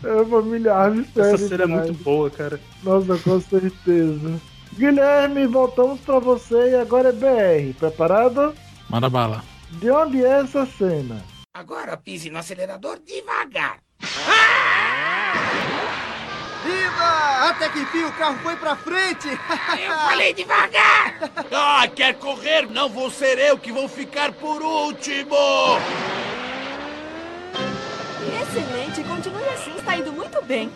Speaker 2: É familiar,
Speaker 4: Essa
Speaker 2: sério.
Speaker 4: cena é muito boa, cara.
Speaker 2: Nossa, com certeza. Guilherme, voltamos pra você e agora é BR. Preparado?
Speaker 3: Manda bala.
Speaker 2: De onde é essa cena?
Speaker 12: Agora pise no acelerador devagar
Speaker 9: Viva! Até que enfim o carro foi pra frente!
Speaker 12: Eu falei devagar! Ah, quer correr? Não vou ser eu que vou ficar por último!
Speaker 14: Excelente, continue assim, está indo muito bem.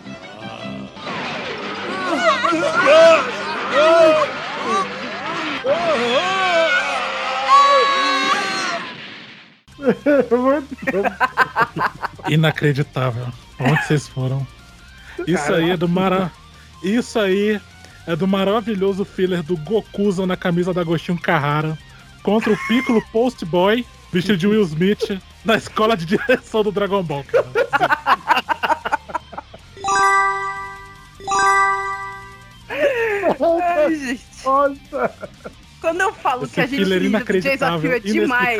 Speaker 3: Inacreditável. Onde vocês foram? Isso aí é do mara... Isso aí é do maravilhoso filler do Gokuza na camisa da Agostinho Carrara contra o Piccolo Post Boy, vestido de Will Smith, na escola de direção do Dragon Ball, cara.
Speaker 1: Ai, gente.
Speaker 2: Nossa!
Speaker 1: Quando eu falo que a
Speaker 3: Esse
Speaker 1: gente do
Speaker 3: inacreditável.
Speaker 1: desafio é demais.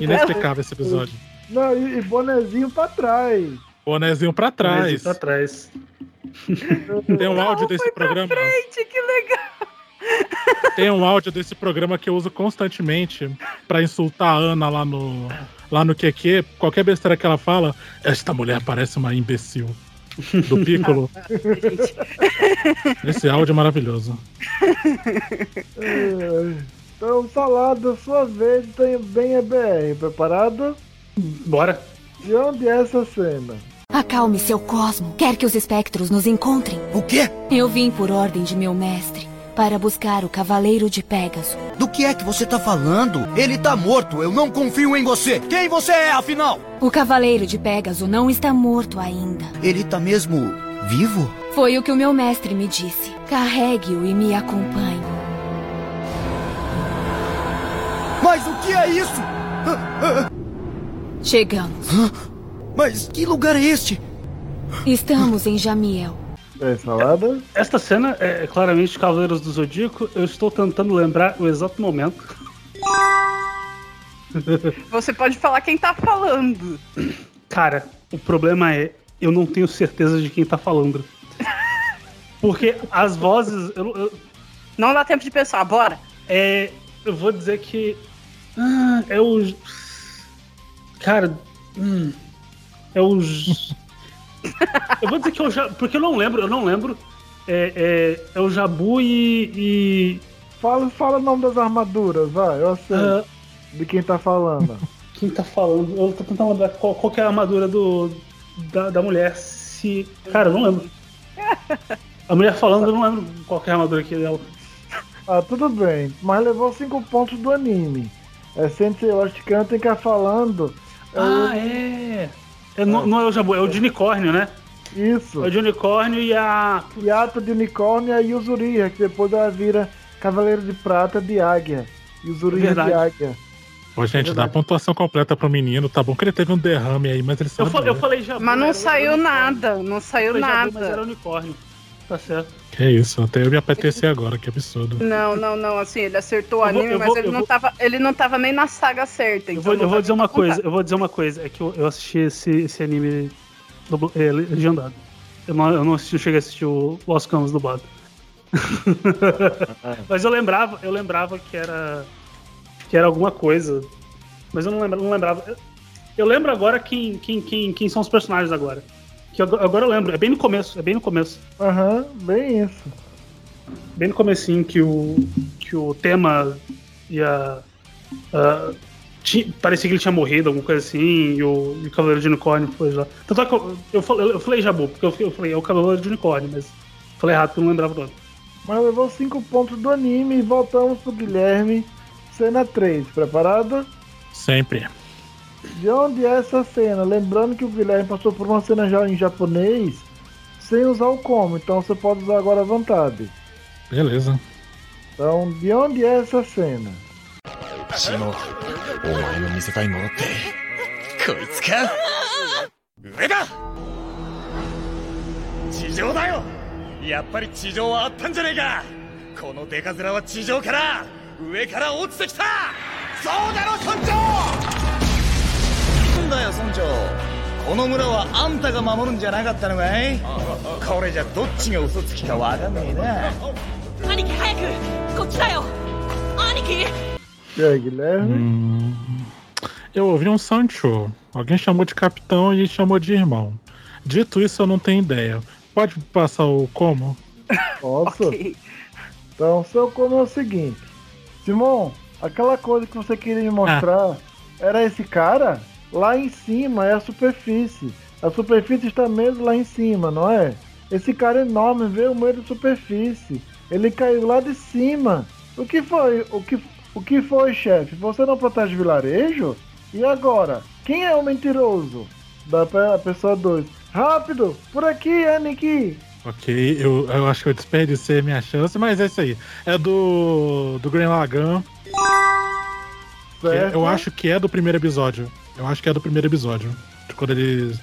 Speaker 3: Inexplicável. Esse episódio.
Speaker 2: Não, e, e bonezinho pra trás.
Speaker 3: Bonezinho pra trás.
Speaker 4: Bonezinho pra trás.
Speaker 3: Tem um áudio desse programa.
Speaker 1: Gente, que legal.
Speaker 3: Tem um áudio desse programa que eu uso constantemente pra insultar a Ana lá no lá no QQ. Qualquer besteira que ela fala, esta mulher parece uma imbecil. Do Piccolo. Esse áudio é maravilhoso.
Speaker 2: É, Então, salada, sua vez, tem bem EBR. Preparado?
Speaker 4: Bora.
Speaker 2: De onde é essa cena?
Speaker 15: Acalme seu cosmo. Quer que os espectros nos encontrem?
Speaker 9: O quê?
Speaker 15: Eu vim por ordem de meu mestre para buscar o Cavaleiro de Pégaso.
Speaker 9: Do que é que você tá falando? Ele tá morto, eu não confio em você. Quem você é, afinal?
Speaker 15: O Cavaleiro de Pégaso não está morto ainda.
Speaker 9: Ele tá mesmo vivo?
Speaker 15: Foi o que o meu mestre me disse. Carregue-o e me acompanhe.
Speaker 9: Mas o que é isso?
Speaker 15: Chegamos.
Speaker 9: Mas que lugar é este?
Speaker 15: Estamos em Jamiel.
Speaker 2: É, salada?
Speaker 4: Esta cena é claramente Cavaleiros do Zodíaco. Eu estou tentando lembrar o exato momento.
Speaker 1: Você pode falar quem tá falando.
Speaker 4: Cara, o problema é, eu não tenho certeza de quem tá falando. Porque as vozes. Eu, eu-
Speaker 1: Não dá tempo de pensar, bora.
Speaker 4: é. Eu vou dizer que. Ah, é o. Cara. hum, é o. eu vou dizer que é o Jabu. Porque eu não lembro, eu não lembro. É, é, é o Jabu e. e
Speaker 2: Fala, fala o nome das armaduras, vai, eu sei.
Speaker 4: Ah.
Speaker 2: De quem tá falando.
Speaker 4: Quem tá falando? Eu tô tentando lembrar qual, qual que é a armadura do, da, da mulher. Se. Cara, eu não lembro. A mulher falando, eu não lembro qual que é a armadura aqui dela.
Speaker 2: Ah, tudo bem, mas levou cinco pontos do anime. É Sensei Lost Canten que tá falando. é o-
Speaker 4: Ah, é. É não, não é o Jabu, é o de unicórnio, né?
Speaker 2: Isso.
Speaker 4: É o de unicórnio e a.
Speaker 2: Yata de unicórnio e a Yuzuriha, que depois ela vira Cavaleiro de Prata de Águia. Yuzuriha de
Speaker 4: Verdade.
Speaker 2: Águia.
Speaker 3: Pô, gente, dá a pontuação completa pro menino. Tá bom que ele teve um derrame aí, mas ele
Speaker 4: Eu,
Speaker 3: sabe.
Speaker 4: fa- eu falei Jabu.
Speaker 1: Mas não saiu nada, não saiu
Speaker 4: Eu falei Jabu, mas era
Speaker 1: nada.
Speaker 4: unicórnio. Tá certo.
Speaker 3: Que isso, até eu me apetecer agora, que absurdo.
Speaker 1: Não, não, não, assim, ele acertou o
Speaker 4: Eu vou-
Speaker 1: anime,
Speaker 4: eu
Speaker 1: mas
Speaker 4: vou-
Speaker 1: ele
Speaker 4: eu
Speaker 1: não,
Speaker 4: vou-
Speaker 1: tava, ele não tava nem na saga certa.
Speaker 4: Eu
Speaker 1: Então
Speaker 4: vou,
Speaker 1: não
Speaker 4: eu vou dizer uma
Speaker 1: contar.
Speaker 4: coisa, eu vou dizer uma coisa, é que eu, eu assisti esse, esse anime dublo- é, legendado. Eu não, eu não assisti, eu cheguei a assistir o Lost Canvas dublado. Mas eu lembrava, eu lembrava que era que era alguma coisa. Mas eu não lembrava. Não lembrava. Eu, eu lembro agora quem, quem, quem, quem são os personagens agora. Que agora, agora eu lembro, é bem no começo, é bem no começo.
Speaker 2: Aham, bem isso.
Speaker 4: Bem no comecinho que o, que o tema ia. ti- parecia que ele tinha morrido, alguma coisa assim, e o, e o Cavaleiro de Unicórnio foi lá. Tanto é que eu, eu, falei, eu falei Jabu, porque eu, eu falei, é o Cavaleiro de Unicórnio, mas falei errado porque eu não lembrava o nome.
Speaker 2: Mas levou cinco pontos do anime e voltamos pro Guilherme. Cena 3, preparado?
Speaker 3: Sempre
Speaker 2: De onde é essa cena? Lembrando que o Guilherme passou por uma cena já em japonês sem usar o como, então você pode usar agora à vontade.
Speaker 3: Beleza.
Speaker 2: Então, de onde é essa cena?
Speaker 16: 私もお前を見せたいものってこいつか上だ地上だよやっぱり地上はあったんじゃねえかこのデカ面は地上から上から落ちてきたそうだろ村長なん だよ村長この村はあんたが守るんじゃなかったのかいこれじゃどっちが嘘つきかわかんねえな
Speaker 7: 兄貴早くこっちだよ兄貴
Speaker 2: E aí, Guilherme?
Speaker 3: Hum, eu ouvi um Sancho. Alguém chamou de capitão e chamou de irmão. Dito isso, eu não tenho ideia. Pode passar o como?
Speaker 2: Posso? Então, seu como é o seguinte. Simon, aquela coisa que você queria me mostrar era esse cara? Lá em cima é a superfície. A superfície está mesmo lá em cima, não é? Esse cara enorme veio meio da superfície. Ele caiu lá de cima. O que foi? O que, o que foi, chefe? Você não protege vilarejo? E agora? Quem é o mentiroso? Da pe- pessoa 2. Rápido! Por aqui, Aniki!
Speaker 3: Ok, eu, eu acho que eu desperdicei minha chance, mas é isso aí. É do. do Green Lagan.
Speaker 2: Certo.
Speaker 3: eu acho que é do primeiro episódio. Eu acho que é do primeiro episódio. De quando eles.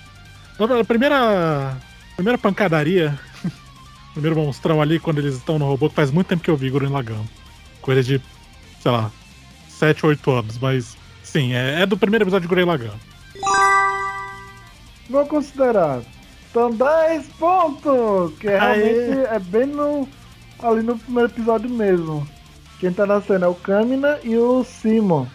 Speaker 3: A primeira. Primeira pancadaria. primeiro monstrão ali, quando eles estão no robô, que faz muito tempo que eu vi Gurren Lagann. Coisa de, sei lá, 7, 8 anos, mas sim, é, é do primeiro episódio de Gurren Lagann.
Speaker 2: Vou considerar. São 10 pontos! Que realmente é bem no. ali no primeiro episódio mesmo. Quem tá na cena é o Kamina e o Simon.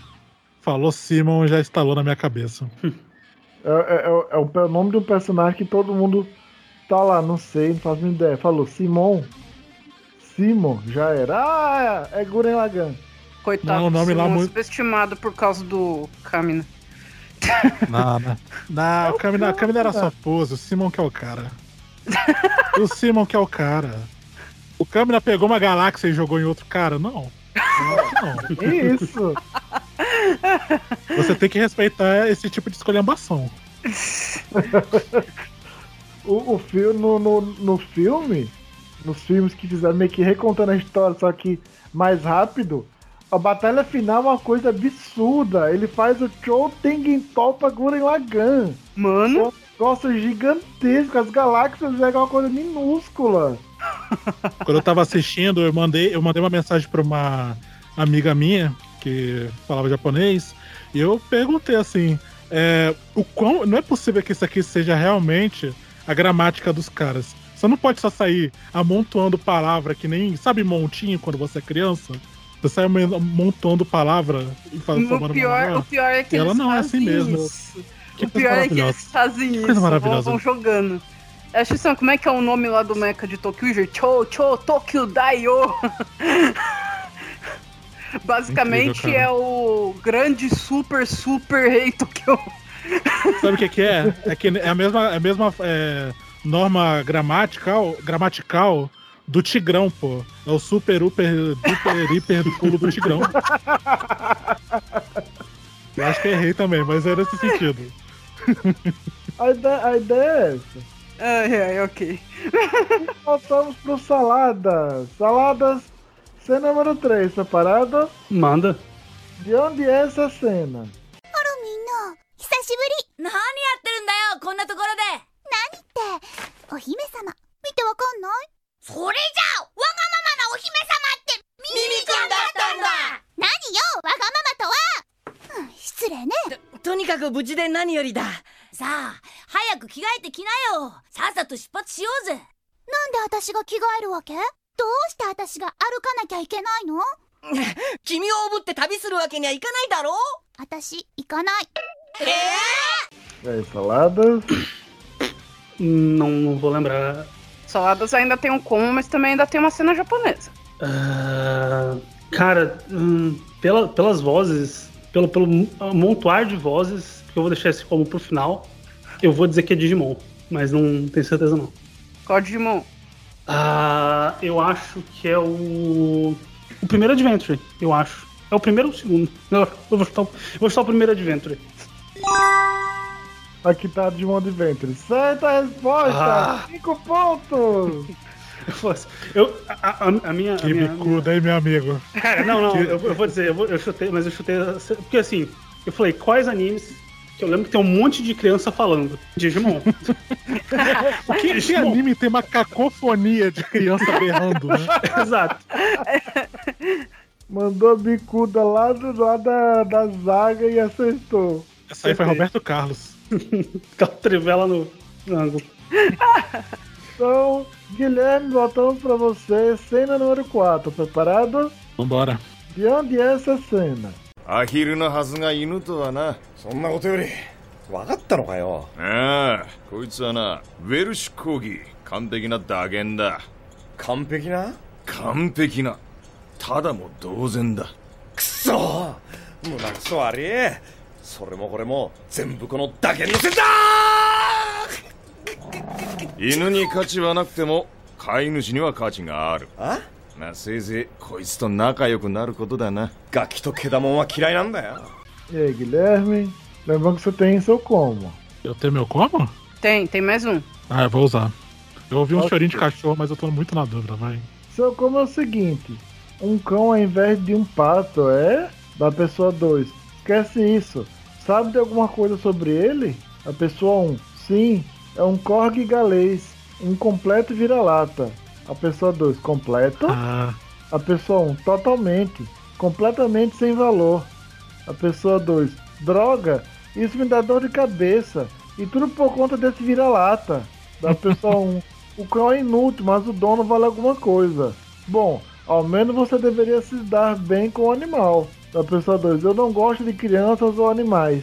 Speaker 3: Falou Simon, já instalou na minha cabeça.
Speaker 2: É, é- é- é o nome de um personagem que todo mundo tá lá, não sei, não faz nenhuma ideia. Falou Simon. Simon, já era. Ah, é Guren Lagan.
Speaker 1: Coitado,
Speaker 3: Não, o nome lá
Speaker 1: Simon
Speaker 3: muito-
Speaker 1: subestimado por causa do Kamina.
Speaker 3: Não, não. Não, o Kamina, Kamina era só pose, o Simon que é o cara. o Simon que é o cara. O Kamina pegou uma galáxia e jogou em outro cara? Não. Não,
Speaker 2: Que isso?
Speaker 3: Você tem que respeitar esse tipo de escolhambação.
Speaker 2: O, o filme, no, no, no filme, nos filmes que fizeram meio que recontando a história, só que mais rápido, a batalha final é uma coisa absurda. Ele faz o Chou Tengen Topa Guren Lagan.
Speaker 1: Mano.
Speaker 2: É um negócio gigantesco, as galáxias é uma coisa minúscula.
Speaker 3: Quando eu tava assistindo, eu mandei, eu mandei uma mensagem pra uma amiga minha que falava japonês e eu perguntei assim: é, o quão, não é possível que isso aqui seja realmente a gramática dos caras. Você não pode só sair amontoando palavra que nem. Sabe montinho quando você é criança? Você sai amontando palavra e faz
Speaker 1: O pior, o pior é que
Speaker 3: E ela
Speaker 1: eles
Speaker 3: não é assim mesmo.
Speaker 1: isso.
Speaker 3: Que
Speaker 1: o pior é que eles fazem
Speaker 3: Que
Speaker 1: isso.
Speaker 3: coisa
Speaker 1: Vão,
Speaker 3: maravilhosa.
Speaker 1: vão jogando. Acho que como é que é o nome lá do mecha de Tokyo? Cho, Cho, Tokyo Daio. Basicamente
Speaker 3: Incrível,
Speaker 1: é o grande super, super rei Tokyo.
Speaker 3: Sabe o que, que é? É que é a mesma, é a mesma é, norma gramatical, gramatical do Tigrão, pô. É o super, super, duper, hiper pulo do Tigrão. Eu acho que errei também, mas é nesse sentido.
Speaker 2: A ideia, a ideia é essa.
Speaker 1: Ai, ai, ok.
Speaker 2: Voltamos pro Saladas. Saladas, cena número 3, preparado?
Speaker 4: Manda.
Speaker 2: De onde é essa cena?
Speaker 7: みんな久しぶり何やってるんだよこんなところで何ってお姫様見てわかんないそれじゃあわがままなお姫様ってミミくんだったんだ何よわがままとは、うん、失礼ね
Speaker 17: ととにかく無事で何よりださあ早く着替えてきなよさっさと出発しようぜ
Speaker 7: なんで私が着替えるわけどうして私が歩かなきゃいけないの
Speaker 17: 君をおぶって旅するわけにはいかないだろ
Speaker 7: 私行かない
Speaker 2: E aí, Saladas?
Speaker 4: Não, não vou lembrar.
Speaker 1: Saladas ainda tem um como, mas também ainda tem uma cena japonesa.
Speaker 4: Ah, cara, hum, pela- pelas vozes, pelo, pelo montoar de vozes, que eu vou deixar esse como pro final, eu vou dizer que é Digimon, mas não tenho certeza não.
Speaker 1: Qual Digimon?
Speaker 4: Ah, eu acho que é o. O primeiro Adventure, eu acho. É o primeiro ou o segundo? Eu, eu vou, chutar, o- eu vou chutar o primeiro Adventure.
Speaker 2: Aqui tá de One Adventure. Certa resposta!
Speaker 4: Ah.
Speaker 2: 5 pontos!
Speaker 4: Eu, a, a- a minha. a
Speaker 3: Que
Speaker 4: minha-
Speaker 3: bicuda, hein, meu amigo?
Speaker 4: Cara, não, não, eu, eu vou dizer, eu, vou- eu chutei, mas eu chutei. Porque assim, eu falei, quais animes que eu lembro que tem um monte de criança falando? Digimon.
Speaker 3: O que, que anime tem uma cacofonia de criança berrando, né?
Speaker 4: Exato.
Speaker 2: Mandou a bicuda lá, do, lá da, da zaga e acertou.
Speaker 3: Essa aí foi Roberto Carlos.
Speaker 4: Aquela trivela no, no ângulo.
Speaker 2: Então, Guilherme, voltamos pra você. Cena número 4. Preparado?
Speaker 3: Vambora.
Speaker 2: De onde é essa cena?
Speaker 18: アヒルのはずが犬とはな。そんなことより
Speaker 16: 分かったのかよ。
Speaker 12: ああこいつはなウェルシュ講義完璧な打言だ。
Speaker 16: 完璧な？
Speaker 12: 完璧な。ただも同然だ。
Speaker 16: くそ胸くそ悪いそれもこれも全部この打言のせいだ
Speaker 12: 犬に価値はなくても飼い主には価値がある。
Speaker 16: あ？
Speaker 12: まあせいぜいこいつと仲良くなることだな
Speaker 16: ガキと毛玉は嫌いなんだよ
Speaker 2: E aí, Guilherme? Lembrando que você tem seu como.
Speaker 3: Eu tenho meu como?
Speaker 1: Tem, tem mais um.
Speaker 3: Ah, eu vou usar. Eu ouvi um
Speaker 2: Ok.
Speaker 3: chorinho de cachorro, mas eu tô muito na dúvida, vai.
Speaker 2: Seu como é o seguinte: um cão ao invés de um pato é da pessoa 2. Esquece isso. Sabe de alguma coisa sobre ele? A pessoa 1. Um. Sim, é um corgi galês. Um completo vira-lata. A pessoa 2. Completo.
Speaker 3: Ah,
Speaker 2: A pessoa 1. Um, totalmente. Completamente sem valor. A pessoa 2. Droga, isso me dá dor de cabeça. E tudo por conta desse vira-lata. Da pessoa 1. Um. O cão é inútil, mas o dono vale alguma coisa. Bom, ao menos você deveria se dar bem com o animal. Da pessoa 2. Eu não gosto de crianças ou animais.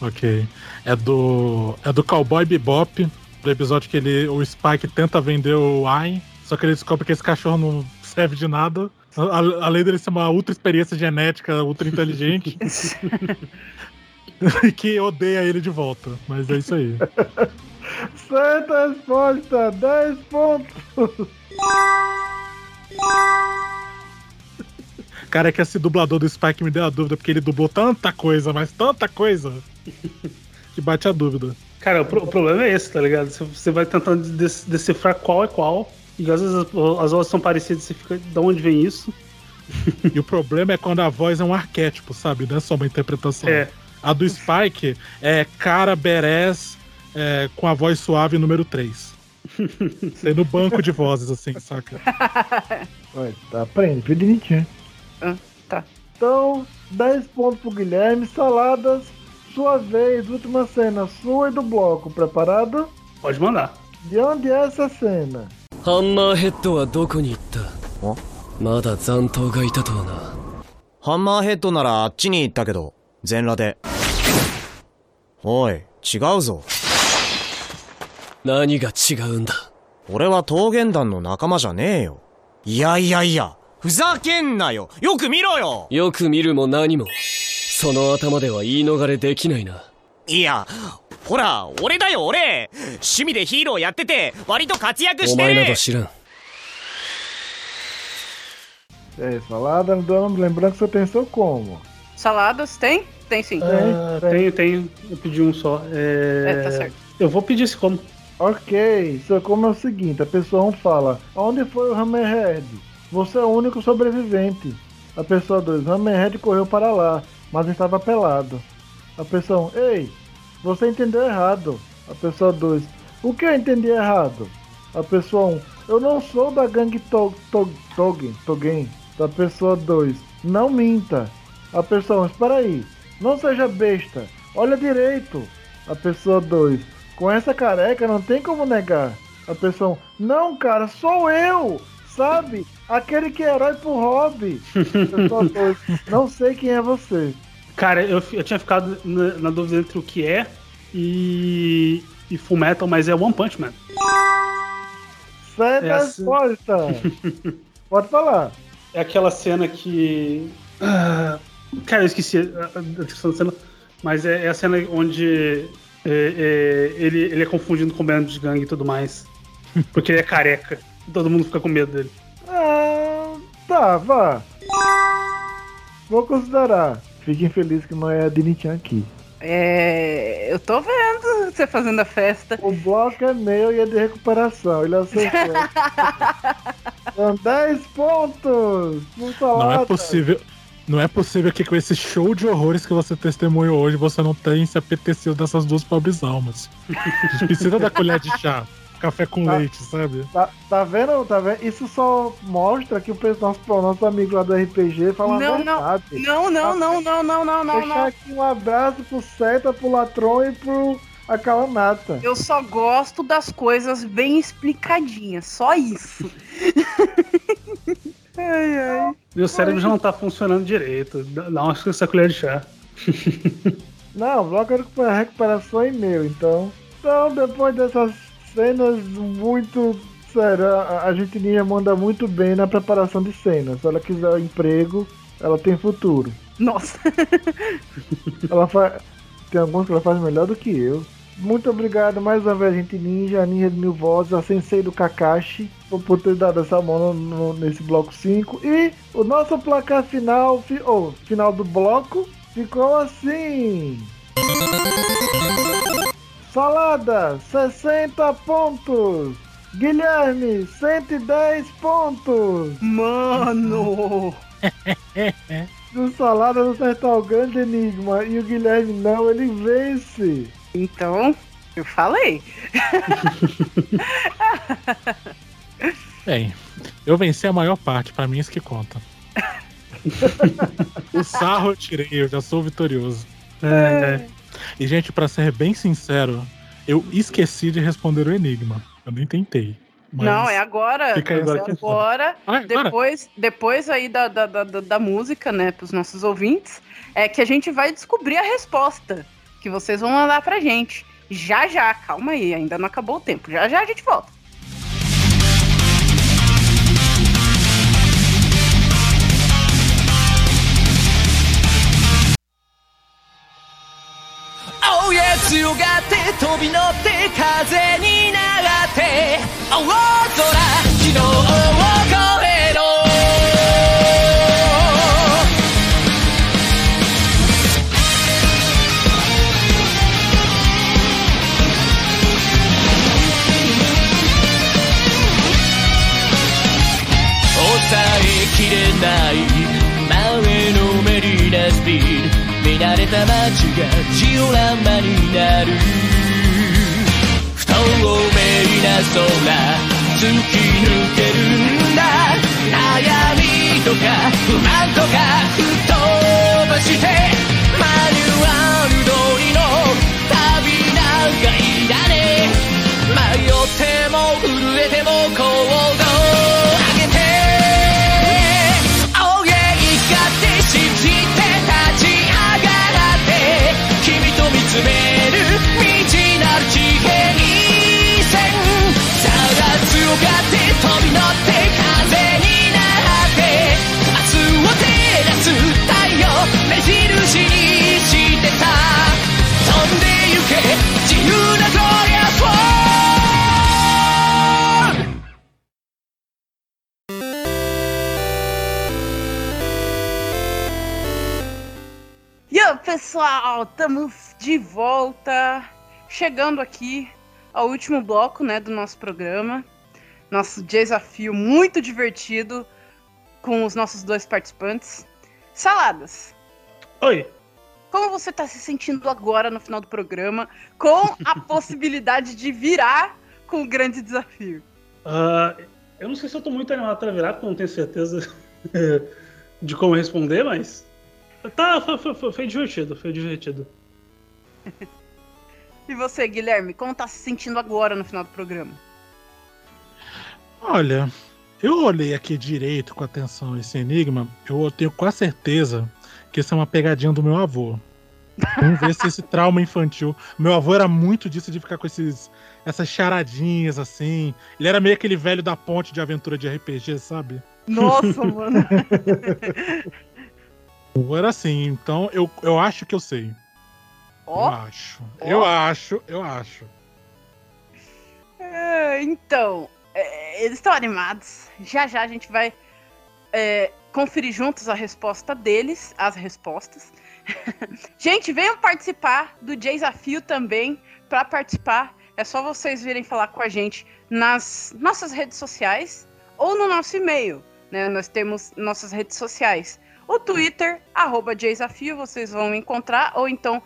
Speaker 3: ok. É do. É do Cowboy Bebop, do episódio que ele, o Spike tenta vender o Ayn, só que ele descobre que esse cachorro não serve de nada. a- Além dele ser uma ultra experiência genética, ultra inteligente. e que odeia ele de volta. Mas é isso aí.
Speaker 2: Certa resposta, 10 pontos.
Speaker 3: Cara, é que esse dublador do Spike me deu a dúvida, porque ele dublou tanta coisa, mas tanta coisa. que bate a dúvida.
Speaker 4: Cara, o, pro- o problema é esse, tá ligado? Você- Você vai tentando des- decifrar qual é qual. E às vezes as, as vozes são parecidas, você fica. De onde vem isso?
Speaker 3: E o problema é quando a voz é um arquétipo, sabe? Não é só uma interpretação.
Speaker 4: É.
Speaker 3: A do Spike é cara berés é, com a voz suave número 3. Tem no banco de vozes, assim, saca?
Speaker 2: Vai, tá, aprende, filho de Nietzsche.
Speaker 1: Ah, tá.
Speaker 2: Então, 10 pontos pro Guilherme. Saladas, sua vez, última cena sua e do bloco. Preparado?
Speaker 4: Pode mandar.
Speaker 2: De onde é essa cena?
Speaker 18: ハンマーヘッドはどこに行った？まだ残党がいたとはな。
Speaker 19: ハンマーヘッドならあっちに行ったけど、全裸で。おい、違うぞ。
Speaker 18: 何が違うんだ？
Speaker 19: 俺は桃源団の仲間じゃねえよ。いやいやいや、ふざけんなよ。よく見ろよ。
Speaker 18: よく見るも何も。その頭では言い逃れできないな。い
Speaker 19: や、ほら、俺だよ俺趣味でヒーローやってて、割と活躍し
Speaker 18: お前な
Speaker 19: てる
Speaker 18: ど知らん
Speaker 2: E aí, salada, dando- lembrando que você tem seu como.
Speaker 1: Saladas tem? Tem sim.
Speaker 4: Ah, tenho, tenho. Eu pedi um só. É...
Speaker 1: É, tá certo.
Speaker 4: Eu vou pedir esse como.
Speaker 2: Ok, seu como é o seguinte: a pessoa 1 fala, onde foi o Hammerhead? Você é o único sobrevivente. A pessoa 2, Hammerhead correu para lá, mas estava pelado. A pessoa 1, ei, você entendeu errado. A pessoa 2, o que eu entendi errado? A pessoa 1, eu não sou da gangue Tog- Tog- Togen, Togen. Da pessoa 2, não minta. A pessoa 1, espera aí, não seja besta, olha direito. A pessoa 2, com essa careca não tem como negar. A pessoa 1, não cara, sou eu, sabe? Aquele que é herói pro hobby. A pessoa 2, não sei quem é você.
Speaker 4: Cara, eu, eu tinha ficado na, na dúvida entre o que é e, e Full Metal, mas é One Punch Man.
Speaker 2: Certa
Speaker 4: É assim.
Speaker 2: resposta. Pode falar.
Speaker 4: É aquela cena que. ah, cara, eu esqueci a, a descrição da cena, mas é, é a cena onde é, é, ele, ele é confundido com o membro de gangue e tudo mais. Porque ele é careca. Todo mundo fica com medo dele.
Speaker 2: Ah, tá, vá. Vou considerar. Fiquem felizes que não é a Dinichan aqui.
Speaker 1: É. Eu tô vendo você fazendo a festa.
Speaker 2: O bloco é meu e é de recuperação. Ele acertou. São 10 pontos!
Speaker 3: Não é possível. Não é possível que com esse show de horrores que você testemunhou hoje você não tenha se apetecido dessas duas pobres almas. A gente precisa da colher de chá. Café com
Speaker 2: Tá.
Speaker 3: leite, sabe?
Speaker 2: Tá, tá vendo? Tá vendo? Isso só mostra que o pessoal- nosso, nosso amigo lá do RPG fala
Speaker 1: Não,
Speaker 2: a
Speaker 1: não.
Speaker 2: verdade.
Speaker 1: Não, não, não, não, não, não, não,
Speaker 2: Deixar
Speaker 1: não.
Speaker 2: aqui um abraço pro Seta, pro Latron e pro Acalanata.
Speaker 1: Eu só gosto das coisas bem explicadinhas, só isso. ai, ai.
Speaker 4: Meu cérebro já não tá funcionando direito. Dá uma essa colher de chá.
Speaker 2: Não, bloco é recuperação e meu, então. Então, depois dessas cenas muito. Sério, a, gente ninja manda muito bem na preparação de cenas. Se ela quiser emprego, ela tem futuro.
Speaker 1: Nossa.
Speaker 2: Ela faz. Tem alguns que ela faz melhor do que eu. Muito obrigado mais uma vez, gente ninja, a ninja de mil vozes, a sensei do Kakashi, por, ter dado essa mão no- no- nesse bloco 5. E o nosso placar final, fi, ou final do bloco, ficou assim. Salada, 60 pontos. Guilherme, 110 pontos.
Speaker 1: Mano!
Speaker 2: O Salada não acertar o grande enigma e o Guilherme não, ele vence.
Speaker 1: Então, eu falei.
Speaker 3: Bem, eu venci a maior parte, pra mim isso que conta. o sarro eu tirei, eu já sou vitorioso.
Speaker 4: É,
Speaker 3: E, gente, pra ser bem sincero, eu esqueci de responder o enigma. Eu nem tentei. Mas
Speaker 1: Não, é agora.
Speaker 3: Fica aí agora
Speaker 1: É agora.
Speaker 3: Ah, é agora?
Speaker 1: depois, depois aí da, da, da, da- da música, né, pros nossos ouvintes, é que a gente vai descobrir a resposta que vocês vão mandar pra gente. Já já, calma aí, ainda não acabou o tempo. Já já a gente volta.
Speaker 8: って飛び乗って風に流って青空昨日を越えろ。抑えきれない前のめりなスピード。見慣れた街がジオラマになる。不透明な空突き抜けるんだ。悩みとか不満とか吹っ飛ばしてマニュアル通りの旅なんかいらね迷っても震えても行動上
Speaker 1: pessoal, estamos de volta, chegando aqui ao último bloco, né, do nosso programa. Nosso desafio muito divertido com os nossos dois participantes. Saladas,
Speaker 4: Oi.
Speaker 1: como você está se sentindo agora no final do programa, com a possibilidade de virar com o grande desafio?
Speaker 4: Ah, eu não sei se eu tô muito animado pra virar, porque eu não tenho certeza de como responder, mas. Tá, foi, foi- foi- foi divertido, foi divertido.
Speaker 1: E você, Guilherme, como tá se sentindo agora no final do programa?
Speaker 3: Olha, eu olhei aqui direito com atenção esse enigma, eu tenho quase certeza que isso é uma pegadinha do meu avô. Vamos ver se esse trauma infantil. Meu avô era muito disso de ficar com esses, essas charadinhas assim. Ele era meio aquele velho da ponte de aventura de RPG, sabe?
Speaker 1: Nossa, mano.
Speaker 3: Avô era assim, então eu, eu acho que eu sei.
Speaker 1: Ó.
Speaker 3: Eu acho. Eu acho, eu acho.
Speaker 1: É, então, é, eles estão animados. Já já a gente vai é, conferir juntos a resposta deles, as respostas. gente, venham participar do desafio também. Para participar, é só vocês virem falar com a gente nas nossas redes sociais ou no nosso e-mail. Né? Nós temos nossas redes sociais. O Twitter, arroba desafio, vocês vão encontrar, ou então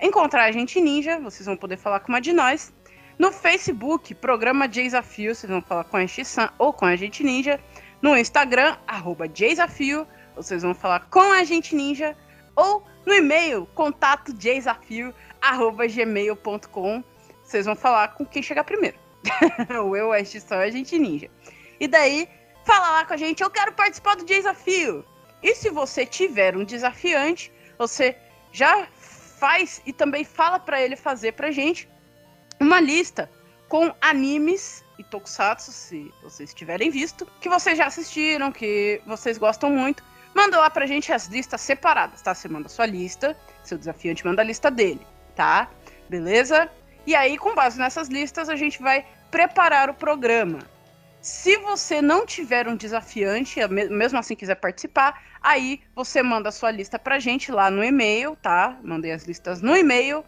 Speaker 1: encontrar a gente ninja, vocês vão poder falar com uma de nós. No Facebook, programa Desafio, vocês vão falar com a X-San ou com a Gente Ninja. No Instagram, arroba Desafio, vocês vão falar com a Gente Ninja. Ou no e-mail, contato desafio, arroba gmail.com. Vocês vão falar com quem chegar primeiro. o eu, a X-San e a Gente Ninja. E daí, fala lá com a gente, eu quero participar do desafio. E se você tiver um desafiante, você já faz e também fala pra ele fazer pra gente uma lista com animes e tokusatsu, se vocês tiverem visto, que vocês já assistiram, que vocês gostam muito. Manda lá pra gente as listas separadas, tá? Você manda sua lista, seu desafiante manda a lista dele, tá? Beleza? E aí, com base nessas listas, a gente vai preparar o programa. Se você não tiver um desafiante, me- mesmo assim quiser participar, aí você manda a sua lista pra gente lá no e-mail, tá? Mandei as listas no e-mail.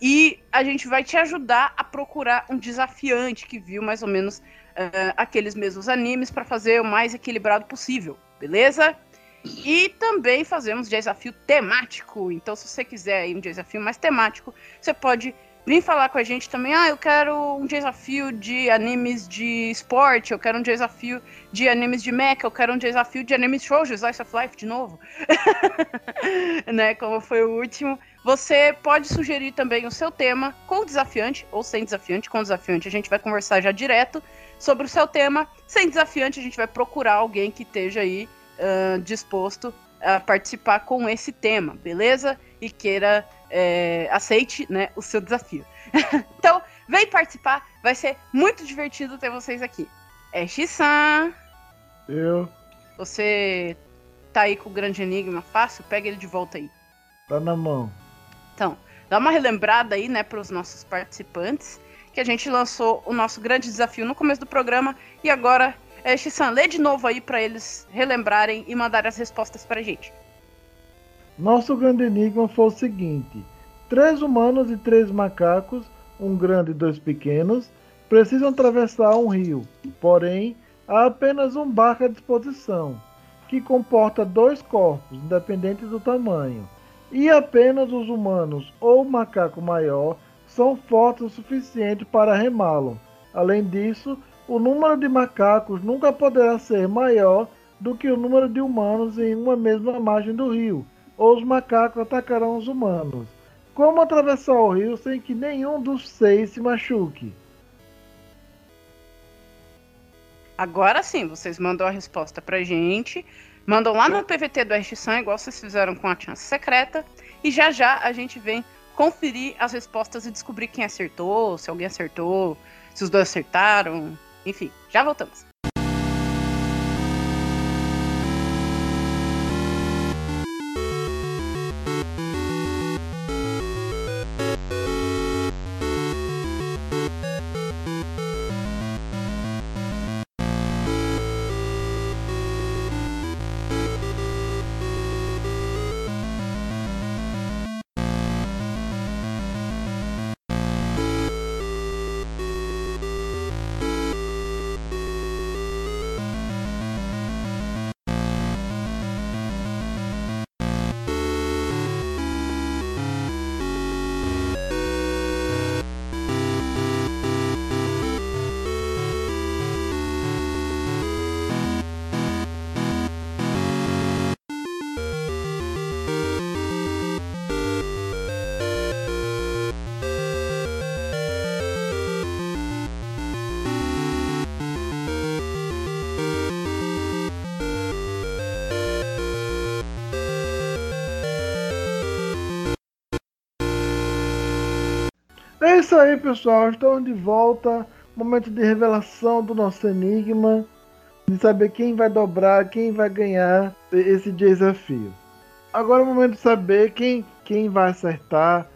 Speaker 1: E a gente vai te ajudar a procurar um desafiante que viu mais ou menos eh, aqueles mesmos animes para fazer o mais equilibrado possível, beleza? E também fazemos desafio temático. Então, se você quiser um desafio mais temático, você pode vir falar com a gente também. Ah, eu quero um desafio de animes de esporte, eu quero um desafio de animes de mecha, eu quero um desafio de animes shoujo, Slice of Life de novo. né, como foi o último. Você pode sugerir também o seu tema com desafiante ou sem desafiante. Com desafiante a gente vai conversar já direto sobre o seu tema. Sem desafiante a gente vai procurar alguém que esteja aí ah, disposto a participar com esse tema, beleza? E queira é, aceite né, o seu desafio. então, vem participar, vai ser muito divertido ter vocês aqui. É X-san,
Speaker 2: Eu.
Speaker 1: você tá aí com o grande enigma fácil, pega ele de volta aí.
Speaker 2: Tá na mão.
Speaker 1: Então, dá uma relembrada aí, né, para os nossos participantes, que a gente lançou o nosso grande desafio no começo do programa e agora, é, lê de novo aí para eles relembrarem e mandarem as respostas pra gente.
Speaker 2: Nosso grande enigma foi o seguinte: três humanos e três macacos, um grande e dois pequenos, precisam atravessar um rio. Porém, há apenas um barco à disposição, que comporta dois corpos, independentes do tamanho. E apenas os humanos ou o macaco maior são fortes o suficiente para remá-lo. Além disso, o número de macacos nunca poderá ser maior do que o número de humanos em uma mesma margem do rio, ou os macacos atacarão os humanos. Como atravessar o rio sem que nenhum dos seis se machuque?
Speaker 1: Agora sim, vocês mandam a resposta pra gente. Mandam lá no PVT do RX-San, igual vocês fizeram com a chance secreta. E já já a gente vem conferir as respostas e descobrir quem acertou, se alguém acertou, se os dois acertaram. Enfim, já voltamos.
Speaker 2: É isso aí, pessoal. Estamos de volta. Momento de revelação do nosso enigma. De saber quem vai dobrar, quem vai ganhar esse desafio. Agora é o momento de saber quem, quem vai acertar,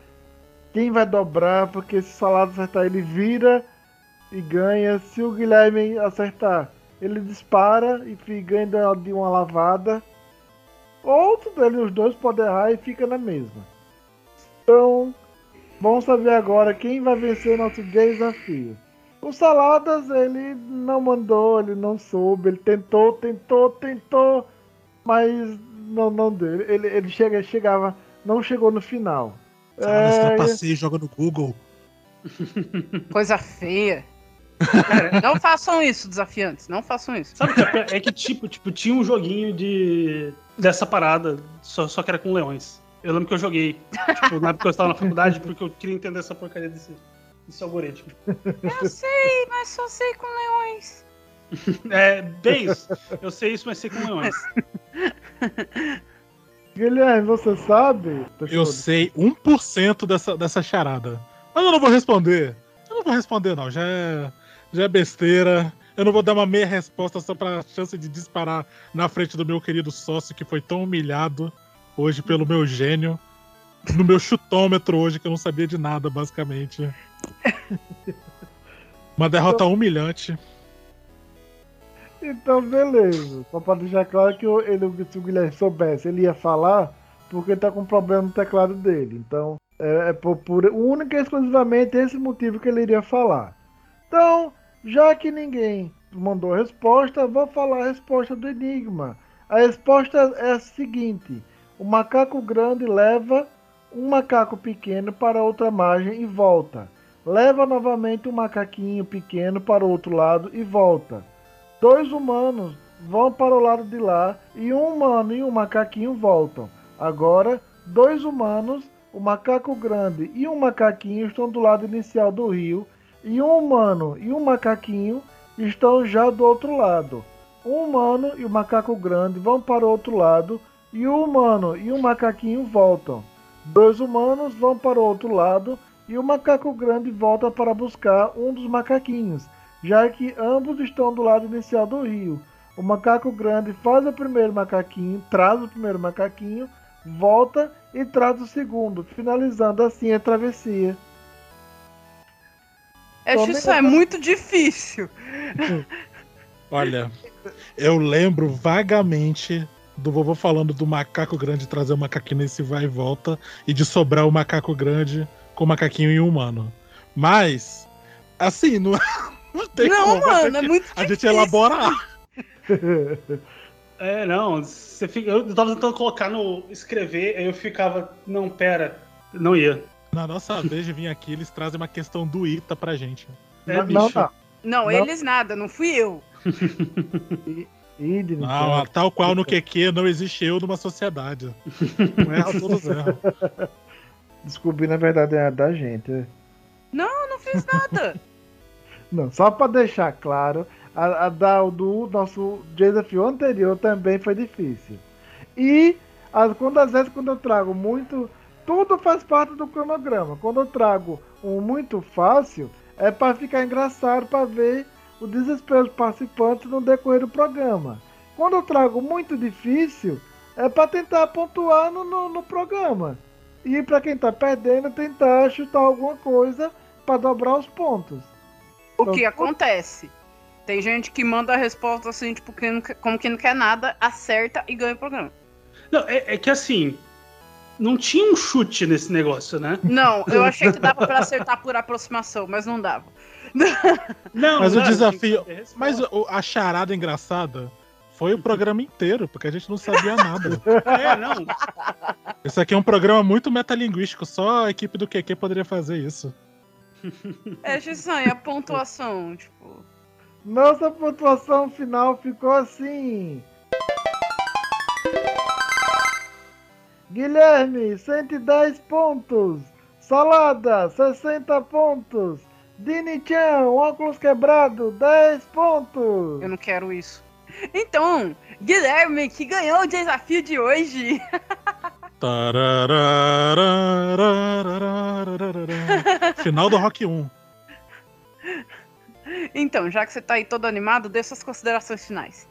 Speaker 2: quem vai dobrar, porque se o Salado acertar, ele vira e ganha. Se o Guilherme acertar, ele dispara e ganha de- de uma lavada. Outro deles, os dois podem errar e fica na mesma. Então, vamos saber agora quem vai vencer nosso desafio. O Saladas, ele não mandou, ele não soube, ele tentou, tentou, tentou, mas não, não deu. Ele, ele chega, chegava, não chegou no final.
Speaker 3: Saladas
Speaker 2: É,
Speaker 3: trapaceia joga no Google.
Speaker 1: Coisa feia. não façam isso, desafiantes. Não façam isso.
Speaker 4: Sabe o que é? É que, tipo, tipo, tinha um joguinho de dessa parada, só, só que era com leões. Eu lembro que eu joguei, tipo, na época que eu estava na faculdade, porque eu queria entender essa porcaria desse, desse algoritmo.
Speaker 1: Eu sei, mas só sei com leões.
Speaker 4: É, bem isso. Eu sei isso, mas sei com leões.
Speaker 2: Guilherme, você sabe?
Speaker 3: Eu sei 1% dessa, dessa charada. Mas eu não vou responder. Eu não vou responder, não. Já é, já é besteira. Eu não vou dar uma meia resposta só pra chance de disparar na frente do meu querido sócio que foi tão humilhado hoje pelo meu gênio. No meu chutômetro hoje, que eu não sabia de nada, basicamente. Uma derrota humilhante.
Speaker 2: Então, beleza. Só pra deixar claro que ele, se o Guilherme soubesse, ele ia falar porque ele tá com problema no teclado dele. Então, é, é por, por única e exclusivamente esse motivo que ele iria falar. Então, já que ninguém mandou a resposta, vou falar a resposta do enigma. A resposta é a seguinte: o macaco grande leva um macaco pequeno para outra margem e volta. Leva novamente um macaquinho pequeno para o outro lado e volta. Dois humanos vão para o lado de lá e um humano e um macaquinho voltam. Agora, dois humanos, o macaco grande e um macaquinho estão do lado inicial do rio e um humano e um macaquinho estão já do outro lado. Um humano e o macaco grande vão para o outro lado e o humano e o macaquinho voltam. Dois humanos vão para o outro lado e o macaco grande volta para buscar um dos macaquinhos, já que ambos estão do lado inicial do rio. O macaco grande faz o primeiro macaquinho, traz o primeiro macaquinho, volta e traz o segundo, finalizando assim a travessia.
Speaker 1: É,
Speaker 2: Tome
Speaker 1: isso é
Speaker 2: essa-
Speaker 1: muito difícil.
Speaker 3: Olha, eu lembro vagamente do vovô falando do macaco grande trazer o macaquinho nesse vai e volta e de sobrar o macaco grande com o macaquinho e o humano. Mas, assim, não, não tem
Speaker 1: Não,
Speaker 3: como a
Speaker 1: mano,
Speaker 3: gente,
Speaker 1: é muito
Speaker 3: a gente
Speaker 1: difícil.
Speaker 3: elaborar.
Speaker 4: É, não, você fica, eu tava tentando colocar no escrever, aí eu ficava, não, pera, não ia.
Speaker 3: Na nossa vez de vir aqui, eles trazem uma questão do Ita pra gente.
Speaker 4: É,
Speaker 2: Não, não,
Speaker 4: bicho.
Speaker 2: não.
Speaker 1: Não,
Speaker 2: Não.
Speaker 1: eles nada, não fui eu.
Speaker 3: Não,
Speaker 2: então.
Speaker 3: tal qual no QQ não existe eu numa sociedade. Não é todos erram.
Speaker 2: Descobri, na verdade, é da gente. é.
Speaker 1: Não, não fiz nada.
Speaker 2: Não, só pra deixar claro, a, a da, do nosso desafio anterior também foi difícil. E as, quando às vezes quando eu trago muito. Tudo faz parte do cronograma. Quando eu trago um muito fácil, é para ficar engraçado para ver o desespero dos participantes no decorrer do programa. Quando eu trago muito difícil, é para tentar pontuar no, no, no programa. E para quem tá perdendo, tentar chutar alguma coisa para dobrar os pontos.
Speaker 1: O que acontece? Tem gente que manda a resposta assim, tipo, que não quer- como que não quer nada, acerta e ganha o programa.
Speaker 4: Não, é, é que assim, não tinha um chute nesse negócio, né?
Speaker 1: Não, eu achei que dava pra acertar por aproximação, mas não dava.
Speaker 4: Não,
Speaker 3: Mas o
Speaker 4: não,
Speaker 3: desafio.
Speaker 4: que ter resposta.
Speaker 3: Mas o- a charada engraçada foi o programa inteiro, porque a gente não sabia nada.
Speaker 4: É, não.
Speaker 3: Isso aqui é um programa muito metalinguístico, só a equipe do QQ poderia fazer isso.
Speaker 1: É, Gissan, e a pontuação, tipo.
Speaker 2: Nossa pontuação final ficou assim. Guilherme, 110 pontos. Salada, 60 pontos. Dini-chan, óculos quebrado, 10 pontos.
Speaker 1: Eu não quero isso. Então, Guilherme, que ganhou o desafio de hoje.
Speaker 3: Final do Rock 1.
Speaker 1: Então, já que você tá aí todo animado, dê suas considerações finais.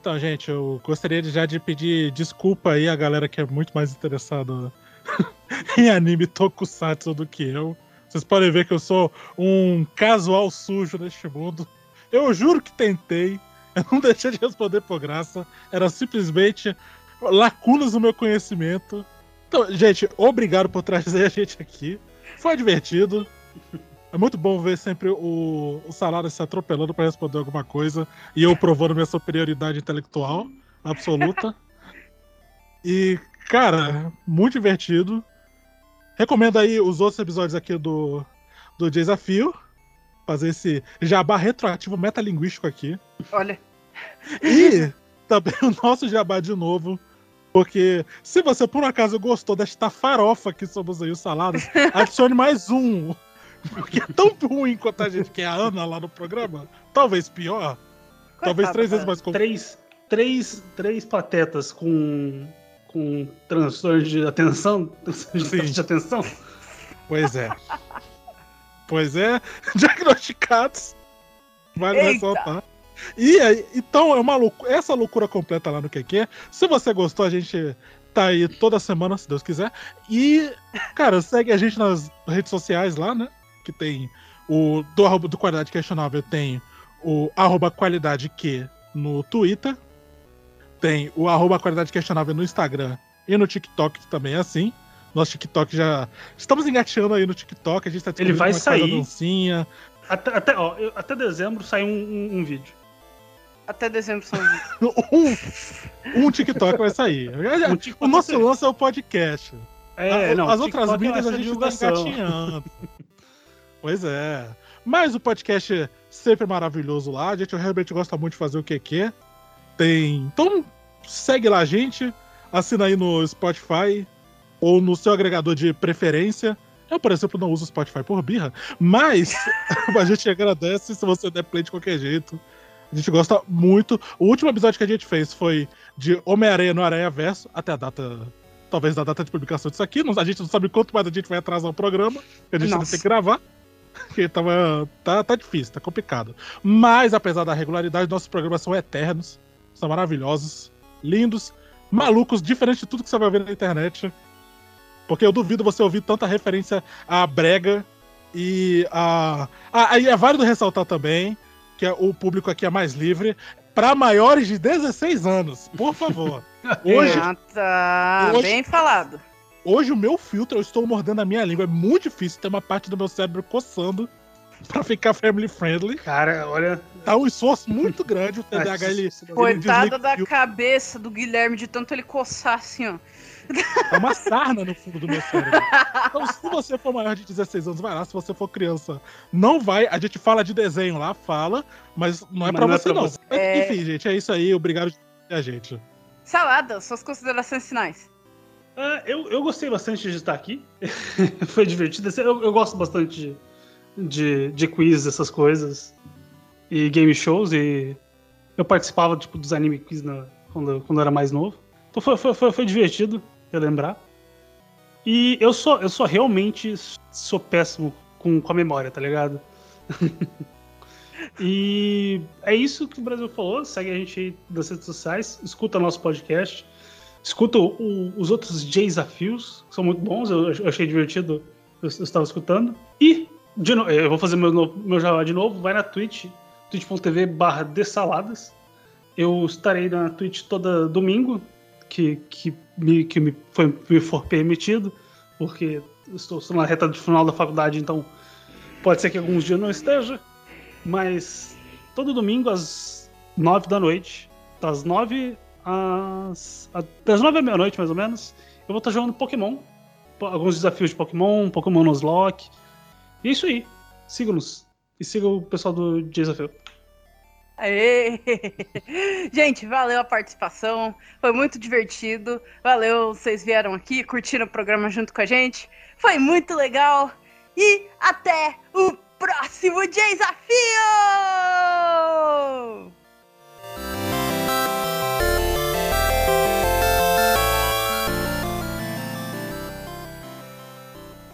Speaker 3: Então, gente, eu gostaria já de pedir desculpa aí a galera que é muito mais interessada em anime tokusatsu do que eu. Vocês podem ver que eu sou um casual sujo neste mundo. Eu juro que tentei. Eu não deixei de responder por graça. Era simplesmente lacunas no meu conhecimento. Então, gente, obrigado por trazer a gente aqui. Foi divertido. É muito bom ver sempre o, o salário se atropelando para responder alguma coisa e eu provando minha superioridade intelectual absoluta. E, cara, muito divertido. Recomendo aí os outros episódios aqui do, do Desafio. Fazer esse jabá retroativo metalinguístico aqui.
Speaker 1: Olha,
Speaker 3: E também o nosso jabá de novo. Porque se você por um acaso gostou desta farofa que somos aí os saladas, adicione mais um. Porque é tão ruim quanto a gente que é a Ana lá no programa. Talvez pior. Talvez três vezes mais complicado.
Speaker 4: Três, três, três patetas com com transtorno de atenção, transtorno de atenção.
Speaker 3: Pois é. Pois é, diagnosticados. Vale
Speaker 4: Eita.
Speaker 3: ressaltar. E aí, então é uma loucura, essa loucura completa lá no QQ. Se você gostou, a gente tá aí toda semana, se Deus quiser. E, cara, segue a gente nas redes sociais lá, né? Que tem o do, arroba- do Qualidade Questionável, tem o arroba qualidade Q no Twitter. Tem o arroba qualidade questionável no Instagram e no TikTok que também é assim. Nosso TikTok já. Estamos engateando aí no TikTok, a gente tá
Speaker 4: Ele vai sair.
Speaker 3: dancinha.
Speaker 4: Até, até, ó, eu- até dezembro sai um, um- um vídeo.
Speaker 1: Até dezembro são
Speaker 3: um, um TikTok vai sair.
Speaker 4: Um TikTok
Speaker 3: o nosso
Speaker 4: sair.
Speaker 3: lance é o podcast.
Speaker 4: É,
Speaker 3: A-
Speaker 4: não,
Speaker 3: As outras
Speaker 4: TikTok é
Speaker 3: mídias a gente tá engatinhando. pois é. Mas o podcast é sempre maravilhoso lá. A gente realmente gosta muito de fazer o que quer. Tem. Então segue lá a gente. Assina aí no Spotify ou no seu agregador de preferência. Eu, por exemplo, não uso Spotify por birra, mas a gente agradece se você der play de qualquer jeito. A gente gosta muito. O último episódio que a gente fez foi de Homem-Aranha no Aranha Verso, até a data. Talvez da data de publicação disso aqui. A gente não sabe quanto mais a gente vai atrasar o programa. A gente ainda
Speaker 1: Nossa.
Speaker 3: tem que gravar. Porque tava, tá, tá difícil, tá complicado. Mas, apesar da regularidade, nossos programas são eternos. São maravilhosos, lindos, malucos, diferente de tudo que você vai ver na internet. Porque eu duvido você ouvir tanta referência à brega e a. Ah, é válido ressaltar também que é- o público aqui é mais livre para maiores de 16 anos, por favor. Hoje,
Speaker 1: Ah, tá.
Speaker 3: Hoje-
Speaker 1: Bem falado.
Speaker 3: hoje o meu filtro, eu estou mordendo a minha língua. É muito difícil ter uma parte do meu cérebro coçando pra ficar family friendly.
Speaker 4: Cara, olha.
Speaker 3: Tá um esforço muito grande. O TDAH, ele. ele
Speaker 1: Coitada da cabeça do Guilherme de tanto ele coçar assim, ó.
Speaker 3: É uma sarna no fundo do meu cérebro. Então, se você for maior de 16 anos, vai lá. Se você for criança, não vai. A gente fala de desenho lá, fala, mas não é
Speaker 4: Mas
Speaker 3: pra
Speaker 4: não é
Speaker 3: você,
Speaker 4: pra
Speaker 3: não.
Speaker 4: você.
Speaker 3: Mas,
Speaker 1: É.
Speaker 3: Enfim, gente, é isso aí. Obrigado a gente.
Speaker 1: Salada, suas considerações finais.
Speaker 4: Ah, eu, eu gostei bastante de estar aqui. Foi divertido. Eu, eu gosto bastante de, de, de quiz, essas coisas. E game shows. E eu participava tipo, dos anime quiz na- quando, quando eu era mais novo. Então foi, foi, foi, foi divertido relembrar. E eu sou, eu sou realmente sou péssimo com, com a memória, tá ligado? e é isso que o Brasil falou. Segue a gente aí nas redes sociais, escuta nosso podcast. Escuta o- o- os outros desafios, que são muito bons, eu, eu achei divertido, eu, eu estava escutando. E, de no- eu vou fazer meu, no- meu jabá de novo, vai na Twitch, twitch.tv barra dessaladas. Eu estarei na Twitch toda domingo, que, que, me, que me, foi, me for permitido, porque estou, estou na reta de final da faculdade, então pode ser que alguns dias não esteja, mas todo domingo às nove da noite, das nove às, das nove à meia-noite, mais ou menos, eu vou estar jogando Pokémon. Po- Alguns desafios de Pokémon, Pokémon Nuzlocke. E isso aí. Siga-nos. E siga o pessoal do Desafio.
Speaker 1: Aê! Gente, valeu a participação. Foi muito divertido. Valeu, vocês vieram aqui, curtiram o programa junto com a gente. Foi muito legal. E até o próximo desafio!